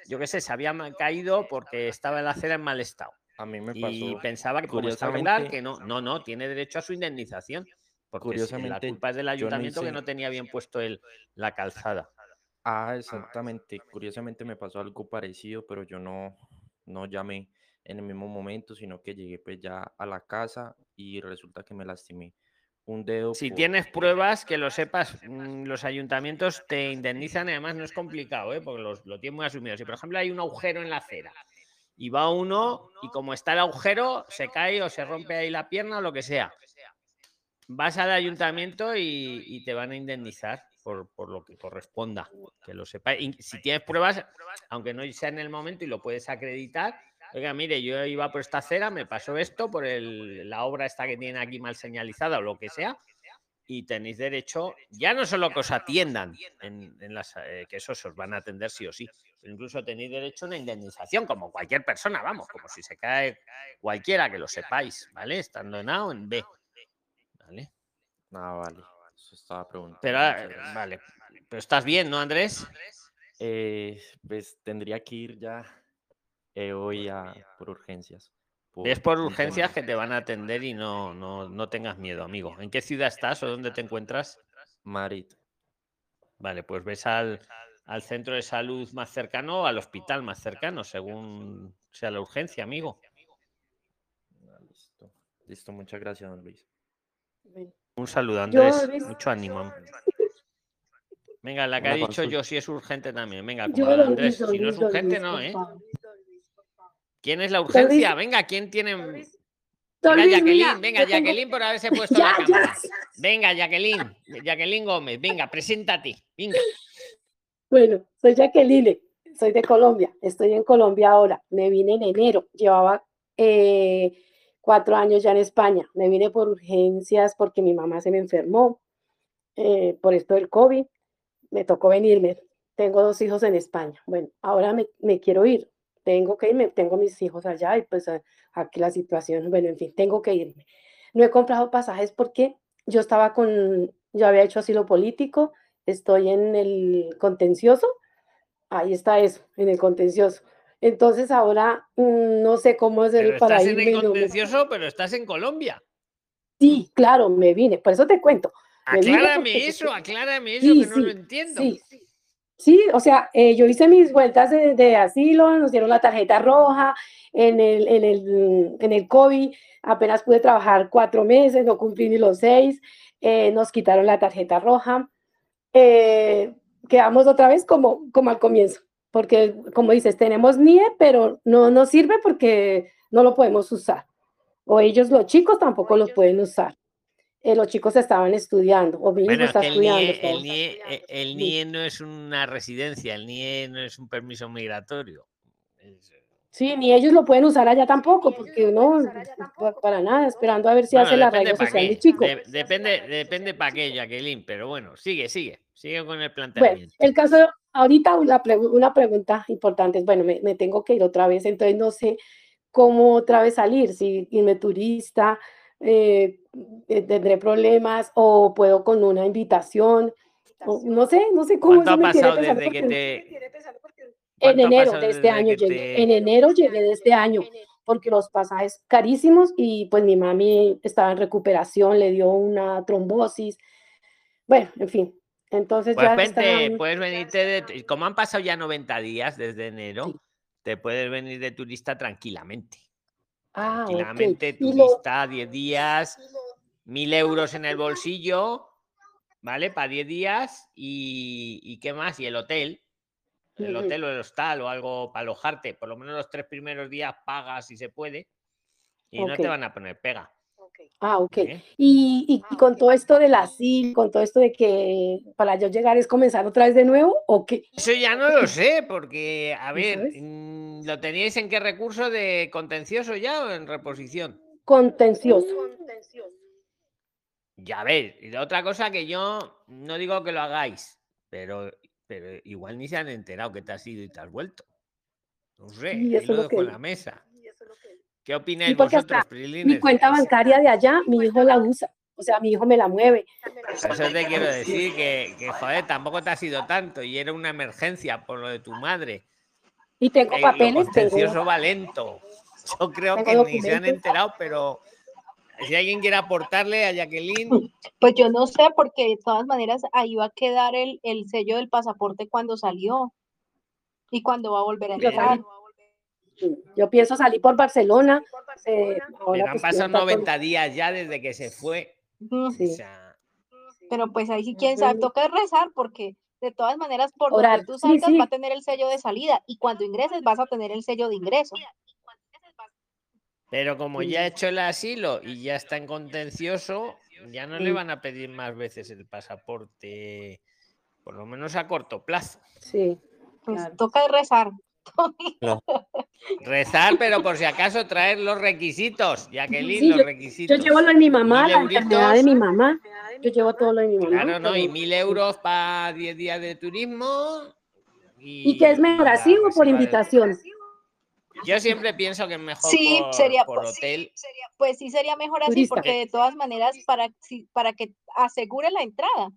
yo qué sé, se había caído porque estaba la acera en mal estado. A mí me Y pasó, pensaba que como está regular, curiosamente- que no, no, no, tiene derecho a su indemnización. Porque es- la Curiosamente, culpa es del no ayuntamiento que no tenía bien puesto el, la calzada. Ah, exactamente. Curiosamente me pasó algo parecido, pero yo no, no llamé en el mismo momento, sino que llegué pues ya a la casa y resulta que me lastimé un dedo. Si por- tienes pruebas, que lo sepas, mm, los ayuntamientos te indemnizan y además no es complicado, ¿eh? porque los, lo tienen muy asumido. Si, por ejemplo, hay un agujero en la acera y va uno y como está el agujero, se cae o se rompe ahí la pierna o lo que sea, vas al ayuntamiento y, y te van a indemnizar por, por lo que corresponda, que lo sepas. Y si tienes pruebas, aunque no sea en el momento y lo puedes acreditar, oiga, mire, yo iba por esta acera, me pasó esto por el- la obra esta que tiene aquí mal señalizada o lo que sea, y tenéis derecho, ya no solo que os atiendan, en, en las, eh, que eso se os van a atender sí o sí, pero incluso tenéis derecho a una indemnización, como cualquier persona, vamos, como si se cae cualquiera, que lo sepáis, ¿vale? Estando en A o en B. ¿Vale? Ah, vale. Eso estaba preguntando. Pero, vale, pero estás bien, ¿no, Andrés? Eh, pues tendría que ir ya eh, hoy a, por urgencias. Es por urgencias que te van a atender y no, no, no tengas miedo, amigo. ¿En qué ciudad estás o dónde te encuentras? Madrid. Vale, pues ves al, al centro de salud más cercano o al hospital más cercano, según sea la urgencia, amigo. Ah, Listo. Listo, muchas gracias, don Luis. Un saludo, Andrés. Mucho ánimo. Venga, la que Una ha dicho consulta. yo si es urgente también. Venga, como Andrés. Si no es urgente, no, ¿eh? ¿Quién es la urgencia? Venga, ¿quién tiene...? Venga, Jacqueline, venga, Jacqueline por haberse puesto Ya, la ya. cámara. Venga, Jacqueline, Jacqueline Gómez, venga, preséntate. Venga. Bueno, soy Jacqueline, soy de Colombia, estoy en Colombia ahora, me vine en enero, llevaba eh, cuatro años ya en España, me vine por urgencias porque mi mamá se me enfermó eh, por esto del COVID, me tocó venirme, tengo dos hijos en España, bueno, ahora me, me quiero ir, tengo que irme, tengo mis hijos allá y pues aquí la situación, bueno, en fin, tengo que irme. No he comprado pasajes porque yo estaba con, yo había hecho asilo político, estoy en el contencioso, ahí está eso, en el contencioso. Entonces ahora mm, no sé cómo hacer Pero para estás en irme. el no me- contencioso, pero estás en Colombia. Sí, claro, me vine, por eso te cuento. Aclárame porque- eso, aclárame eso, Sí, que no lo sí, entiendo. Sí, sí, o sea, eh, yo hice mis vueltas de, de asilo, nos dieron la tarjeta roja en el, en el, en el COVID, apenas pude trabajar cuatro meses, no cumplí ni los seis, eh, nos quitaron la tarjeta roja, eh, quedamos otra vez como, como al comienzo, porque como dices, tenemos NIE, pero no nos sirve porque no lo podemos usar, o ellos los chicos tampoco lo pueden usar. Eh, los chicos estaban estudiando, o mi hijo Bueno, es está que el estudiando. NIE, el, NIE, eh, el NIE no es una residencia, el NIE no es un permiso migratorio. Sí, ni ellos lo pueden usar allá tampoco, porque no, pa- para nada, esperando a ver si Bueno, hace la para social mi chico. de- depende depende para qué, Jacqueline, pero bueno, sigue, sigue. Sigue con el Bueno, planteamiento. el caso, ahorita una, pregu- una pregunta importante es, bueno, me, me tengo que ir otra vez, entonces no sé cómo otra vez salir, si irme turista, eh, eh, tendré problemas o puedo con una invitación, o no sé, no sé cómo ¿Cuánto eso ha me tiene pasado pensando desde que porque- te... En enero de este año llegué, te- en enero llegué de este año, porque los pasajes carísimos y pues mi mami estaba en recuperación, le dio una trombosis, bueno, en fin, entonces Pues ya vente, está, puedes venirte de... Como han pasado ya 90 días desde enero, te puedes venir de turista tranquilamente. Ah, ok, Tranquilamente, y lo, turista, 10 días, mil euros en el bolsillo, ¿vale? Para 10 días y, y ¿qué más? Y el hotel, el Ujú. hotel o el hostal o algo para alojarte. Por lo menos los tres primeros días pagas si se puede y no te van a poner pega. ah, ok, ¿eh? y, y, y con todo esto del asilo, con todo esto de que para yo llegar es comenzar otra vez de nuevo, ¿o qué? Eso ya no lo sé, porque, a ¿No ver? ¿Lo teníais en qué recurso de contencioso ya o en reposición? Contencioso. Ya ves, y la otra cosa que yo no digo que lo hagáis, pero, pero igual ni se han enterado que te has ido y te has vuelto. No sé, ahí eso lo lo dejo que en la mesa. ¿Qué opináis vosotros, hasta mi Prilines? cuenta bancaria de allá, mi hijo la usa, o sea, mi hijo me la mueve. Eso te quiero decir que, que, joder, tampoco te ha sido tanto y era una emergencia por lo de tu madre. Y tengo Eh, papeles, contencioso tengo, va lento. Yo creo tengo que ni se han enterado, pero si alguien quiere aportarle a Jacqueline, Pues yo no sé, porque de todas maneras ahí va a quedar el, el sello del pasaporte cuando salió y cuando va a volver a entrar. yo pienso salir por Barcelona, eh, ahora pero han pasado estar con- 90 días ya desde que se fue. O Sí. sea, Pero pues ahí sí, quién sabe, toca rezar porque de todas maneras por Orar, donde tú sí, salgas va a tener el sello de salida y cuando ingreses vas a tener el sello de ingreso. pero como Sí. ya ha hecho el asilo y ya está en contencioso, ya no le van a pedir más veces el pasaporte, por lo menos a corto plazo. Sí, Pues claro. toca rezar. Rezar, pero por si acaso traer los requisitos, Jacqueline, Sí, los yo, yo requisitos. llevo lo de mi mamá, la enfermedad de mi mamá, yo llevo todo lo de mi mamá. Claro, ¿no? Y mil euros para 10 días de turismo. ¿Y qué es mejor, así o por invitación? Yo siempre pienso que es mejor Sí, por, sería, por pues, hotel. pues sí sería mejor así Turista. porque de todas maneras para, sí, para que asegure la entrada.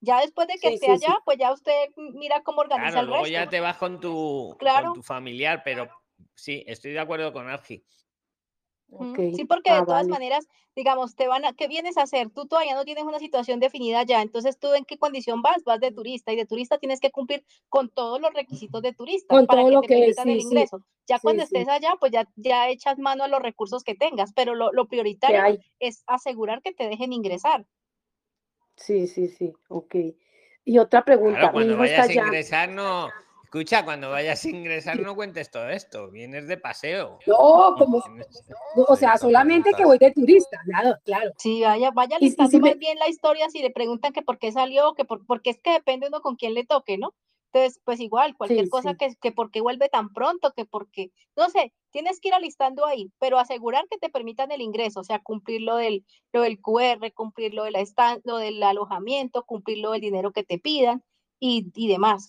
Ya después de que Sí, esté sí, sí. allá, pues ya usted mira cómo organiza Claro, el luego resto. ya te vas con tu, Claro. con tu familiar, pero sí, estoy de acuerdo con Argi. Sí, porque ah, de todas vale. maneras, digamos, te van a, ¿qué vienes a hacer? Tú todavía no tienes una situación definida ya, entonces tú en qué condición vas, vas de turista y de turista tienes que cumplir con todos los requisitos de turista Con para todo que lo te que, permitan el sí, sí, ingreso. Ya sí, cuando sí, estés allá, pues ya, ya echas mano a los recursos que tengas, pero lo, lo prioritario hay. es asegurar que te dejen ingresar. Sí, sí, sí, ok. Y otra pregunta, Claro, cuando vayas a ingresar, no. Escucha, cuando vayas a ingresar no cuentes todo esto, vienes de paseo. No, como, no, o sea, solamente que voy de turista, claro, claro. Sí, vaya, vaya listando si me- bien la historia si le preguntan que por qué salió, que por, porque es que depende uno con quién le toque, ¿no? Entonces, pues igual, cualquier Sí, cosa sí. que, que por qué vuelve tan pronto, que porque, no sé, tienes que ir alistando ahí, pero asegurar que te permitan el ingreso, o sea, cumplir lo del, lo del QR, cumplir lo, de la estan- lo del alojamiento, cumplir lo del dinero que te pidan y, y demás.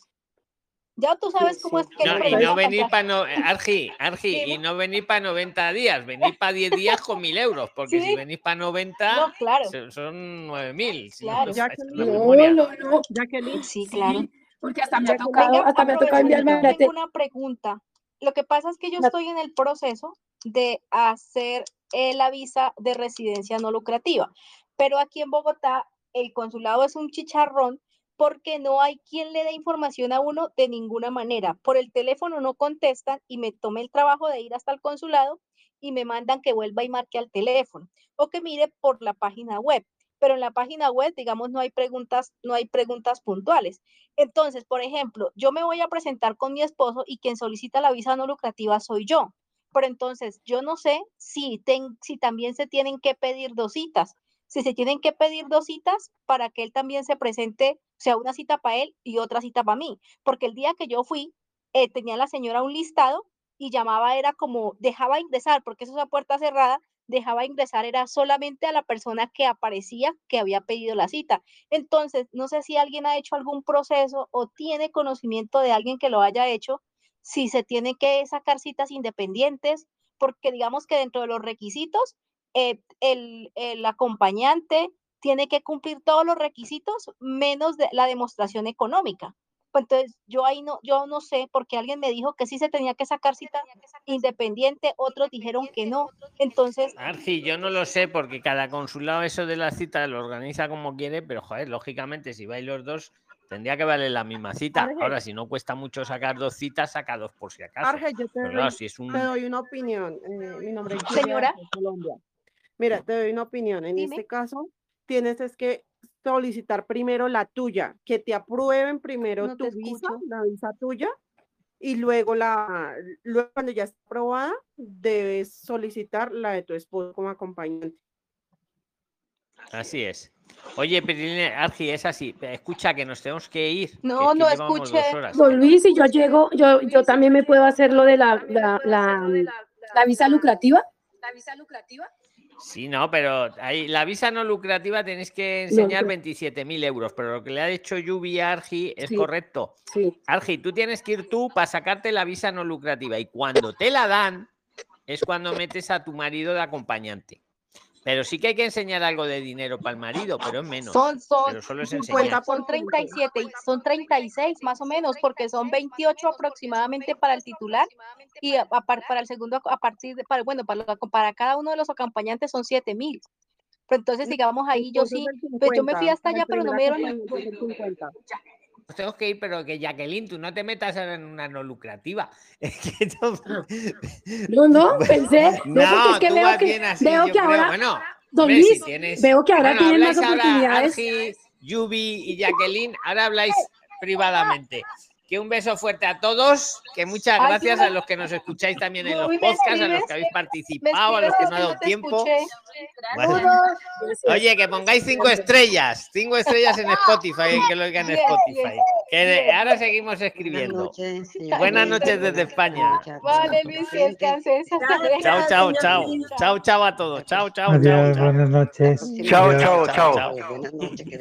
Ya tú sabes cómo es que No, y proceso no venir para no, Argi, Argi, y no venir para 90 días, venir para 10 días con 1000 euros, porque si Sí. venís para 90 No, claro. so- son 9000. si no Claro. la No, memoria. no, no. Jacqueline. Sí, claro. Porque hasta me ha Venga, tocado, hasta me ha tocado aprovechando, enviarme yo la tengo una pregunta. Lo que pasa es que yo estoy en el proceso de hacer la visa de residencia no lucrativa, pero aquí en Bogotá el consulado es un chicharrón porque no hay quien le dé información a uno de ninguna manera. Por el teléfono no contestan y me tomé el trabajo de ir hasta el consulado y me mandan que vuelva y marque al teléfono o que mire por la página web. Pero en la página web, digamos, no hay preguntas, no hay preguntas puntuales. Entonces, por ejemplo, yo me voy a presentar con mi esposo y quien solicita la visa no lucrativa soy yo. Pero entonces, yo no sé si, ten- si también se tienen que pedir dos citas. Si se tienen que pedir dos citas para que él también se presente, o sea, una cita para él y otra cita para mí. Porque el día que yo fui, eh, tenía la señora un listado y llamaba, era como, dejaba ingresar, porque eso es a puerta cerrada, dejaba ingresar, era solamente a la persona que aparecía que había pedido la cita. Entonces, no sé si alguien ha hecho algún proceso o tiene conocimiento de alguien que lo haya hecho, si se tiene que sacar citas independientes, porque digamos que dentro de los requisitos, eh, el, el acompañante tiene que cumplir todos los requisitos menos la demostración económica. Pues entonces, yo ahí no, yo no sé, porque alguien me dijo que sí se tenía que sacar cita independiente, otros dijeron que no. Entonces, Argi, yo no lo sé porque cada consulado eso de las citas lo organiza como quiere, pero joder, lógicamente si vais los dos tendría que valer la misma cita. Arge. Ahora, si no cuesta mucho sacar dos citas, saca dos por si acaso. Arge, yo te Pero doy, claro, si es un... te doy una opinión. eh, mi nombre es Señora. Colombia. Mira, te doy una opinión. En Dime. este caso, tienes es que solicitar primero la tuya, que te aprueben primero No tu visa, escucho. la visa tuya, y luego la, luego cuando ya está aprobada, debes solicitar la de tu esposo como acompañante. Así es. Oye, Periline, Argi, es así. Escucha que nos tenemos que ir. No, que no horas. Don Luis, si yo llego, yo, yo también me puedo hacer lo de la, la, la, la visa lucrativa. ¿La visa lucrativa? Sí, no, pero ahí, la visa no lucrativa tenéis que No, enseñar no. 27.000 euros, pero lo que le ha dicho Yubi a Argi es Sí. correcto. Sí. Argi, tú tienes que ir tú para sacarte la visa no lucrativa y cuando te la dan es cuando metes a tu marido de acompañante. Pero sí que hay que enseñar algo de dinero para el marido, pero es menos. Son, son, Pero solo es 50 enseñar. son 37, y- son 36 más o menos, porque son 28 aproximadamente para el titular y a- a par- para el segundo, a partir de, para, bueno, para, para cada uno de los acompañantes son 7 mil. Pero entonces, digamos, ahí yo sí, pues yo me fui hasta allá, pero no me dieron Pues tengo que ir, pero que Jacqueline, tú no te metas ahora en una no lucrativa. Que no- No, pensé. No, es que tú veo vas que, bien así, veo que ahora, Bueno, Don hombre, si Luis, tienes- veo que ahora Bueno, tienen ahora, oportunidades. Argi, Yubi y Jacqueline, ahora habláis privadamente. Que un beso fuerte a todos, que muchas gracias a los que nos escucháis también en los Yubi, ¿me podcasts, a los que habéis participado, a los que no ha dado tiempo. Bueno. Oye, que pongáis cinco estrellas, cinco estrellas en Spotify, que lo oigan en Spotify. Que ahora seguimos escribiendo. Buenas noches desde España. Vale, Luis, descanses. Chao, chao, chao. Chao, chao a todos. Chao, chao, chao. Buenas noches. Chao, chao, chao. Buenas noches, que